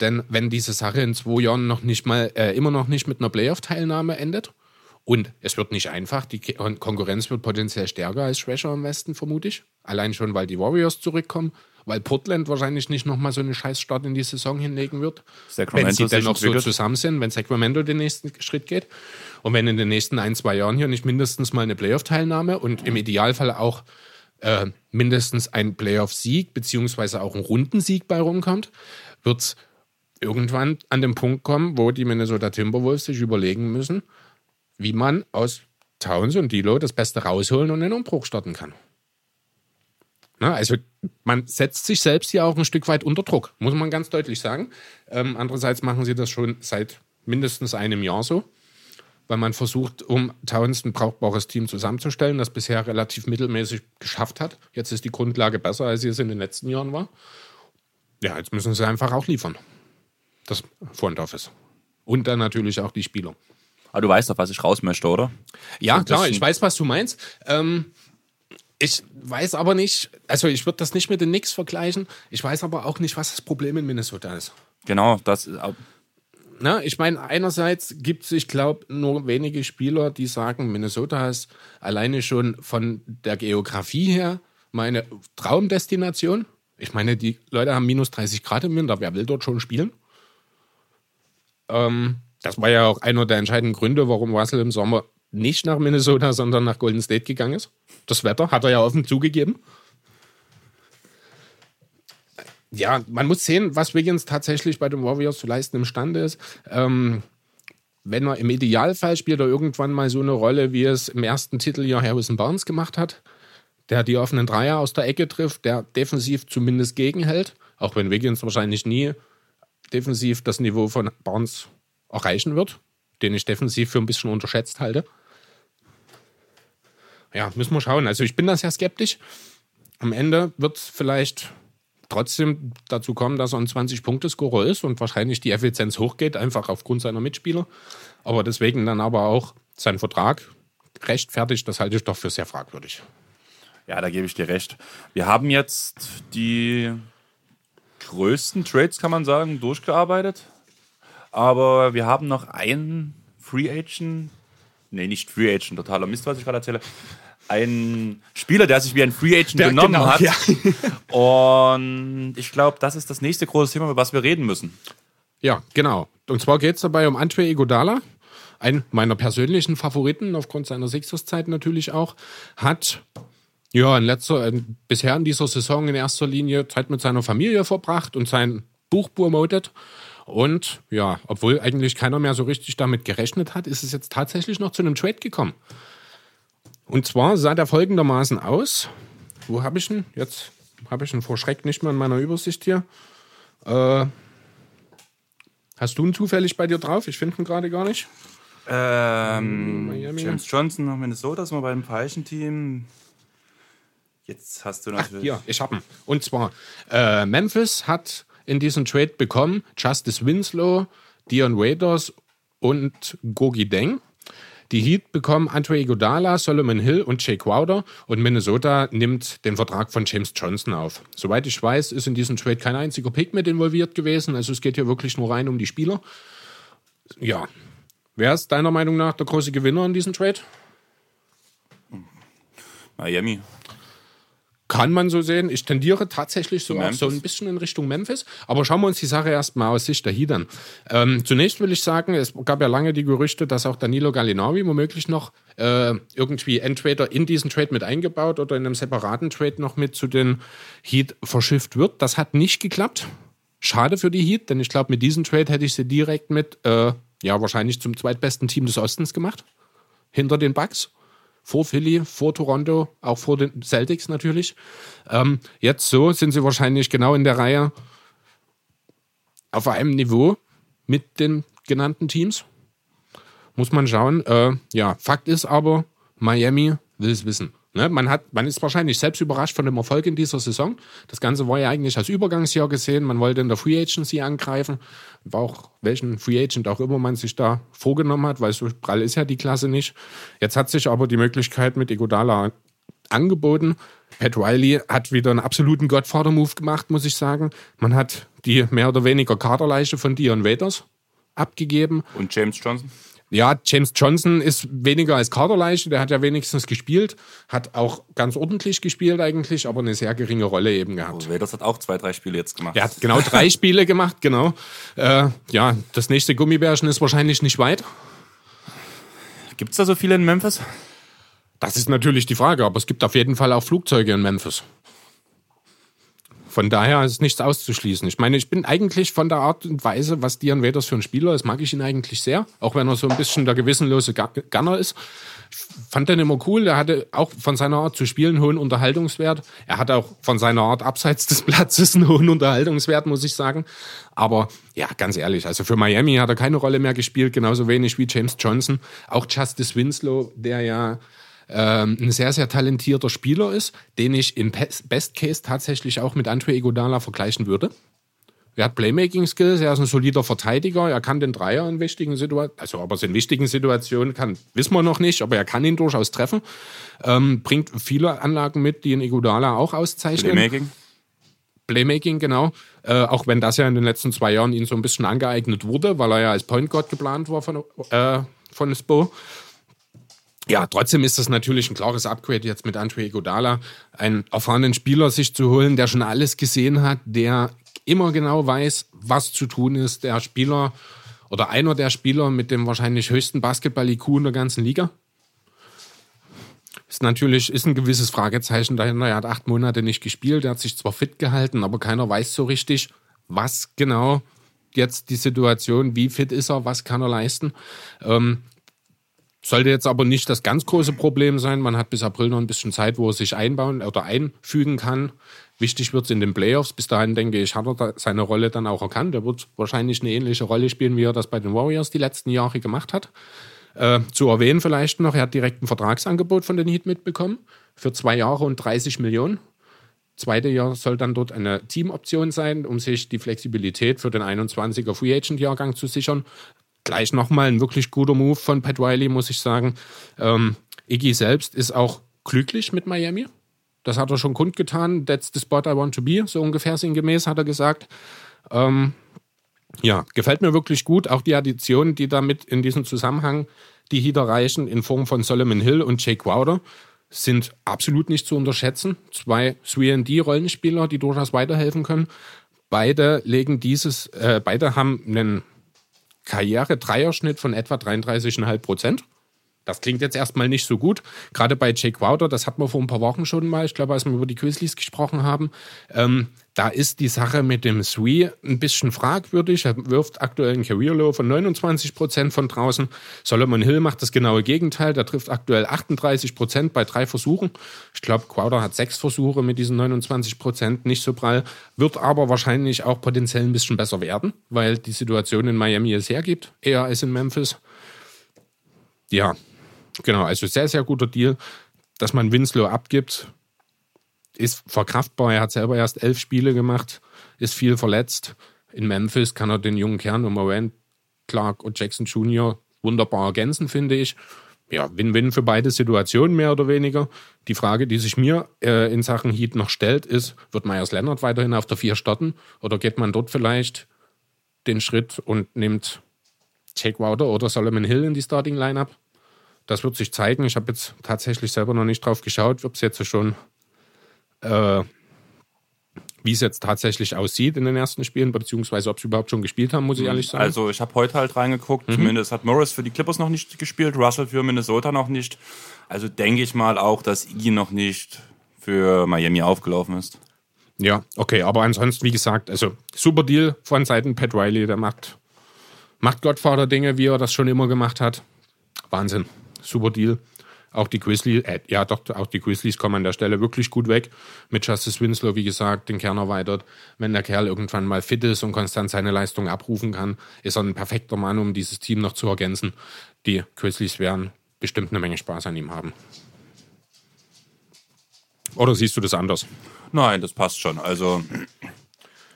Denn wenn diese Sache in zwei Jahren noch nicht mal, äh, immer noch nicht mit einer Playoff-Teilnahme endet, und es wird nicht einfach, die Kon- Konkurrenz wird potenziell stärker als schwächer im Westen, vermute ich. Allein schon, weil die Warriors zurückkommen, weil Portland wahrscheinlich nicht nochmal so eine Scheißstart in die Saison hinlegen wird. Sacramento wenn sie denn noch so zusammen sind, wenn Sacramento den nächsten Schritt geht. Und wenn in den nächsten ein, zwei Jahren hier nicht mindestens mal eine Playoff-Teilnahme und im Idealfall auch äh, mindestens ein Playoff-Sieg beziehungsweise auch ein Rundensieg bei rumkommt, wird es irgendwann an den Punkt kommen, wo die Minnesota Timberwolves sich überlegen müssen, wie man aus Towns und Dilo das Beste rausholen und einen Umbruch starten kann. Na, also man setzt sich selbst hier auch ein Stück weit unter Druck, muss man ganz deutlich sagen. Ähm, andererseits machen sie das schon seit mindestens einem Jahr so, weil man versucht, um Towns ein brauchbares Team zusammenzustellen, das bisher relativ mittelmäßig geschafft hat. Jetzt ist die Grundlage besser, als sie es in den letzten Jahren war. Ja, jetzt müssen sie einfach auch liefern. Das Front Office. Und dann natürlich auch die Spieler. Aber du weißt doch, was ich raus möchte, oder? Ja, klar, ich weiß, was du meinst. Ähm, ich weiß aber nicht, also ich würde das nicht mit den Knicks vergleichen. Ich weiß aber auch nicht, was das Problem in Minnesota ist. Genau, das Na, ich meine, einerseits gibt es, ich glaube, nur wenige Spieler, die sagen, Minnesota ist alleine schon von der Geografie her meine Traumdestination. Ich meine, die Leute haben minus 30 Grad im Winter. Wer will dort schon spielen? Ähm, das war ja auch einer der entscheidenden Gründe, warum Russell im Sommer nicht nach Minnesota, sondern nach Golden State gegangen ist. Das Wetter hat er ja offen zugegeben. Ja, man muss sehen, was Wiggins tatsächlich bei den Warriors zu leisten imstande ist. Ähm, wenn er im Idealfall spielt er irgendwann mal so eine Rolle, wie es im ersten Titeljahr Harrison Barnes gemacht hat, der die offenen Dreier aus der Ecke trifft, der defensiv zumindest gegenhält, auch wenn Wiggins wahrscheinlich nie defensiv das Niveau von Barnes erreichen wird, den ich defensiv für ein bisschen unterschätzt halte. Ja, müssen wir schauen. Also ich bin da sehr skeptisch. Am Ende wird es vielleicht trotzdem dazu kommen, dass er ein 20-Punkte-Scorer ist und wahrscheinlich die Effizienz hochgeht, einfach aufgrund seiner Mitspieler. Aber deswegen dann aber auch sein Vertrag rechtfertigt, das halte ich doch für sehr fragwürdig. Ja, da gebe ich dir recht. Wir haben jetzt die größten Trades, kann man sagen, durchgearbeitet. Aber wir haben noch einen Free Agent, nee, nicht Free Agent, totaler Mist, was ich gerade erzähle. Ein Spieler, der sich wie ein Free Agent Ja, genommen genau, hat. ja. *laughs* Und ich glaube, das ist das nächste große Thema, über was wir reden müssen. Ja, genau. Und zwar geht es dabei um Antwe Igodala, ein meiner persönlichen Favoriten, aufgrund seiner Sixers-Zeit natürlich auch, hat ja in letzter, äh, bisher in dieser Saison in erster Linie Zeit mit seiner Familie verbracht und sein Buch promotet. Und ja, obwohl eigentlich keiner mehr so richtig damit gerechnet hat, ist es jetzt tatsächlich noch zu einem Trade gekommen. Und zwar sah der folgendermaßen aus. Wo habe ich ihn? Jetzt habe ich ihn vor Schreck nicht mehr in meiner Übersicht hier. Äh, Hast du ihn zufällig bei dir drauf? Ich finde ihn gerade gar nicht. Ähm, Miami. James Johnson nach Minnesota, sind wir beim falschen Team. Jetzt hast du natürlich. Hier, ich habe ihn. Und zwar, äh, Memphis hat in diesem Trade bekommen Justice Winslow, Dion Waiters und Gogi Deng. Die Heat bekommen Andre Iguodala, Solomon Hill und Jay Crowder und Minnesota nimmt den Vertrag von James Johnson auf. Soweit ich weiß, ist in diesem Trade kein einziger Pick mit involviert gewesen. Also es geht hier wirklich nur rein um die Spieler. Ja. Wer ist deiner Meinung nach der große Gewinner in diesem Trade? Miami. Kann man so sehen. Ich tendiere tatsächlich so, so ein bisschen in Richtung Memphis. Aber schauen wir uns die Sache erstmal aus Sicht der Heat an. Ähm, zunächst will ich sagen, es gab ja lange die Gerüchte, dass auch Danilo Gallinari womöglich noch äh, irgendwie entweder in diesen Trade mit eingebaut oder in einem separaten Trade noch mit zu den Heat verschifft wird. Das hat nicht geklappt. Schade für die Heat, denn ich glaube, mit diesem Trade hätte ich sie direkt mit, äh, ja, wahrscheinlich zum zweitbesten Team des Ostens gemacht. Hinter den Bucks vor Philly, vor Toronto, auch vor den Celtics natürlich. Ähm, jetzt so sind sie wahrscheinlich genau in der Reihe auf einem Niveau mit den genannten Teams. Muss man schauen. Äh, ja, Fakt ist aber, Miami will es wissen. Ne? Man, hat, man ist wahrscheinlich selbst überrascht von dem Erfolg in dieser Saison. Das Ganze war ja eigentlich als Übergangsjahr gesehen. Man wollte in der Free Agency angreifen. War auch welchen Free Agent auch immer man sich da vorgenommen hat, weil so prall ist ja die Klasse nicht. Jetzt hat sich aber die Möglichkeit mit Igodala angeboten. Pat Riley hat wieder einen absoluten Godfather-Move gemacht, muss ich sagen. Man hat die mehr oder weniger Kaderleiche von Dion Waiters abgegeben. Und James Johnson? Ja, James Johnson ist weniger als Kaderleiche, der hat ja wenigstens gespielt, hat auch ganz ordentlich gespielt eigentlich, aber eine sehr geringe Rolle eben gehabt. Raiders hat auch zwei, drei Spiele jetzt gemacht. Er hat genau drei *laughs* Spiele gemacht, genau. Äh, ja, das nächste Gummibärchen ist wahrscheinlich nicht weit. Gibt es da so viele in Memphis? Das ist natürlich die Frage, aber es gibt auf jeden Fall auch Flugzeuge in Memphis. Von daher ist nichts auszuschließen. Ich meine, ich bin eigentlich von der Art und Weise, was Dion Waiters für ein Spieler ist, mag ich ihn eigentlich sehr. Auch wenn er so ein bisschen der gewissenlose Gunner ist. Ich fand den immer cool. Er hatte auch von seiner Art zu spielen hohen Unterhaltungswert. Er hat auch von seiner Art abseits des Platzes einen hohen Unterhaltungswert, muss ich sagen. Aber ja, ganz ehrlich, also für Miami hat er keine Rolle mehr gespielt, genauso wenig wie James Johnson. Auch Justice Winslow, der ja ähm, ein sehr, sehr talentierter Spieler ist, den ich im Best Case tatsächlich auch mit Andre Iguodala vergleichen würde. Er hat Playmaking-Skills, er ist ein solider Verteidiger, er kann den Dreier in wichtigen Situationen, also ob er es in wichtigen Situationen kann, wissen wir noch nicht, aber er kann ihn durchaus treffen. Ähm, bringt viele Anlagen mit, die in Iguodala auch auszeichnen. Playmaking? Playmaking, genau. Äh, auch wenn das ja in den letzten zwei Jahren ihm so ein bisschen angeeignet wurde, weil er ja als Point Guard geplant war von, äh, von Spo. Ja, trotzdem ist das natürlich ein klares Upgrade jetzt mit Andre Iguodala, einen erfahrenen Spieler sich zu holen, der schon alles gesehen hat, der immer genau weiß, was zu tun ist. Der Spieler oder einer der Spieler mit dem wahrscheinlich höchsten Basketball-IQ in der ganzen Liga. Ist natürlich, ist ein gewisses Fragezeichen dahinter. Er hat acht Monate nicht gespielt, er hat sich zwar fit gehalten, aber keiner weiß so richtig, was genau jetzt die Situation, wie fit ist er, was kann er leisten. Ähm, sollte jetzt aber nicht das ganz große Problem sein. Man hat bis April noch ein bisschen Zeit, wo er sich einbauen oder einfügen kann. Wichtig wird es in den Playoffs. Bis dahin, denke ich, hat er seine Rolle dann auch erkannt. Er wird wahrscheinlich eine ähnliche Rolle spielen, wie er das bei den Warriors die letzten Jahre gemacht hat. Äh, zu erwähnen vielleicht noch, er hat direkt ein Vertragsangebot von den Heat mitbekommen für zwei Jahre und 30 Millionen. Zweite Jahr soll dann dort eine Teamoption sein, um sich die Flexibilität für den 21er Free Agent Jahrgang zu sichern gleich nochmal ein wirklich guter Move von Pat Riley, muss ich sagen. Ähm, Iggy selbst ist auch glücklich mit Miami. Das hat er schon kundgetan. That's the spot I want to be, so ungefähr sinngemäß, hat er gesagt. Ähm, ja, gefällt mir wirklich gut. Auch die Additionen, die damit in diesem Zusammenhang die Heat erreichen, in Form von Solomon Hill und Jake Crowder, sind absolut nicht zu unterschätzen. Zwei 3D-Rollenspieler, die durchaus weiterhelfen können. Beide legen dieses, äh, beide haben einen Karriere-Dreierschnitt von etwa 33,5 Prozent. Das klingt jetzt erstmal nicht so gut. Gerade bei Jake Crowder, das hatten wir vor ein paar Wochen schon mal, ich glaube, als wir über die Grizzlies gesprochen haben. Ähm, da ist die Sache mit dem Three ein bisschen fragwürdig. Er wirft aktuell ein Career Low von 29 Prozent von draußen. Solomon Hill macht das genaue Gegenteil. Der trifft aktuell 38 Prozent bei drei Versuchen. Ich glaube, Crowder hat sechs Versuche mit diesen 29 Prozent, nicht so prall. Wird aber wahrscheinlich auch potenziell ein bisschen besser werden, weil die Situation in Miami es hergibt, eher als in Memphis. Ja, Genau, also sehr, sehr guter Deal. Dass man Winslow abgibt, ist verkraftbar. Er hat selber erst elf Spiele gemacht, ist viel verletzt. In Memphis kann er den jungen Kern um Moran, Clark und Jackson Jr. wunderbar ergänzen, finde ich. Ja, Win-Win für beide Situationen mehr oder weniger. Die Frage, die sich mir äh, in Sachen Heat noch stellt, ist, wird Myers Leonard weiterhin auf der vier starten oder geht man dort vielleicht den Schritt und nimmt Jake Wouter oder Solomon Hill in die Starting Lineup? Das wird sich zeigen. Ich habe jetzt tatsächlich selber noch nicht drauf geschaut, ob es jetzt schon, äh, wie es jetzt tatsächlich aussieht in den ersten Spielen, beziehungsweise ob sie überhaupt schon gespielt haben, muss ich ehrlich sagen. Also ich habe heute halt reingeguckt. Mhm. Zumindest hat Morris für die Clippers noch nicht gespielt, Russell für Minnesota noch nicht. Also denke ich mal auch, dass Iggy noch nicht für Miami aufgelaufen ist. Ja, okay, aber ansonsten, wie gesagt, also super Deal von Seiten Pat Riley, der macht, macht Godfather-Dinge, wie er das schon immer gemacht hat. Wahnsinn super Deal. Auch die Grizzlies, äh, ja doch, auch die Grizzlies kommen an der Stelle wirklich gut weg. Mit Justice Winslow, wie gesagt, den Kern erweitert. Wenn der Kerl irgendwann mal fit ist und konstant seine Leistung abrufen kann, ist er ein perfekter Mann, um dieses Team noch zu ergänzen. Die Grizzlies werden bestimmt eine Menge Spaß an ihm haben. Oder siehst du das anders? Nein, das passt schon. Also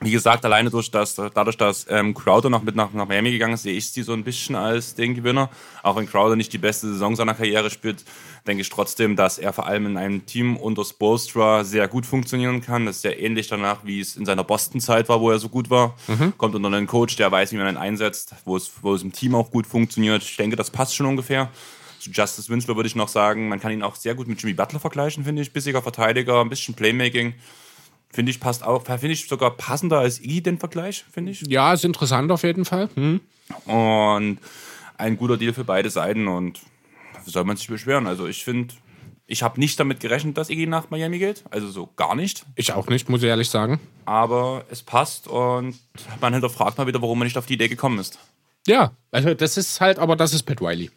wie gesagt, alleine durch das, dadurch, dass ähm, Crowder noch mit nach, nach Miami gegangen ist, sehe ich sie so ein bisschen als den Gewinner. Auch wenn Crowder nicht die beste Saison seiner Karriere spielt, denke ich trotzdem, dass er vor allem in einem Team unter Spolstra sehr gut funktionieren kann. Das ist sehr ähnlich danach, wie es in seiner Boston-Zeit war, wo er so gut war. Mhm. Kommt unter einen Coach, der weiß, wie man ihn einsetzt, wo es, wo es im Team auch gut funktioniert. Ich denke, das passt schon ungefähr. Zu Justice Winslow würde ich noch sagen, man kann ihn auch sehr gut mit Jimmy Butler vergleichen, finde ich. Bissiger Verteidiger, ein bisschen Playmaking. Finde ich passt auch, finde ich sogar passender als I den Vergleich, finde ich. Ja, ist interessant auf jeden Fall. Hm. Und ein guter Deal für beide Seiten und soll man sich beschweren. Also ich finde, ich habe nicht damit gerechnet, dass Iggy nach Miami geht. Also so gar nicht. Ich auch nicht, muss ich ehrlich sagen. Aber es passt und man hinterfragt mal wieder, warum man nicht auf die Idee gekommen ist. Ja, also das ist halt, aber das ist Pat Riley.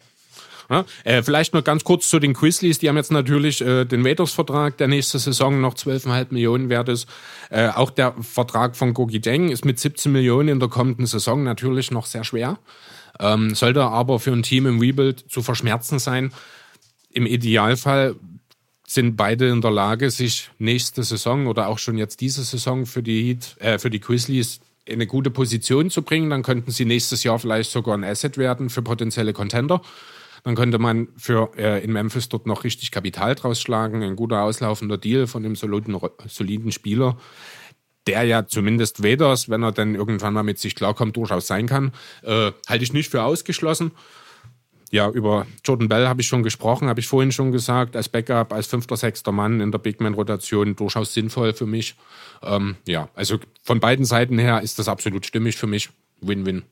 Ja, äh, vielleicht noch ganz kurz zu den Grizzlies. Die haben jetzt natürlich äh, den Waiters-Vertrag, der nächste Saison noch 12,5 Millionen wert ist. Äh, auch der Vertrag von Gogi Deng ist mit 17 Millionen in der kommenden Saison natürlich noch sehr schwer. Ähm, sollte aber für ein Team im Rebuild zu verschmerzen sein. Im Idealfall sind beide in der Lage, sich nächste Saison oder auch schon jetzt diese Saison für die, Heat, äh, für die Grizzlies in eine gute Position zu bringen. Dann könnten sie nächstes Jahr vielleicht sogar ein Asset werden für potenzielle Contender. Dann könnte man für äh, in Memphis dort noch richtig Kapital draus schlagen. Ein guter auslaufender Deal von dem soliden, soliden Spieler, der ja zumindest Weders, wenn er dann irgendwann mal mit sich klarkommt, durchaus sein kann. Äh, halte ich nicht für ausgeschlossen. Ja, über Jordan Bell habe ich schon gesprochen, habe ich vorhin schon gesagt, als Backup, als fünfter, sechster Mann in der Big Man-Rotation durchaus sinnvoll für mich. Ähm, ja, also von beiden Seiten her ist das absolut stimmig für mich. Win-win.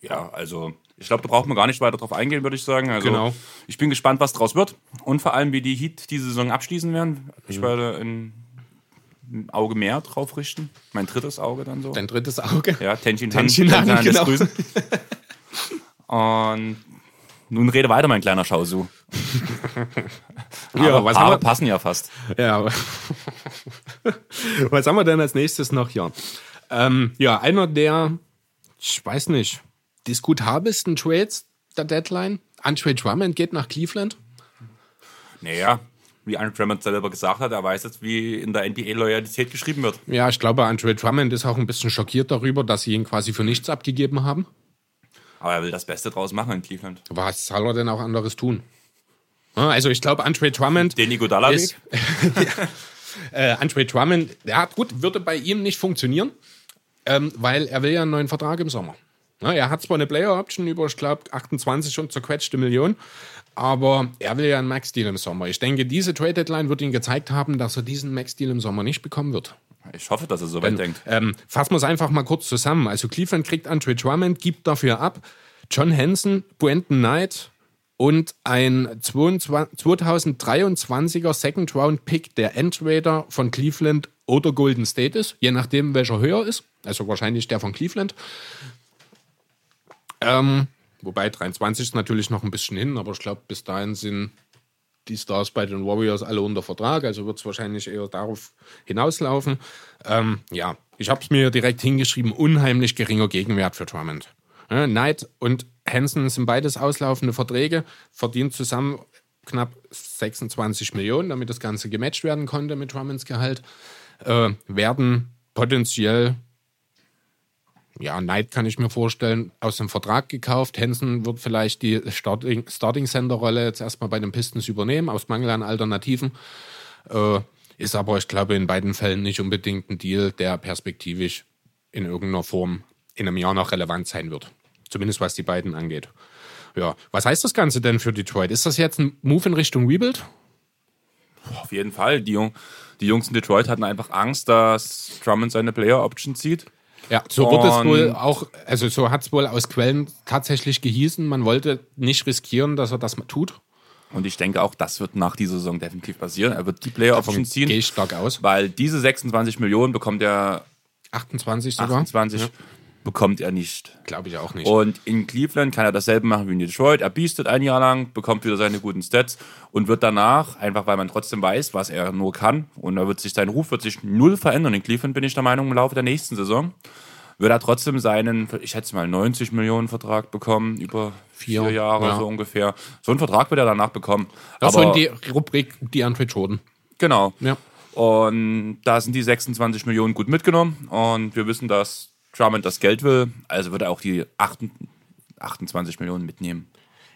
Ja, also Ich glaube, da braucht man gar nicht weiter drauf eingehen, würde ich sagen. Also, Genau. Ich bin gespannt, was draus wird. Und vor allem, wie die Heat diese Saison abschließen werden. Ich werde ein, Auge mehr drauf richten. Mein drittes Auge dann so. Dein drittes Auge. Ja, Tenchin Tenchin Han, Han, genau. grüßen. Und nun rede weiter, mein kleiner Schausu. Ja, Aber was Haare haben wir- passen ja fast. Ja. aber- *laughs* Was haben wir denn als nächstes noch hier? Ähm, ja, einer der, ich weiß nicht, diskutabelsten Trades der Deadline. Andre Drummond geht nach Cleveland. Naja, wie Aaron Drummond selber gesagt hat, er weiß jetzt, wie in der NBA Loyalität geschrieben wird. Ja, ich glaube, Andre Drummond ist auch ein bisschen schockiert darüber, dass sie ihn quasi für nichts abgegeben haben. Aber er will das Beste draus machen in Cleveland. Was soll er denn auch anderes tun? Also ich glaube, Andre Drummond Den Iguodala ist, *laughs* äh, Andre Drummond, ja gut, würde bei ihm nicht funktionieren, ähm, weil er will ja einen neuen Vertrag im Sommer. Er hat zwar eine Player-Option über, ich glaube, 28 und zerquetschte Millionen, aber er will ja einen Max-Deal im Sommer. Ich denke, diese Trade-Deadline wird ihm gezeigt haben, dass er diesen Max-Deal im Sommer nicht bekommen wird. Ich hoffe, dass er so weit denkt. Ähm, fassen wir es einfach mal kurz zusammen. Also Cleveland kriegt Andre Drummond, gibt dafür ab John Hansen, Brandon Knight und ein 22 2023er Second Round Pick der Entweder von Cleveland oder Golden State ist, je nachdem welcher höher ist. Also wahrscheinlich der von Cleveland. Ähm, wobei 23 ist natürlich noch ein bisschen hin, aber ich glaube, bis dahin sind die Stars bei den Warriors alle unter Vertrag, also wird es wahrscheinlich eher darauf hinauslaufen. Ähm, ja, ich habe es mir direkt hingeschrieben, unheimlich geringer Gegenwert für Drummond. Ja, Knight und Hansen sind beides auslaufende Verträge, verdienen zusammen knapp 26 Millionen, damit das Ganze gematcht werden konnte mit Drummonds Gehalt, äh, werden potenziell ja, Knight kann ich mir vorstellen, aus dem Vertrag gekauft. Hansen wird vielleicht die Starting, Starting Center Rolle jetzt erstmal bei den Pistons übernehmen, aus Mangel an Alternativen. Äh, ist aber, ich glaube, in beiden Fällen nicht unbedingt ein Deal, der perspektivisch in irgendeiner Form in einem Jahr noch relevant sein wird. Zumindest was die beiden angeht. Ja, was heißt das Ganze denn für Detroit? Ist das jetzt ein Move in Richtung Rebuild? Auf jeden Fall. Die, Jung, die Jungs in Detroit hatten einfach Angst, dass Drummond seine Player-Option zieht. Ja, so wird es wohl auch, also so hat es wohl aus Quellen tatsächlich gehießen. Man wollte nicht riskieren, dass er das mal tut. Und ich denke auch, das wird nach dieser Saison definitiv passieren. Er wird die Davon Player-Option ziehen, gehe ich stark aus. weil diese 26 Millionen bekommt er, 28 sogar? 28 bekommt er nicht. Glaube ich auch nicht. Und in Cleveland kann er dasselbe machen wie in Detroit. Er biestet ein Jahr lang, bekommt wieder seine guten Stats und wird danach, einfach weil man trotzdem weiß, was er nur kann, und er wird sich, sein Ruf wird sich null verändern. In Cleveland bin ich der Meinung, im Laufe der nächsten Saison wird er trotzdem seinen, ich schätze mal, 90 Millionen Vertrag bekommen, über vier, Vier, Jahre ja. so ungefähr. So einen Vertrag wird er danach bekommen. das Aber in die Rubrik die Andre Jordan. Genau. Ja. Und da sind die 26 Millionen gut mitgenommen. Und wir wissen, dass Drummond das Geld will. Also wird er auch die 8 28 Millionen mitnehmen.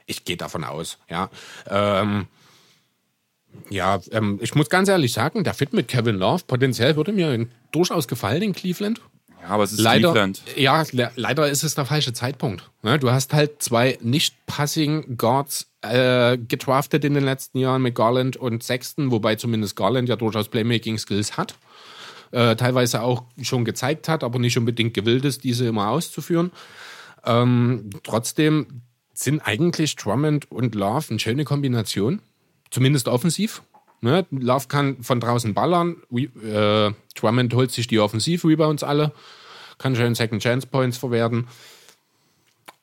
Ich gehe davon aus, ja. Ähm, ja, ähm, ich muss ganz ehrlich sagen, der Fit mit Kevin Love potenziell würde mir durchaus gefallen in Cleveland. Ja, aber es ist Leider, Cleveland. ja, le leider ist es der falsche Zeitpunkt. Ne? Du hast halt zwei nicht-passing Guards äh, gedraftet in den letzten Jahren mit Garland und Sexton, wobei zumindest Garland ja durchaus Playmaking-Skills hat. Äh, teilweise auch schon gezeigt hat, aber nicht unbedingt gewillt ist, diese immer auszuführen. Ähm, trotzdem sind eigentlich Drummond und Love eine schöne Kombination, zumindest offensiv. Ne? Love kann von draußen ballern, äh, Drummond holt sich die Offensiv-Rebounds alle, kann schön Second Chance Points verwerten.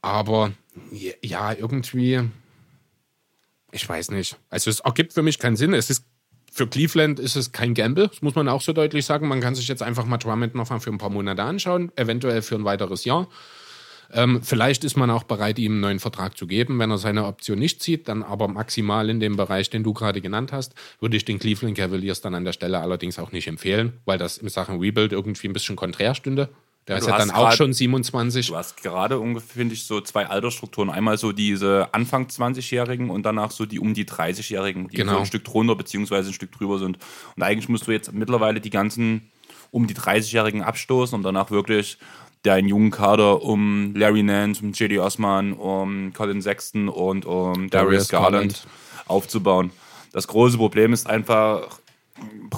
Aber ja, irgendwie, ich weiß nicht. Also es ergibt für mich keinen Sinn. Es ist für Cleveland ist es kein Gamble, das muss man auch so deutlich sagen. Man kann sich jetzt einfach mal Drummond noch mal für ein paar Monate anschauen, eventuell für ein weiteres Jahr. Ähm, vielleicht ist man auch bereit, ihm einen neuen Vertrag zu geben, wenn er seine Option nicht zieht, dann aber maximal in dem Bereich, den du gerade genannt hast, würde ich den Cleveland Cavaliers dann an der Stelle allerdings auch nicht empfehlen, weil das in Sachen Rebuild irgendwie ein bisschen konträr stünde. Der ist ja dann auch grad- schon 27. Du hast gerade ungefähr, finde ich, so zwei Altersstrukturen. Einmal so diese Anfang 20-Jährigen und danach so die um die 30-Jährigen, die Genau. so ein Stück drunter beziehungsweise ein Stück drüber sind. Und eigentlich musst du jetzt mittlerweile die ganzen um die 30-Jährigen abstoßen und danach wirklich deinen jungen Kader um Larry Nance, um J.D. Osman, um Colin Sexton und um Darius Darius Garland Garland. aufzubauen. Das große Problem ist einfach,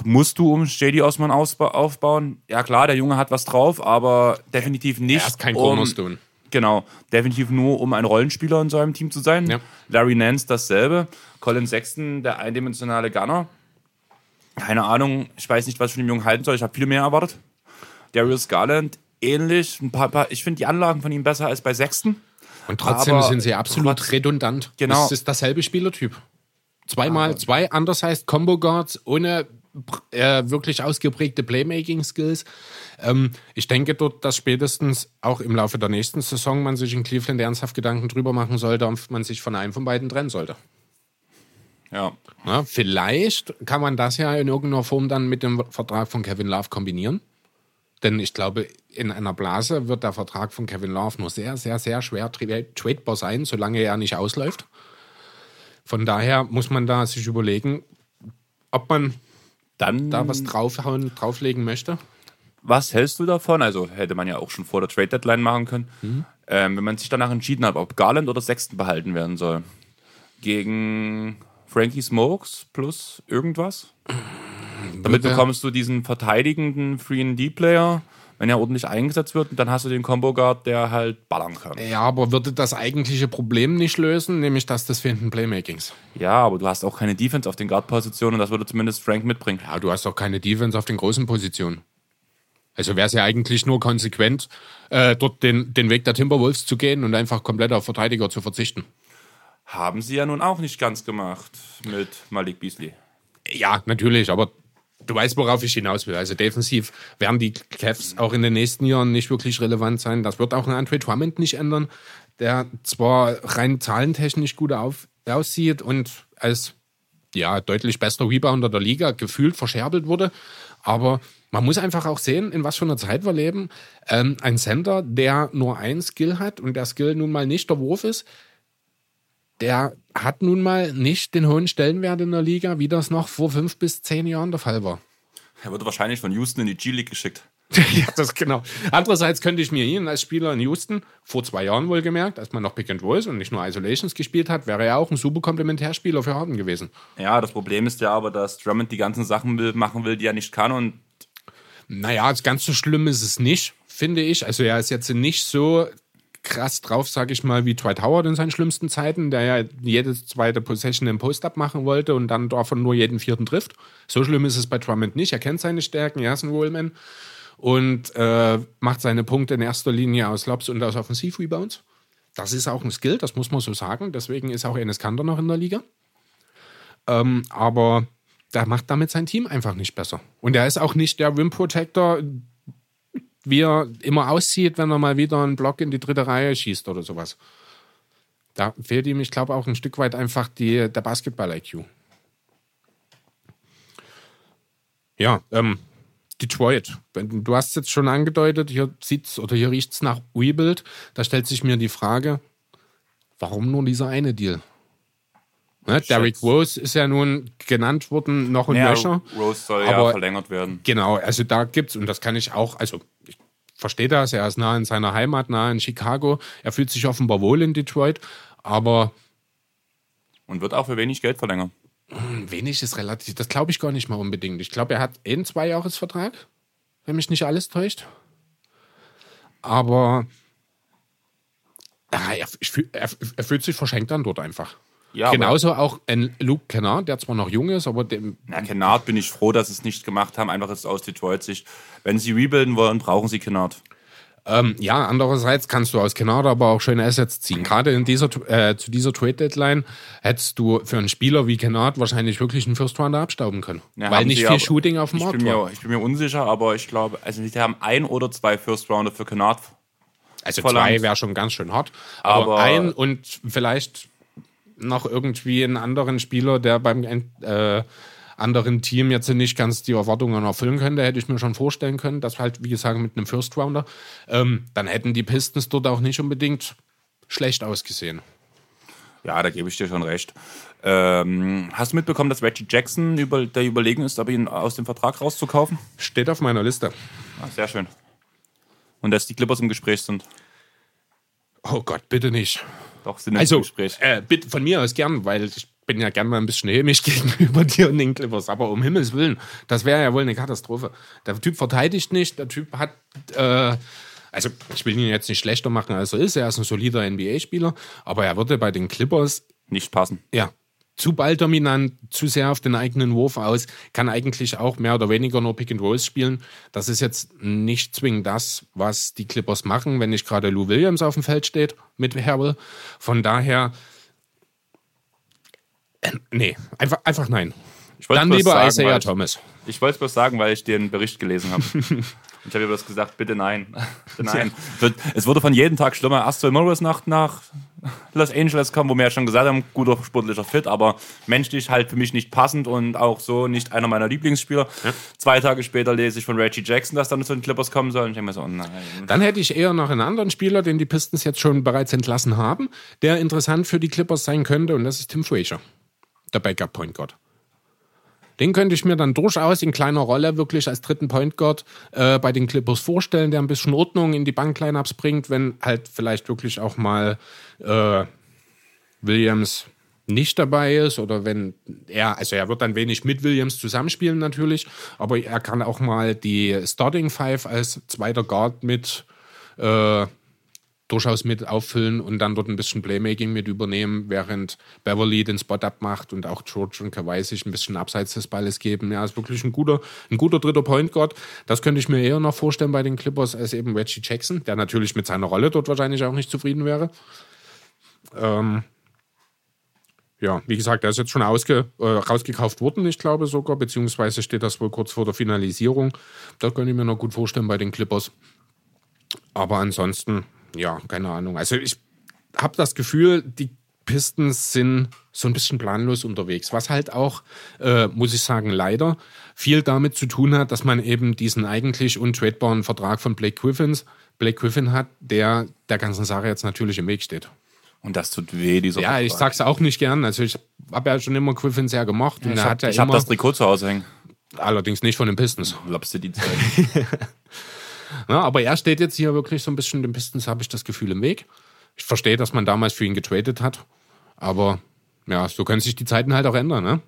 musst du um J.D. Osman aufbauen? Ja klar, der Junge hat was drauf, aber definitiv nicht Er ist kein um, Cornerstone. Genau, definitiv nur, um ein Rollenspieler in so einem Team zu sein. Ja. Larry Nance dasselbe. Colin Sexton, der eindimensionale Gunner. Keine Ahnung, ich weiß nicht, was ich von dem Jungen halten soll. Ich habe viel mehr erwartet. Darius Garland, ähnlich. Ein paar, paar, ich finde die Anlagen von ihm besser als bei Sexton. Und trotzdem Aber sind sie absolut redundant. Genau. Es ist dasselbe Spielertyp. Zweimal zwei undersized Combo Guards ohne äh, wirklich ausgeprägte Playmaking-Skills. Ähm, ich denke dort, dass spätestens auch im Laufe der nächsten Saison man sich in Cleveland ernsthaft Gedanken drüber machen sollte, ob man sich von einem von beiden trennen sollte. Ja. Ja, vielleicht kann man das ja in irgendeiner Form dann mit dem Vertrag von Kevin Love kombinieren. Denn ich glaube, in einer Blase wird der Vertrag von Kevin Love nur sehr, sehr, sehr schwer tra- tradebar sein, solange er nicht ausläuft. Von daher muss man da sich überlegen, ob man Dann, da was draufhauen, drauflegen möchte. was hältst du davon? Also hätte man ja auch schon vor der Trade Deadline machen können. Mhm. Ähm, wenn man sich danach entschieden hat, ob Garland oder Sexton behalten werden soll. Gegen Frankie Smokes plus irgendwas? Damit Würde- bekommst du diesen verteidigenden 3D-Player, wenn er ordentlich eingesetzt wird, dann hast du den Combo Guard, der halt ballern kann. Ja, aber würde das eigentliche Problem nicht lösen, nämlich das des fehlenden Playmakings. Ja, aber du hast auch keine Defense auf den Guard-Positionen und das würde zumindest Frank mitbringen. Ja, du hast auch keine Defense auf den großen Positionen. Also wäre es ja eigentlich nur konsequent, äh, dort den, den Weg der Timberwolves zu gehen und einfach komplett auf Verteidiger zu verzichten. Haben sie ja nun auch nicht ganz gemacht mit Malik Beasley. Ja, natürlich, aber du weißt, worauf ich hinaus will. Also defensiv werden die Cavs auch in den nächsten Jahren nicht wirklich relevant sein. Das wird auch ein Andre Drummond nicht ändern, der zwar rein zahlentechnisch gut auf, aussieht und als ja, deutlich bester Rebounder der Liga gefühlt verscherbelt wurde. Aber man muss einfach auch sehen, in was für einer Zeit wir leben. Ähm, ein Center, der nur ein Skill hat und der Skill nun mal nicht der Wurf ist, der hat nun mal nicht den hohen Stellenwert in der Liga, wie das noch vor fünf bis zehn Jahren der Fall war. Er wurde wahrscheinlich von Houston in die G-League geschickt. *laughs* ja, das genau. Andererseits könnte ich mir ihn als Spieler in Houston, vor zwei Jahren wohlgemerkt, als man noch Pick and Rolls und nicht nur Isolations gespielt hat, wäre er auch ein super Komplementärspieler für Harden gewesen. Ja, das Problem ist ja aber, dass Drummond die ganzen Sachen will, machen will, die er nicht kann und Naja, ganz so schlimm ist es nicht, finde ich. Also er ist jetzt nicht so krass drauf, sage ich mal, wie Dwight Howard in seinen schlimmsten Zeiten, der ja jede zweite Possession im Post-Up machen wollte und dann davon nur jeden vierten trifft. So schlimm ist es bei Drummond nicht. Er kennt seine Stärken, er ist ein Rollman und äh, macht seine Punkte in erster Linie aus Lobs und aus Offensiv-Rebounds. Das ist auch ein Skill, das muss man so sagen. Deswegen ist auch Enes Kanter noch in der Liga. Ähm, aber der macht damit sein Team einfach nicht besser. Und er ist auch nicht der Rim Protector, wie er immer aussieht, wenn er mal wieder einen Block in die dritte Reihe schießt oder sowas. Da fehlt ihm, ich glaube, auch ein Stück weit einfach die, der Basketball-IQ. Ja, ähm, Detroit. Du hast jetzt schon angedeutet, hier sieht's oder hier riecht's nach Rebuild. Da stellt sich mir die Frage, warum nur dieser eine Deal? Ne, Derrick Rose ist ja nun genannt worden, noch ein ja, Löcher. Rose soll ja Aber- verlängert werden. Genau, also da gibt's, und das kann ich auch, also ich verstehe das, er ist nah in seiner Heimat, nah in Chicago. Er fühlt sich offenbar wohl in Detroit, aber Und wird auch für wenig Geld verlängern. wenig ist relativ, das glaube ich gar nicht mal unbedingt. Ich glaube, er hat eh einen Zweijahresvertrag, wenn mich nicht alles täuscht. Aber er, er, er fühlt sich verschenkt dann dort einfach. Ja, Genauso auch ein Luke Kennard, der zwar noch jung ist, aber dem, Na, Kennard bin ich froh, dass sie es nicht gemacht haben, einfach jetzt aus Detroit-Sicht. Wenn sie rebuilden wollen, brauchen sie Kennard. Ähm, ja, andererseits kannst du aus Kanada aber auch schöne Assets ziehen. Gerade in dieser, äh, zu dieser Trade-Deadline hättest du für einen Spieler wie Kennard wahrscheinlich wirklich einen First-Rounder abstauben können. Ja, weil nicht viel aber- Shooting auf dem Markt bin, war. mir, ich bin mir unsicher, aber ich glaube, also sie haben ein oder zwei First-Rounder für Kennard. Also verlangt. zwei wäre schon ganz schön hart. Aber, Aber- ein und vielleicht noch irgendwie einen anderen Spieler, der beim äh, anderen Team jetzt nicht ganz die Erwartungen erfüllen könnte, hätte ich mir schon vorstellen können, dass halt, wie gesagt, mit einem First Rounder, ähm, dann hätten die Pistons dort auch nicht unbedingt schlecht ausgesehen. Ja, da gebe ich dir schon recht. Ähm, hast du mitbekommen, dass Reggie Jackson über, der überlegen ist, ob ihn aus dem Vertrag rauszukaufen? Steht auf meiner Liste. Ah, sehr schön. Und dass die Clippers im Gespräch sind. Oh Gott, bitte nicht. Doch, sind Also, Gespräch. äh, bitte von mir aus gern, weil ich bin ja gern mal ein bisschen hämisch *laughs* gegenüber dir und den Clippers. Aber um Himmels Willen, das wäre ja wohl eine Katastrophe. Der Typ verteidigt nicht, der Typ hat äh, also ich will ihn jetzt nicht schlechter machen, als er ist. Er ist ein solider NBA-Spieler, aber er würde bei den Clippers Nicht passen. ja, zu balldominant, zu sehr auf den eigenen Wurf aus, kann eigentlich auch mehr oder weniger nur Pick and Rolls spielen. Das ist jetzt nicht zwingend das, was die Clippers machen, wenn nicht gerade Lou Williams auf dem Feld steht mit Harrell. Von daher, äh, nee, einfach, einfach nein. Dann lieber sagen, Isaiah Thomas. Ich wollte es bloß sagen, weil ich den Bericht gelesen habe. *laughs* Ich habe bloß gesagt, bitte nein. *laughs* bitte nein. Es wurde von jedem Tag schlimmer. Soll Morris nach, nach Los Angeles kommen, wo wir ja schon gesagt haben, guter sportlicher Fit, aber menschlich halt für mich nicht passend und auch so nicht einer meiner Lieblingsspieler. Zwei Tage später lese ich von Reggie Jackson, dass dann zu den Clippers kommen soll. Und ich denke mir so, oh nein. Dann hätte ich eher noch einen anderen Spieler, den die Pistons jetzt schon bereits entlassen haben, der interessant für die Clippers sein könnte, und das ist Tim Frazier, der Backup Point Guard. Den könnte ich mir dann durchaus in kleiner Rolle wirklich als dritten Point Guard äh, bei den Clippers vorstellen, der ein bisschen Ordnung in die Banklineups bringt, wenn halt vielleicht wirklich auch mal äh, Williams nicht dabei ist oder wenn er, also er wird dann wenig mit Williams zusammenspielen natürlich, aber er kann auch mal die Starting Five als zweiter Guard mit äh, durchaus mit auffüllen und dann dort ein bisschen Playmaking mit übernehmen, während Beverly den Spot abmacht und auch George und Kawhi sich ein bisschen abseits des Balles geben. Ja, ist wirklich ein guter, ein guter dritter Point Guard. Das könnte ich mir eher noch vorstellen bei den Clippers als eben Reggie Jackson, der natürlich mit seiner Rolle dort wahrscheinlich auch nicht zufrieden wäre. Ähm, ja, wie gesagt, er ist jetzt schon ausge, äh, rausgekauft worden, ich glaube sogar, beziehungsweise steht das wohl kurz vor der Finalisierung. Das könnte ich mir noch gut vorstellen bei den Clippers. Aber ansonsten, ja, keine Ahnung. Also ich habe das Gefühl, die Pistons sind so ein bisschen planlos unterwegs, was halt auch, äh, muss ich sagen, leider viel damit zu tun hat, dass man eben diesen eigentlich untradebaren Vertrag von Blake Griffins, Blake Griffin hat, der der ganzen Sache jetzt natürlich im Weg steht. Und das tut weh, dieser Ja, ich Vertrag. sag's auch nicht gern. Also ich habe ja schon immer Griffin sehr gemocht und Ich er habe ja hab das Trikot zu Hause hängen. allerdings nicht von den Pistons. Du die Zeit. *laughs* Ja, aber er steht jetzt hier wirklich so ein bisschen den Pistons, habe ich das Gefühl, im Weg. Ich verstehe, dass man damals für ihn getradet hat, aber ja, so können sich die Zeiten halt auch ändern, ne?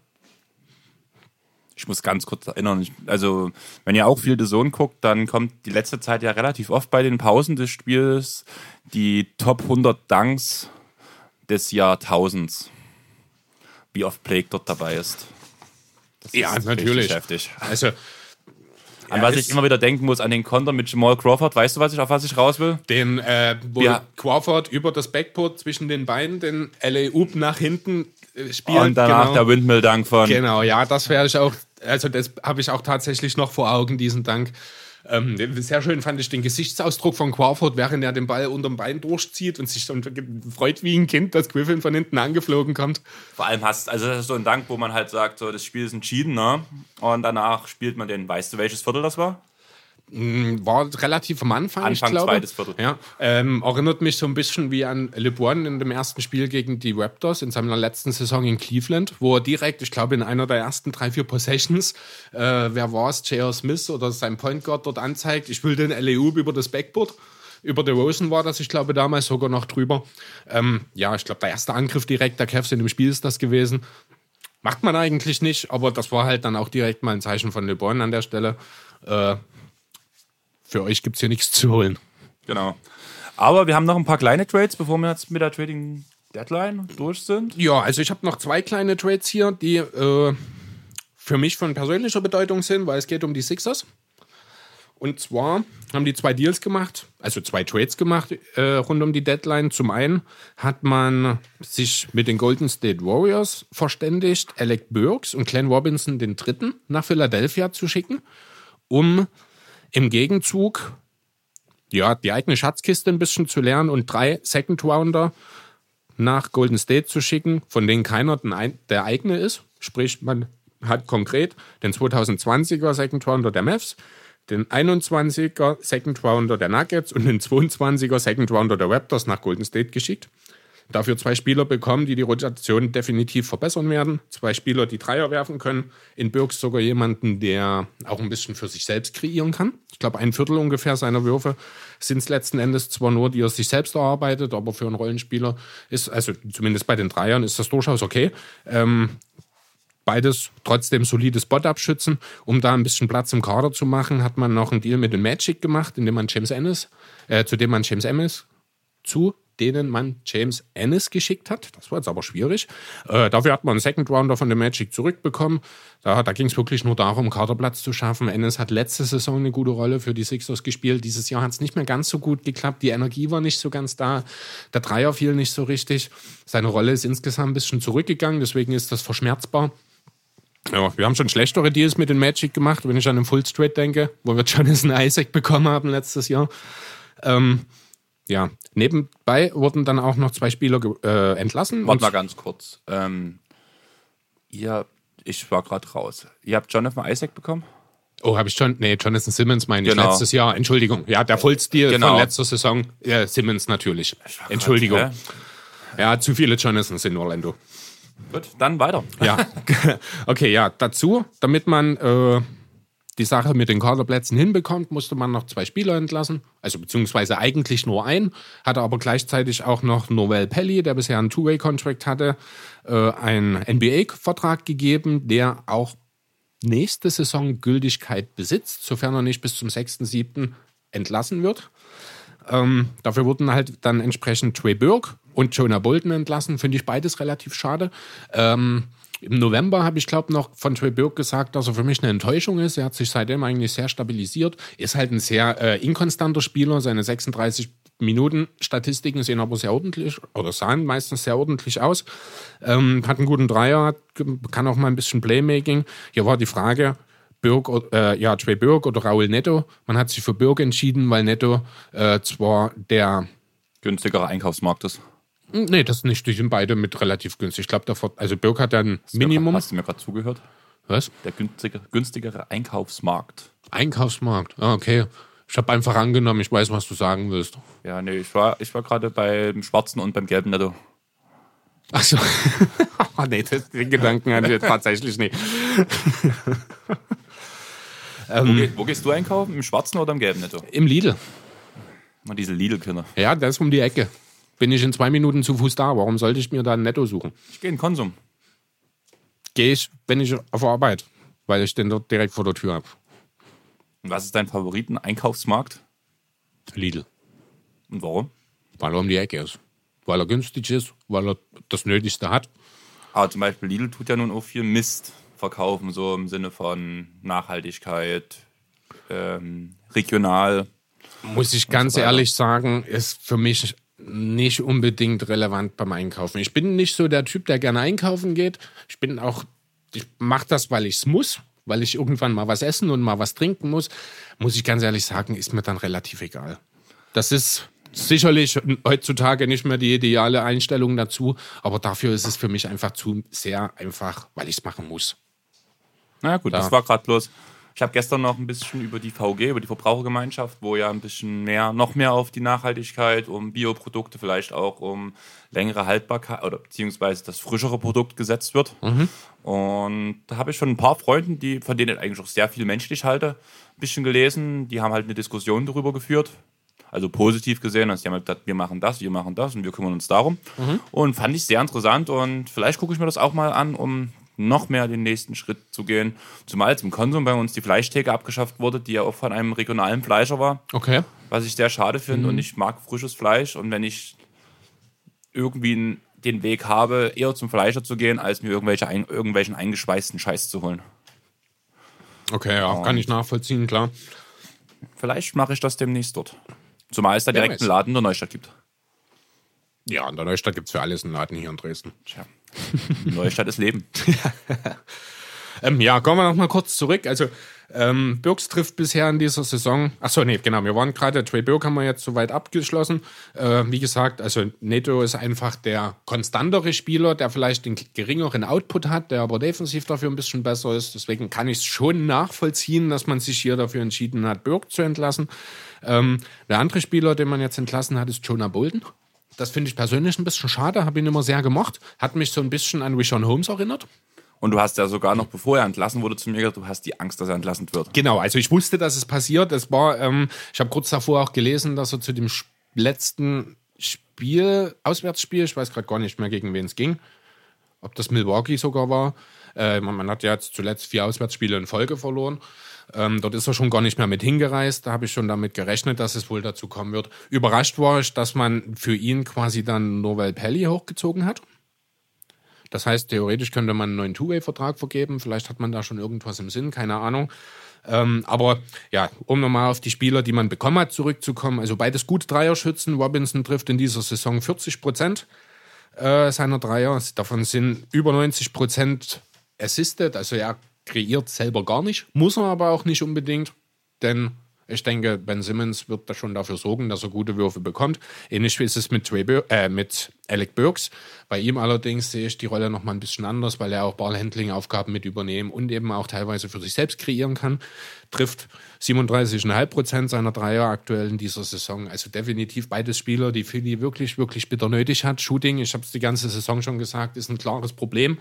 Ich muss ganz kurz erinnern. Ich, also, wenn ihr auch viel The Zone guckt, dann kommt die letzte Zeit ja relativ oft bei den Pausen des Spiels die Top 100 Dunks des Jahrtausends. Wie oft Blake dort dabei ist. Das Ja, ist natürlich. Heftig. Also, An Ja, was ich immer wieder denken muss, an den Konter mit Jamal Crawford. Weißt du, was ich, auf was ich raus will? den, äh, wo Ja. Crawford über das Backboard zwischen den Beinen den LA Oop nach hinten äh, spielt. Und danach genau. der Windmill-Dunk von. Genau, ja, das wäre ich auch, also das habe ich auch tatsächlich noch vor Augen, diesen Dank. Ähm, sehr schön fand ich den Gesichtsausdruck von Crawford, während er den Ball unterm Bein durchzieht und sich dann freut wie ein Kind, dass Griffin von hinten angeflogen kommt. Vor allem hast, also das ist so ein Dank, wo man halt sagt, so das Spiel ist entschieden, ne? Und danach spielt man den, weißt du, welches Viertel das war? War relativ am Anfang, ich Anfang, glaube. zweites Viertel. Ja, ähm, erinnert mich so ein bisschen wie an LeBron in dem ersten Spiel gegen die Raptors in seiner letzten Saison in Cleveland, wo er direkt, ich glaube, in einer der ersten drei, vier Possessions, äh, wer war es, J.R. Smith oder sein Point Guard dort anzeigt, ich will den LEU über das Backboard. Über der Rosen war das, ich glaube, damals sogar noch drüber. Ähm, ja, ich glaube, der erste Angriff direkt der Cavs in dem Spiel ist das gewesen. Macht man eigentlich nicht, aber das war halt dann auch direkt mal ein Zeichen von LeBron an der Stelle. Äh, für euch gibt es hier nichts zu holen. Genau. Aber wir haben noch ein paar kleine Trades, bevor wir jetzt mit der Trading Deadline durch sind. Ja, also ich habe noch zwei kleine Trades hier, die äh, für mich von persönlicher Bedeutung sind, weil es geht um die Sixers. Und zwar haben die zwei Deals gemacht, also zwei Trades gemacht äh, rund um die Deadline. Zum einen hat man sich mit den Golden State Warriors verständigt, Alec Burks und Glenn Robinson den dritten nach Philadelphia zu schicken, um im Gegenzug ja, die eigene Schatzkiste ein bisschen zu lernen und drei Second Rounder nach Golden State zu schicken, von denen keiner der eigene ist. Sprich, man hat konkret den 2020er Second Rounder der Mavs, den 21er Second Rounder der Nuggets und den 22er Second Rounder der Raptors nach Golden State geschickt. Dafür zwei Spieler bekommen, die die Rotation definitiv verbessern werden. Zwei Spieler, die Dreier werfen können. In Birks sogar jemanden, der auch ein bisschen für sich selbst kreieren kann. Ich glaube, ein Viertel ungefähr seiner Würfe sind es letzten Endes zwar nur, die er sich selbst erarbeitet, aber für einen Rollenspieler ist, also zumindest bei den Dreiern, ist das durchaus okay. Ähm, beides trotzdem solide Spot-Up-Schützen. Um da ein bisschen Platz im Kader zu machen, hat man noch einen Deal mit den Magic gemacht, indem man James Ennis, äh, zu dem man James Ennis zu denen man James Ennis geschickt hat. Das war jetzt aber schwierig. Äh, dafür hat man einen Second Rounder von der Magic zurückbekommen. Da, da ging es wirklich nur darum, Kaderplatz zu schaffen. Ennis hat letzte Saison eine gute Rolle für die Sixers gespielt. Dieses Jahr hat es nicht mehr ganz so gut geklappt. Die Energie war nicht so ganz da. Der Dreier fiel nicht so richtig. Seine Rolle ist insgesamt ein bisschen zurückgegangen. Deswegen ist das verschmerzbar. Ja, wir haben schon schlechtere Deals mit den Magic gemacht, wenn ich an den Full Straight denke, wo wir Jonathan Isaac bekommen haben letztes Jahr. Ähm, ja, nebenbei wurden dann auch noch zwei Spieler äh, entlassen. Warte mal ganz kurz. Ähm, ihr, ich war gerade raus. Ihr habt Jonathan Isaac bekommen? Oh, habe ich schon? Nee, Jonathan Simmons meine ich genau. letztes Jahr. Entschuldigung. Ja, der Vollstil genau. von letzter Saison. Ja, Simmons natürlich. Entschuldigung. Grad, ja, zu viele Jonathans in Orlando. Gut, dann weiter. Ja. *laughs* *laughs* okay, ja, dazu, damit man äh, die Sache mit den Kaderplätzen hinbekommt, musste man noch zwei Spieler entlassen. Also beziehungsweise eigentlich nur einen, hatte aber gleichzeitig auch noch Noel Pelli, der bisher einen Two-Way-Contract hatte, äh, einen NBA-Vertrag gegeben, der auch nächste Saison Gültigkeit besitzt, sofern er nicht bis zum 6.7. entlassen wird. Ähm, dafür wurden halt dann entsprechend Trey Burke und Jonah Bolton entlassen. Finde ich beides relativ schade. Ähm, im November habe ich, glaube noch von Trey Burke gesagt, dass er für mich eine Enttäuschung ist. Er hat sich seitdem eigentlich sehr stabilisiert. Ist halt ein sehr äh, inkonstanter Spieler. Seine 36 Minuten Statistiken sehen aber sehr ordentlich oder sahen meistens sehr ordentlich aus. Ähm, hat einen guten Dreier, kann auch mal ein bisschen Playmaking. Hier war die Frage, Birk, äh, ja, Trey Burke oder Raul Netto. Man hat sich für Burke entschieden, weil Netto äh, zwar der günstigere Einkaufsmarkt ist. Nee, das nicht. Die sind beide mit relativ günstig. Ich glaube, also Birk hat ein Minimum. Hast du mir gerade zugehört? Was? Der günstigere, günstigere Einkaufsmarkt. Einkaufsmarkt, ah, okay. Ich habe einfach angenommen, ich weiß, was du sagen willst. Ja, nee, ich war, ich war gerade beim schwarzen und beim gelben Netto. Achso. *laughs* oh, nee, das, den Gedanken hatte ich tatsächlich nicht. *laughs* ähm, wo, geh, wo, gehst du einkaufen? Im schwarzen oder im gelben Netto? Im Lidl. Mal diese Lidl-Kinder. Ja, der ist um die Ecke bin ich in zwei Minuten zu Fuß da. Warum sollte ich mir da ein Netto suchen? Ich gehe in Konsum. Gehe ich, wenn ich auf Arbeit, weil ich den dort direkt vor der Tür habe. Und was ist dein Favoriten-Einkaufsmarkt? Lidl. Und warum? Weil er um die Ecke ist. Weil er günstig ist, weil er das Nötigste hat. Aber zum Beispiel Lidl tut ja nun auch viel Mist verkaufen, so im Sinne von Nachhaltigkeit, ähm, regional. Muss ich ganz so ehrlich sagen, ist für mich nicht unbedingt relevant beim Einkaufen. Ich bin nicht so der Typ, der gerne einkaufen geht. Ich bin auch, ich mache das, weil ich es muss, weil ich irgendwann mal was essen und mal was trinken muss. Muss ich ganz ehrlich sagen, ist mir dann relativ egal. Das ist sicherlich heutzutage nicht mehr die ideale Einstellung dazu, aber dafür ist es für mich einfach zu sehr einfach, weil ich es machen muss. Na ja, gut, da. das war gerade bloß ich habe gestern noch ein bisschen über die VG, über die Verbrauchergemeinschaft, wo ja ein bisschen mehr, noch mehr auf die Nachhaltigkeit, um Bioprodukte, vielleicht auch um längere Haltbarkeit oder beziehungsweise das frischere Produkt gesetzt wird. Mhm. Und da habe ich schon ein paar Freunden, die, von denen ich eigentlich auch sehr viel menschlich halte, ein bisschen gelesen. Die haben halt eine Diskussion darüber geführt. Also positiv gesehen, also die haben halt gesagt, wir machen das, wir machen das und wir kümmern uns darum. Mhm. Und fand ich sehr interessant und vielleicht gucke ich mir das auch mal an, um noch mehr den nächsten Schritt zu gehen. Zumal im Konsum bei uns die Fleischtheke abgeschafft wurde, die ja auch von einem regionalen Fleischer war. Okay. Was ich sehr schade finde mhm. und ich mag frisches Fleisch und wenn ich irgendwie den Weg habe, eher zum Fleischer zu gehen, als mir irgendwelche irgendwelchen eingeschweißten Scheiß zu holen. Okay, ja, und kann ich nachvollziehen, klar. Vielleicht mache ich das demnächst dort. Zumal es da direkt einen Laden in der Neustadt gibt. Ja, in der Neustadt gibt es für alles einen Laden hier in Dresden. Tja. *laughs* Neustadt ist Leben. *laughs* ähm, ja, kommen wir noch mal kurz zurück. Also, ähm, Birks trifft bisher in dieser Saison. Achso, nee, genau. Wir waren gerade, Trey Birk haben wir jetzt soweit abgeschlossen. Äh, wie gesagt, also Neto ist einfach der konstantere Spieler, der vielleicht den geringeren Output hat, der aber defensiv dafür ein bisschen besser ist. Deswegen kann ich es schon nachvollziehen, dass man sich hier dafür entschieden hat, Birk zu entlassen. Ähm, der andere Spieler, den man jetzt entlassen hat, ist Jonah Bolden. Das finde ich persönlich ein bisschen schade, habe ihn immer sehr gemocht. Hat mich so ein bisschen an Rishon Holmes erinnert. Und du hast ja sogar noch, bevor er entlassen wurde, zu mir gesagt, du hast die Angst, dass er entlassen wird. Genau, also ich wusste, dass es passiert. Das war, ähm, ich habe kurz davor auch gelesen, dass er zu dem letzten Spiel, Auswärtsspiel, ich weiß gerade gar nicht mehr, gegen wen es ging, ob das Milwaukee sogar war, Äh, man, man, hat ja jetzt zuletzt vier Auswärtsspiele in Folge verloren. Ähm, dort ist er schon gar nicht mehr mit hingereist. Da habe ich schon damit gerechnet, dass es wohl dazu kommen wird. Überrascht war ich, dass man für ihn quasi dann Novel Pelli hochgezogen hat. Das heißt, theoretisch könnte man einen neuen Two-Way-Vertrag vergeben. Vielleicht hat man da schon irgendwas im Sinn, keine Ahnung. Ähm, aber ja, um nochmal auf die Spieler, die man bekommen hat, zurückzukommen. Also beides gut Dreierschützen. Robinson trifft in dieser Saison 40 Prozent äh, seiner Dreier. Davon sind über 90 Prozent assisted. Also er kreiert selber gar nicht. Muss er aber auch nicht unbedingt. Denn ich denke, Ben Simmons wird da schon dafür sorgen, dass er gute Würfe bekommt. Ähnlich ist es mit, äh, mit Alec Burks. Bei ihm allerdings sehe ich die Rolle noch mal ein bisschen anders, weil er auch Ballhandling-Aufgaben mit übernehmen und eben auch teilweise für sich selbst kreieren kann. Trifft 37,5 Prozent seiner Dreier aktuell in dieser Saison. Also definitiv beides Spieler, die Philly wirklich, wirklich bitter nötig hat. Shooting, ich habe es die ganze Saison schon gesagt, ist ein klares Problem.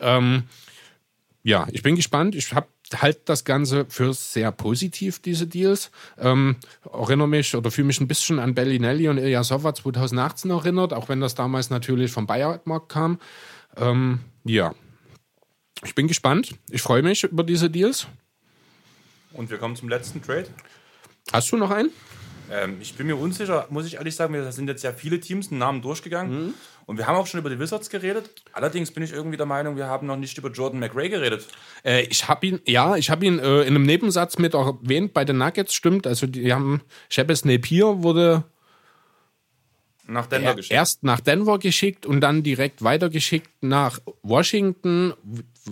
Ähm, ja, ich bin gespannt. Ich habe halte das Ganze für sehr positiv, diese Deals. Ähm, erinnere mich oder fühle mich ein bisschen an Bellinelli und Ilyasova 2018 erinnert, auch wenn das damals natürlich vom Buyout-Markt kam. Ähm, ja, ich bin gespannt. Ich freue mich über diese Deals. Und wir kommen zum letzten Trade. Hast du noch einen? Ähm, ich bin mir unsicher, muss ich ehrlich sagen, wir sind jetzt ja viele Teams einen Namen durchgegangen. Mhm. Und wir haben auch schon über die Wizards geredet. Allerdings bin ich irgendwie der Meinung, wir haben noch nicht über Jordan McRae geredet. Äh, ich habe ihn, ja, ich habe ihn äh, in einem Nebensatz mit erwähnt bei den Nuggets, stimmt. Also die haben Shepes Napier wurde nach Denver er, geschickt. Erst nach Denver geschickt und dann direkt weitergeschickt nach Washington.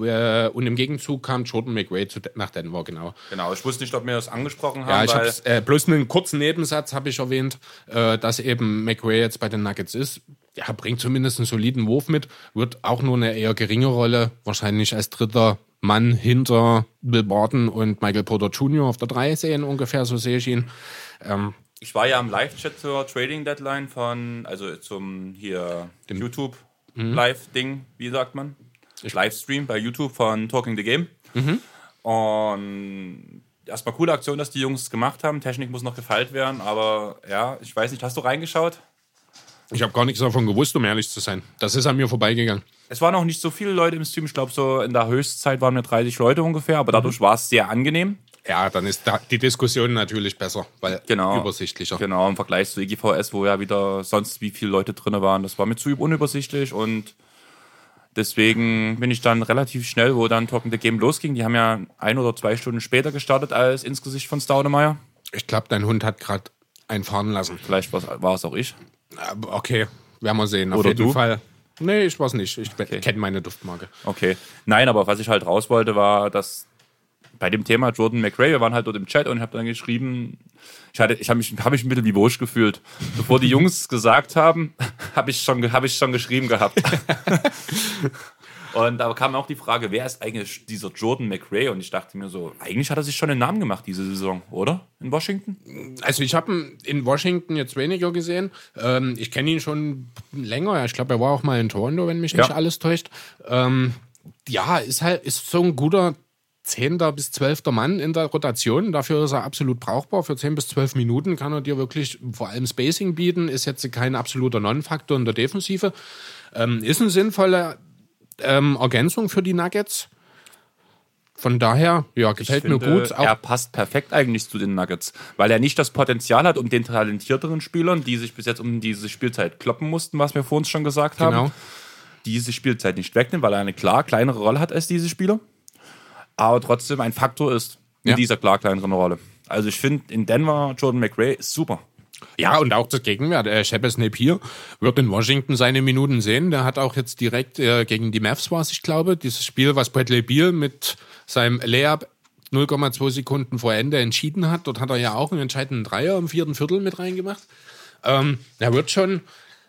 Äh, und im Gegenzug kam Jordan McRae zu, nach Denver, genau. Genau, ich wusste nicht, ob wir das angesprochen haben. Ja, ich habe äh, bloß einen kurzen Nebensatz habe ich erwähnt, äh, dass eben McRae jetzt bei den Nuggets ist. Ja, bringt zumindest einen soliden Wurf mit, wird auch nur eine eher geringe Rolle, wahrscheinlich als dritter Mann hinter Bill Barton und Michael Porter Jr. auf der 3 sehen ungefähr, so sehe ich ihn. Ähm, ich war ja am Live-Chat zur Trading Deadline von, also zum hier Dem YouTube mhm. Live-Ding, wie sagt man? Livestream bei YouTube von Talking the Game. Mhm. Und erstmal coole Aktion, dass die Jungs gemacht haben. Technik muss noch gefeilt werden, aber ja, ich weiß nicht, hast du reingeschaut? Ich habe gar nichts davon gewusst, um ehrlich zu sein. Das ist an mir vorbeigegangen. Es waren auch nicht so viele Leute im Stream. Ich glaube, so in der Höchstzeit waren wir 30 Leute ungefähr, aber dadurch mhm. war es sehr angenehm. Ja, dann ist da die Diskussion natürlich besser, weil genau, übersichtlicher. Genau, im Vergleich zu EGVS, wo ja wieder sonst wie viele Leute drin waren. Das war mir zu unübersichtlich und deswegen bin ich dann relativ schnell, wo dann Talking the Game losging. Die haben ja ein oder zwei Stunden später gestartet als ins Gesicht von Staudemeyer. Ich glaube, dein Hund hat gerade einen fahren lassen. Vielleicht war es auch ich. Okay, werden wir sehen. Auf oder jeden du? Fall. Nee, ich weiß nicht. Ich okay. kenne meine Duftmarke. Okay. Nein, aber was ich halt raus wollte, war, dass bei dem Thema Jordan McRae, wir waren halt dort im Chat und ich habe dann geschrieben, ich, hatte, ich habe mich, hab mich ein bisschen wie Wurscht gefühlt. Bevor die Jungs *laughs* gesagt haben, habe ich, schon, hab ich schon geschrieben gehabt. *laughs* und da kam auch die Frage, wer ist eigentlich dieser Jordan McRae? Und ich dachte mir so, eigentlich hat er sich schon einen Namen gemacht diese Saison, oder? In Washington? Also ich habe ihn in Washington jetzt weniger gesehen. Ähm, ich kenne ihn schon länger. Ich glaube, er war auch mal in Toronto, wenn mich nicht ja. alles täuscht. Ähm, ja, ist halt ist so ein guter zehnter bis zwölfter Mann in der Rotation. Dafür ist er absolut brauchbar. Für zehn bis zwölf Minuten kann er dir wirklich vor allem Spacing bieten. Ist jetzt kein absoluter Non-Faktor in der Defensive. Ähm, ist eine sinnvolle ähm, Ergänzung für die Nuggets. Von daher, ja, gefällt finde, mir gut. Auch er passt perfekt eigentlich zu den Nuggets, weil er nicht das Potenzial hat, um den talentierteren Spielern, die sich bis jetzt um diese Spielzeit kloppen mussten, was wir vor uns schon gesagt haben, genau. diese Spielzeit nicht wegnehmen, weil er eine klar kleinere Rolle hat als diese Spieler aber trotzdem ein Faktor ist in ja. dieser klar kleineren Rolle. Also ich finde, in Denver Jordan McRae ist super. Ja, und auch das Gegenwert. Äh, Shepes Napier wird in Washington seine Minuten sehen. Der hat auch jetzt direkt äh, gegen die Mavs war ich glaube, dieses Spiel, was Bradley Beal mit seinem Layup 0,2 Sekunden vor Ende entschieden hat. Dort hat er ja auch einen entscheidenden Dreier im vierten Viertel mit reingemacht. Ähm, er wird schon,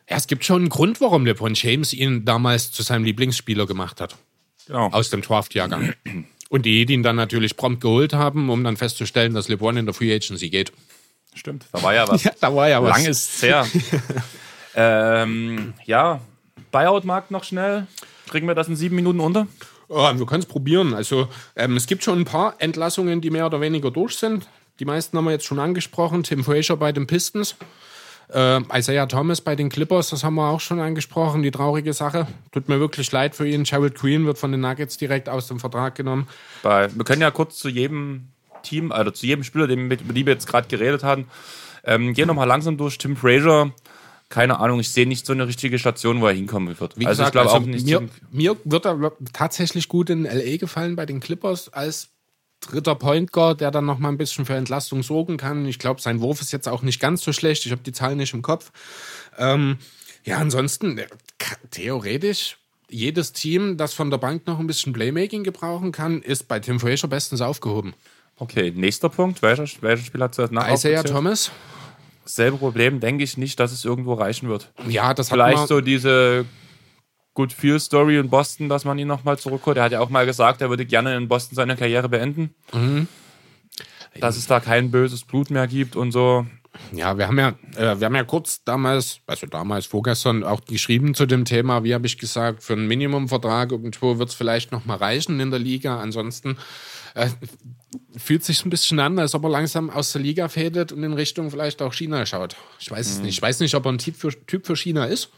ja, es gibt schon einen Grund, warum LeBron James ihn damals zu seinem Lieblingsspieler gemacht hat. Genau. Aus dem Draft-Jahrgang. Und die, die ihn dann natürlich prompt geholt haben, um dann festzustellen, dass LeBron in der Free Agency geht. Stimmt, da war ja was. *laughs* ja, da war ja was. Lang ist es her. *laughs* ähm, ja, Buyout-Markt noch schnell. Kriegen wir das in sieben Minuten unter? Oh, wir können es probieren. Also ähm, es gibt schon ein paar Entlassungen, die mehr oder weniger durch sind. Die meisten haben wir jetzt schon angesprochen. Tim Frazier bei den Pistons. Äh, Isaiah Thomas bei den Clippers, das haben wir auch schon angesprochen, die traurige Sache. Tut mir wirklich leid für ihn. Gerald Green wird von den Nuggets direkt aus dem Vertrag genommen. Bei, wir können ja kurz zu jedem Team, also zu jedem Spieler, den, über den wir jetzt gerade geredet haben, ähm, gehen nochmal langsam durch. Tim Frazier, keine Ahnung, ich sehe nicht so eine richtige Station, wo er hinkommen wird. Wie also gesagt, ich glaube also auch nicht. Mir, mir wird er tatsächlich gut in LA gefallen bei den Clippers als dritter Point Guard, der dann noch mal ein bisschen für Entlastung sorgen kann. Ich glaube, sein Wurf ist jetzt auch nicht ganz so schlecht. Ich habe die Zahlen nicht im Kopf. Ähm, ja, ansonsten äh, theoretisch jedes Team, das von der Bank noch ein bisschen Playmaking gebrauchen kann, ist bei Tim Frazier bestens aufgehoben. Okay, nächster Punkt. Welcher, welcher Spieler hat zuerst nach? Isaiah Thomas. Selbe Problem, denke ich nicht, dass es irgendwo reichen wird. Ja, das hat Vielleicht so diese Good Feel Story in Boston, dass man ihn nochmal zurückholt. Er hat ja auch mal gesagt, er würde gerne in Boston seine Karriere beenden. Mhm. Dass es da kein böses Blut mehr gibt und so. Ja, wir haben ja, äh, wir haben ja kurz damals, also damals vorgestern auch geschrieben zu dem Thema, wie habe ich gesagt, für einen Minimumvertrag irgendwo wird es vielleicht noch mal reichen in der Liga. Ansonsten äh, fühlt sich ein bisschen an, als ob er langsam aus der Liga fädet und in Richtung vielleicht auch China schaut. Ich weiß es mhm. nicht. Ich weiß nicht, ob er ein Typ für, typ für China ist.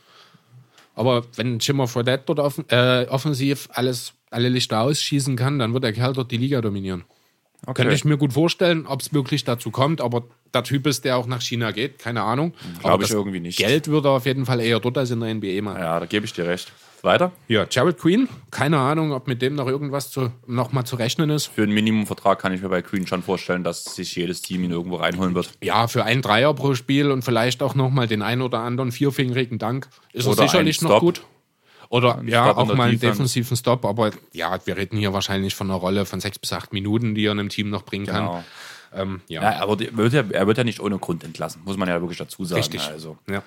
Aber wenn Jimmer Fredette dort offen, äh, offensiv alles, alle Lichter ausschießen kann, dann wird der Kerl dort die Liga dominieren. Okay. Könnte ich mir gut vorstellen, ob es wirklich dazu kommt, aber der Typ ist, der auch nach China geht, keine Ahnung. Glaube ich irgendwie nicht. Geld würde er auf jeden Fall eher dort als in der NBA machen. Ja, da gebe ich dir recht. Weiter? Ja, Jared Queen. Keine Ahnung, ob mit dem noch irgendwas zu, noch mal zu rechnen ist. Für einen Minimumvertrag kann ich mir bei Queen schon vorstellen, dass sich jedes Team ihn irgendwo reinholen wird. Ja, für einen Dreier pro Spiel und vielleicht auch noch mal den einen oder anderen vierfingerigen Dank ist oder er sicherlich noch gut. Oder ein ja, Stop auch mal einen defensiven Stop. Aber ja, wir reden hier wahrscheinlich von einer Rolle von sechs bis acht Minuten, die er einem Team noch bringen genau. kann. Ähm, ja. ja. aber wird ja, er wird ja nicht ohne Grund entlassen, muss man ja wirklich dazu sagen. Richtig. Also. Ja.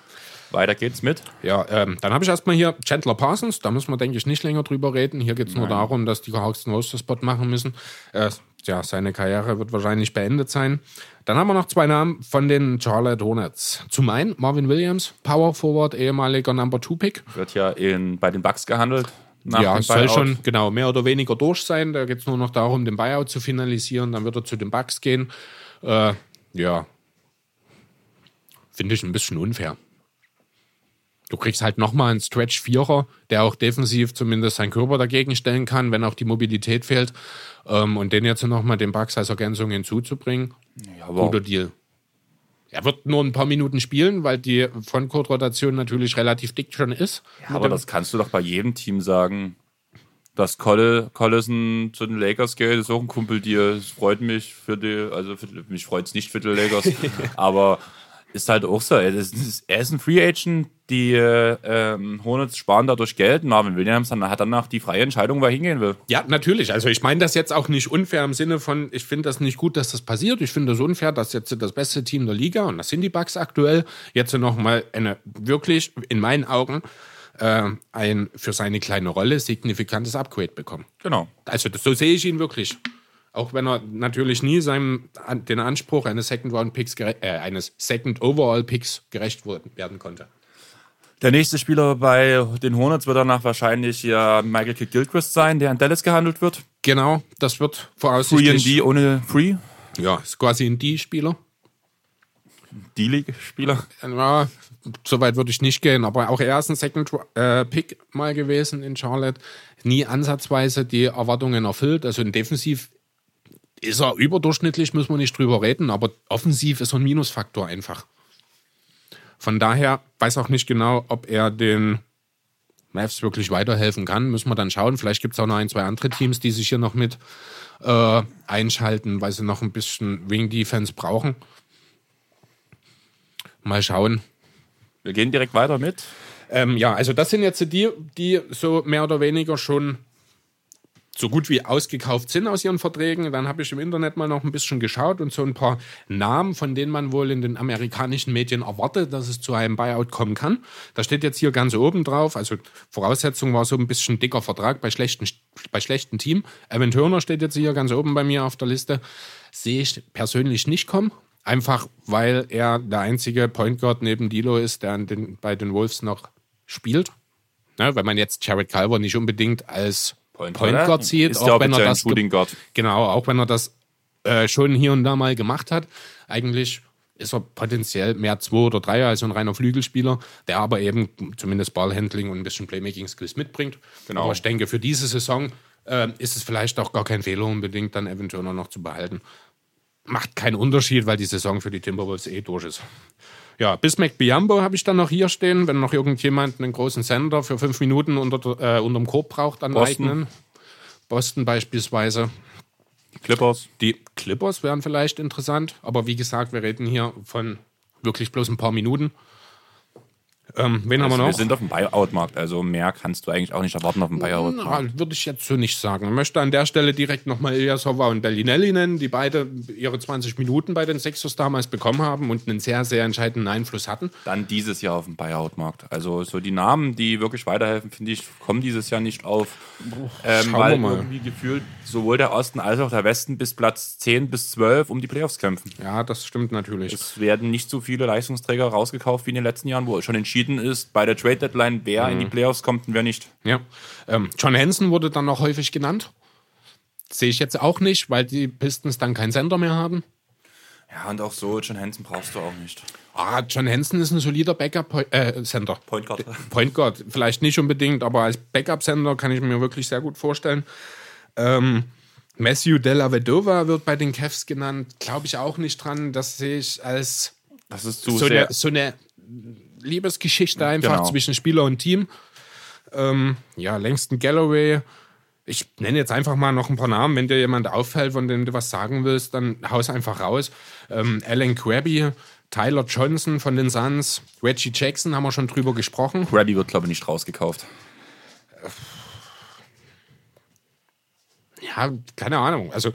Weiter geht's mit. Ja, ähm, dann habe ich erstmal hier Chandler Parsons. Da müssen wir, denke ich, nicht länger drüber reden. Hier geht es nur darum, dass die Hawks einen Roster-Spot machen müssen. Äh, ja, seine Karriere wird wahrscheinlich beendet sein. Dann haben wir noch zwei Namen von den Charlotte Hornets. Zum einen Marvin Williams, Power Forward, ehemaliger Number Two Pick. Wird ja in, bei den Bucks gehandelt. ja, soll schon genau mehr oder weniger durch sein. Da geht es nur noch darum, den Buyout zu finalisieren. Dann wird er zu den Bucks gehen. Äh, ja, finde ich ein bisschen unfair. Du kriegst halt nochmal einen Stretch-Vierer, der auch defensiv zumindest seinen Körper dagegen stellen kann, wenn auch die Mobilität fehlt. Ähm, und den jetzt nochmal den Bugs als Ergänzung hinzuzubringen, ja, guter Deal. Er wird nur ein paar Minuten spielen, weil die Frontcourt-Rotation natürlich relativ dick schon ist. Ja, aber das kannst du doch bei jedem Team sagen. Dass Coll Collison zu den Lakers geht, ist auch ein Kumpel dir. Es freut mich für die, also für, mich freut es nicht für die Lakers, *laughs* aber ist halt auch so. Er ist, er ist ein Free Agent, die ähm, Hornets sparen dadurch Geld. Marvin Williams dann, hat danach die freie Entscheidung, wo er hingehen will. Ja, natürlich. Also ich meine das jetzt auch nicht unfair im Sinne von, ich finde das nicht gut, dass das passiert. Ich finde das unfair, dass jetzt das beste Team der Liga, und das sind die Bucks aktuell, jetzt nochmal eine wirklich, in meinen Augen, äh, ein für seine kleine Rolle signifikantes Upgrade bekommen. Genau. Also das, so sehe ich ihn wirklich. Auch wenn er natürlich nie seinem den Anspruch eines Second Round Picks äh, eines Second Overall Picks gerecht werden konnte. Der nächste Spieler bei den Hornets wird danach wahrscheinlich ja Michael Kidd Gilchrist sein, der in Dallas gehandelt wird. Genau, das wird voraussichtlich. Free D ohne Free? Ja, ist quasi ein D-Spieler. D-League-Spieler? Ja, so weit würde ich nicht gehen, aber auch er ist ein Second äh, Pick mal gewesen in Charlotte. Nie ansatzweise die Erwartungen erfüllt. Also in defensiv ist er überdurchschnittlich, muss man nicht drüber reden, aber offensiv ist er ein Minusfaktor einfach. Von daher weiß auch nicht genau, ob er den Mavs wirklich weiterhelfen kann. Müssen wir dann schauen. Vielleicht gibt es auch noch ein, zwei andere Teams, die sich hier noch mit äh, einschalten, weil sie noch ein bisschen Wing Defense brauchen. Mal schauen. Wir gehen direkt weiter mit. Ähm, ja, also das sind jetzt die, die so mehr oder weniger schon so gut wie ausgekauft sind aus ihren Verträgen. Dann habe ich im Internet mal noch ein bisschen geschaut und so ein paar Namen, von denen man wohl in den amerikanischen Medien erwartet, dass es zu einem Buyout kommen kann. Da steht jetzt hier ganz oben drauf. Also Voraussetzung war so ein bisschen dicker Vertrag bei schlechten, bei schlechten Team. Evan Turner steht jetzt hier ganz oben bei mir auf der Liste. Sehe ich persönlich nicht kommen. Einfach weil er der einzige Point Guard neben Dilo ist, der den, bei den Wolves noch spielt. Ja, weil man jetzt Jared Culver nicht unbedingt als Point, Point Guard zieht, ist auch wenn er das Shooting Guard. Genau, auch wenn er das äh, schon hier und da mal gemacht hat. Eigentlich ist er potenziell mehr zwei oder drei als ein reiner Flügelspieler, der aber eben zumindest Ballhandling und ein bisschen Playmaking-Skills mitbringt. Genau. Aber ich denke, für diese Saison äh, ist es vielleicht auch gar kein Fehler unbedingt, dann eventuell noch zu behalten. Macht keinen Unterschied, weil die Saison für die Timberwolves eh durch ist. Ja, Bismack Biambo habe ich dann noch hier stehen, wenn noch irgendjemand einen großen Sender für fünf Minuten unter, äh, unterm Korb braucht, dann Boston. eigenen. Boston beispielsweise. Clippers. Die Clippers wären vielleicht interessant, aber wie gesagt, wir reden hier von wirklich bloß ein paar Minuten. Ähm, wen haben wir Also noch? wir sind auf dem Buyout-Markt, also mehr kannst du eigentlich auch nicht erwarten auf dem Buyout. Na, würde ich jetzt so nicht sagen. Ich möchte an der Stelle direkt nochmal Ilyasova und Bellinelli nennen, die beide ihre 20 Minuten bei den Sixers damals bekommen haben und einen sehr, sehr entscheidenden Einfluss hatten. Dann dieses Jahr auf dem Buyout-Markt. Also so die Namen, die wirklich weiterhelfen, finde ich, kommen dieses Jahr nicht auf. Ähm, schauen weil irgendwie gefühlt sowohl der Osten als auch der Westen bis Platz 10 bis 12 um die Playoffs kämpfen. Ja, das stimmt natürlich. Es werden nicht so viele Leistungsträger rausgekauft wie in den letzten Jahren, wo schon entschieden ist, bei der Trade-Deadline, wer in die Playoffs kommt und wer nicht. Ja. Ähm, John Hansen wurde dann noch häufig genannt. Sehe ich jetzt auch nicht, weil die Pistons dann keinen Sender mehr haben. Ja, und auch so, John Hansen brauchst du auch nicht. Ah, John Hansen ist ein solider Backup-Sender. Point Guard. Point Guard, vielleicht nicht unbedingt, aber als Backup-Sender kann ich mir wirklich sehr gut vorstellen. Ähm, Matthew Della Vedova wird bei den Cavs genannt, glaube ich auch nicht dran. Das sehe ich als Das ist zu so sehr. eine, so eine Liebesgeschichte einfach Genau. zwischen Spieler und Team. Ähm, ja, Langston Galloway. Ich nenne jetzt einfach mal noch ein paar Namen. Wenn dir jemand auffällt, von dem du was sagen willst, dann haus einfach raus. Ähm, Alan Krabby, Tyler Johnson von den Suns, Reggie Jackson haben wir schon drüber gesprochen. Krabby wird, glaube ich, nicht rausgekauft. Ja, keine Ahnung. Also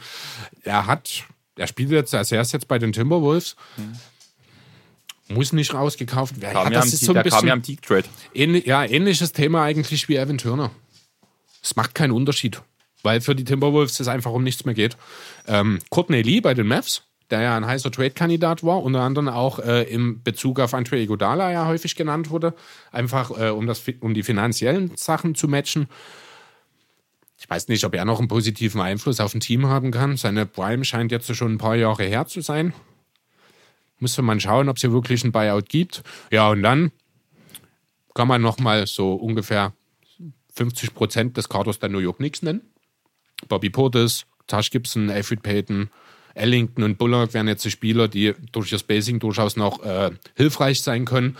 er hat, er spielt jetzt, also er ist jetzt bei den Timberwolves. Muss nicht rausgekauft werden. Ja, das ist so ein bisschen ja am Teague-Trade. ähnlich, ja, ähnliches Thema eigentlich wie Evan Turner. Es macht keinen Unterschied, weil für die Timberwolves es einfach um nichts mehr geht. Ähm, Courtney Lee bei den Mavs, der ja ein heißer Trade-Kandidat war, unter anderem auch äh, im Bezug auf Andre Iguodala ja häufig genannt wurde, einfach äh, um, das, um die finanziellen Sachen zu matchen. Ich weiß nicht, ob er noch einen positiven Einfluss auf ein Team haben kann. Seine Prime scheint jetzt schon ein paar Jahre her zu sein. Müsste man schauen, ob es hier wirklich ein Buyout gibt. Ja, und dann kann man nochmal so ungefähr 50 Prozent des Kaders der New York Knicks nennen. Bobby Portis, Tash Gibson, Alfred Payton, Ellington und Bullock wären jetzt die Spieler, die durch ihr Spacing durchaus noch äh, hilfreich sein können.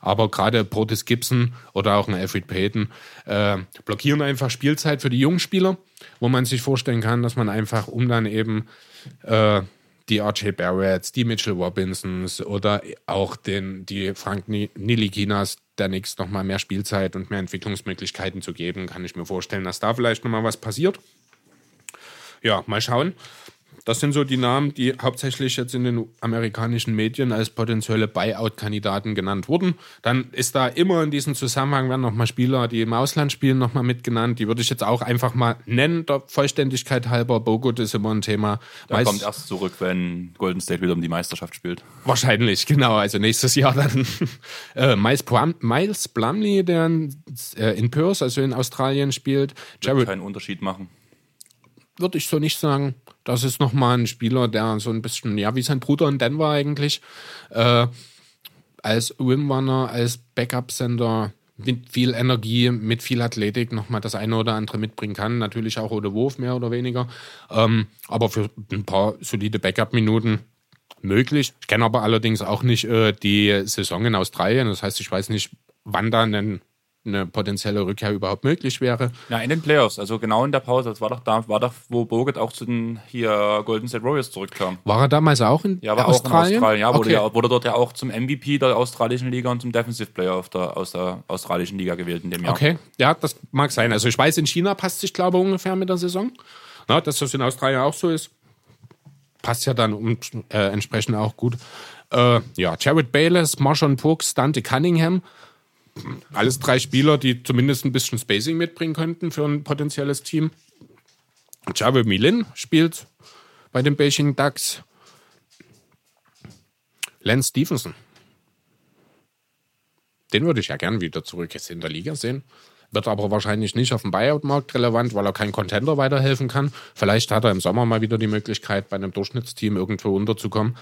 Aber gerade Portis Gibson oder auch ein Alfred Payton äh, blockieren einfach Spielzeit für die jungen Spieler, wo man sich vorstellen kann, dass man einfach, um dann eben äh, die RJ Barretts, die Mitchell Robinsons oder auch den, die Frank Ni- Nilikinas der Knicks nochmal mehr Spielzeit und mehr Entwicklungsmöglichkeiten zu geben, kann ich mir vorstellen, dass da vielleicht nochmal was passiert. Ja, mal schauen. Das sind so die Namen, die hauptsächlich jetzt in den amerikanischen Medien als potenzielle Buyout-Kandidaten genannt wurden. Dann ist da immer in diesem Zusammenhang werden nochmal Spieler, die im Ausland spielen, nochmal mitgenannt. Die würde ich jetzt auch einfach mal nennen, der Vollständigkeit halber. Bogut ist immer ein Thema. Der Meist- kommt erst zurück, wenn Golden State wieder um die Meisterschaft spielt. Wahrscheinlich, genau. Also nächstes Jahr dann *laughs* äh, Miles, Plum, Miles Plumley, der in, äh, in Perth, also in Australien spielt. Wird Jared keinen Unterschied machen. Würde ich so nicht sagen. Das ist nochmal ein Spieler, der so ein bisschen, ja, wie sein Bruder in Denver eigentlich, äh, als Rimrunner, als Backup-Sender mit viel Energie, mit viel Athletik nochmal das eine oder andere mitbringen kann. Natürlich auch ohne Wurf, mehr oder weniger. Ähm, aber für ein paar solide Backup-Minuten möglich. Ich kenne aber allerdings auch nicht äh, die Saison in Australien. Das heißt, ich weiß nicht, wann da eine, eine potenzielle Rückkehr überhaupt möglich wäre. Ja, in den Playoffs, also genau in der Pause. Das war doch da, war doch, wo Bogut auch zu den hier Golden State Warriors zurückkam. War er damals auch in Ja, war Australien? auch in Australien. Ja, wurde, okay. ja, wurde dort ja auch zum MVP der australischen Liga und zum Defensive Player of der, aus der australischen Liga gewählt in dem Jahr. Okay, ja, das mag sein. Also ich weiß, in China passt sich, glaube ich, ungefähr mit der Saison. Na, dass das in Australien auch so ist, passt ja dann um, äh, entsprechend auch gut. Äh, ja, Jared Bayless, Marshawn Brooks, Dante Cunningham. Alles drei Spieler, die zumindest ein bisschen Spacing mitbringen könnten für ein potenzielles Team. Jared Milin spielt bei den Beijing Ducks. Lance Stevenson. Den würde ich ja gern wieder zurück jetzt in der Liga sehen. Wird aber wahrscheinlich nicht auf dem Buyout-Markt relevant, weil er kein Contender weiterhelfen kann. Vielleicht hat er im Sommer mal wieder die Möglichkeit, bei einem Durchschnittsteam irgendwo unterzukommen.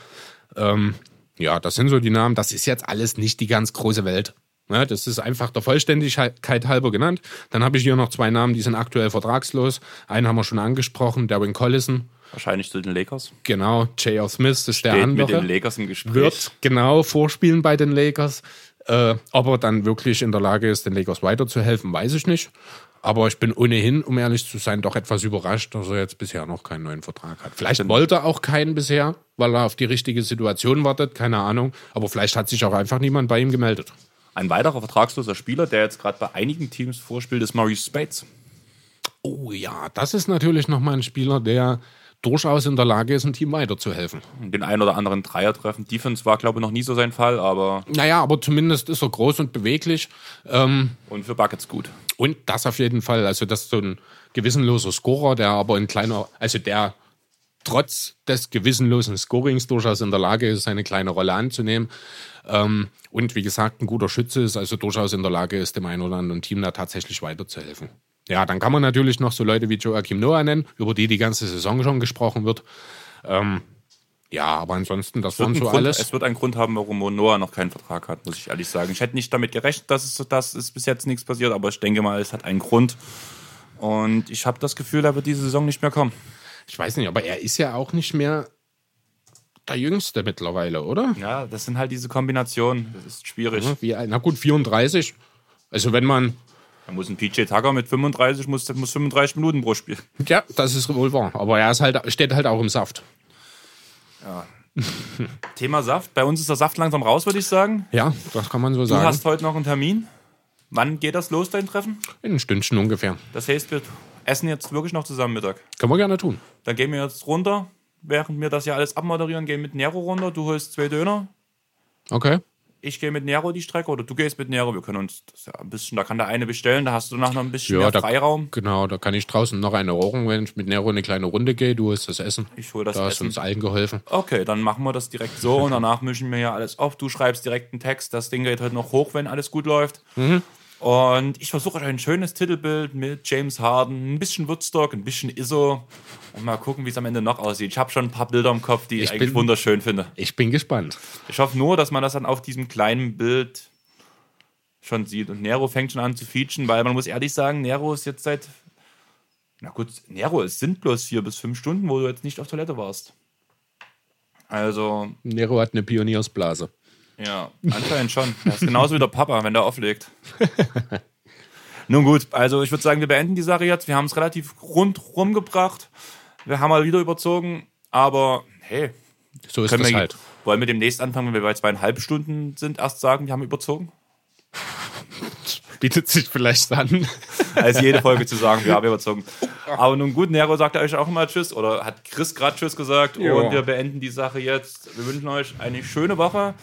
Ähm, Ja, das sind so die Namen. Das ist jetzt alles nicht die ganz große Welt. Ja, das ist einfach der Vollständigkeit halber genannt. Dann habe ich hier noch zwei Namen, die sind aktuell vertragslos. Einen haben wir schon angesprochen, Darwin Collison. Wahrscheinlich zu den Lakers. Genau, J.R. Smith ist der Steht andere. mit den Lakers im Gespräch. Wird genau vorspielen bei den Lakers. Äh, ob er dann wirklich in der Lage ist, den Lakers weiterzuhelfen, weiß ich nicht. Aber ich bin ohnehin, um ehrlich zu sein, doch etwas überrascht, dass er jetzt bisher noch keinen neuen Vertrag hat. Vielleicht wollte er auch keinen bisher, weil er auf die richtige Situation wartet, keine Ahnung. Aber vielleicht hat sich auch einfach niemand bei ihm gemeldet. Ein weiterer vertragsloser Spieler, der jetzt gerade bei einigen Teams vorspielt, ist Maurice Spates. Oh ja, das ist natürlich nochmal ein Spieler, der durchaus in der Lage ist, ein Team weiterzuhelfen. Den einen oder anderen Dreier treffen. Defense war, glaube ich, noch nie so sein Fall, aber. Naja, aber zumindest ist er groß und beweglich. Ähm, und für Buckets gut. Und das auf jeden Fall. Also, das ist so ein gewissenloser Scorer, der aber ein kleiner, also der trotz des gewissenlosen Scorings durchaus in der Lage ist, eine kleine Rolle anzunehmen. Ähm, und wie gesagt, ein guter Schütze ist, also durchaus in der Lage ist, dem einen oder anderen Team da tatsächlich weiterzuhelfen. Ja, dann kann man natürlich noch so Leute wie Joachim Noah nennen, über die die ganze Saison schon gesprochen wird. Ähm, ja, aber ansonsten, das waren so Grund, alles. Es wird einen Grund haben, warum Noah noch keinen Vertrag hat, muss ich ehrlich sagen. Ich hätte nicht damit gerechnet, dass es das ist bis jetzt nichts passiert, aber ich denke mal, es hat einen Grund. Und ich habe das Gefühl, er wird diese Saison nicht mehr kommen. Ich weiß nicht, aber er ist ja auch nicht mehr der Jüngste mittlerweile, oder? Ja, das sind halt diese Kombinationen. Das ist schwierig. Ja, wie, na gut, 34. Also wenn man. Da muss ein PJ Tucker mit 35, muss, muss 35 Minuten pro Spiel. Ja, das ist wohl wahr. Aber er ist halt, steht halt auch im Saft. Ja. Thema Saft. Bei uns ist der Saft langsam raus, würde ich sagen. Ja, das kann man so Du sagen. hast heute noch einen Termin. Wann geht das los, dein Treffen? In ein Stündchen ungefähr. Das heißt, wir essen jetzt wirklich noch zusammen Mittag. Können wir gerne tun. Dann gehen wir jetzt runter, während wir das ja alles abmoderieren, gehen mit Nero runter. Du holst zwei Döner. Okay. Ich gehe mit Nero die Strecke oder du gehst mit Nero. Wir können uns das ja ein bisschen, da kann der eine bestellen, da hast du noch ein bisschen Ja, mehr da- Freiraum. Genau, da kann ich draußen noch eine rauchen, wenn ich mit Nero eine kleine Runde gehe. Du hast das Essen. Ich hol das da hast Essen. uns allen geholfen. Okay, dann machen wir das direkt so und danach mischen wir ja alles auf. Du schreibst direkt einen Text, das Ding geht heute noch hoch, wenn alles gut läuft. Und ich versuche euch ein schönes Titelbild mit James Harden, ein bisschen Woodstock, ein bisschen ISO und mal gucken, wie es am Ende noch aussieht. Ich habe schon ein paar Bilder im Kopf, die ich, Ich eigentlich bin- wunderschön finde. Ich bin gespannt. Ich hoffe nur, dass man das dann auf diesem kleinen Bild schon sieht. Und Nero fängt schon an zu featuren, weil man muss ehrlich sagen, Nero ist jetzt seit. Na gut, Nero, es sind bloß vier bis fünf Stunden, wo du jetzt nicht auf Toilette warst. Also, Nero hat eine Pioniersblase. Ja, anscheinend schon. Das ist genauso wie der Papa, wenn der auflegt. *laughs* Nun gut, also ich würde sagen, wir beenden die Sache jetzt. Wir haben es relativ rundrum gebracht. Wir haben mal wieder überzogen, aber hey, So ist können das wir halt. wollen wir demnächst anfangen, wenn wir bei zweieinhalb Stunden sind, erst sagen, wir haben überzogen? *laughs* Bietet sich vielleicht an. *laughs* als jede Folge zu sagen, wir haben überzogen. Aber nun gut, Nero sagt euch auch immer Tschüss oder hat Chris gerade Tschüss gesagt Ja. und wir beenden die Sache jetzt. Wir wünschen euch eine schöne Woche.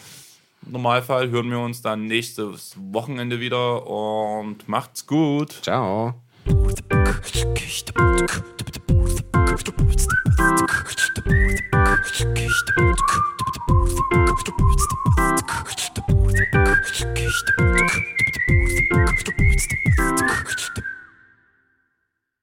Im Normalfall hören wir uns dann nächstes Wochenende wieder und macht's gut. Ciao. Thank you.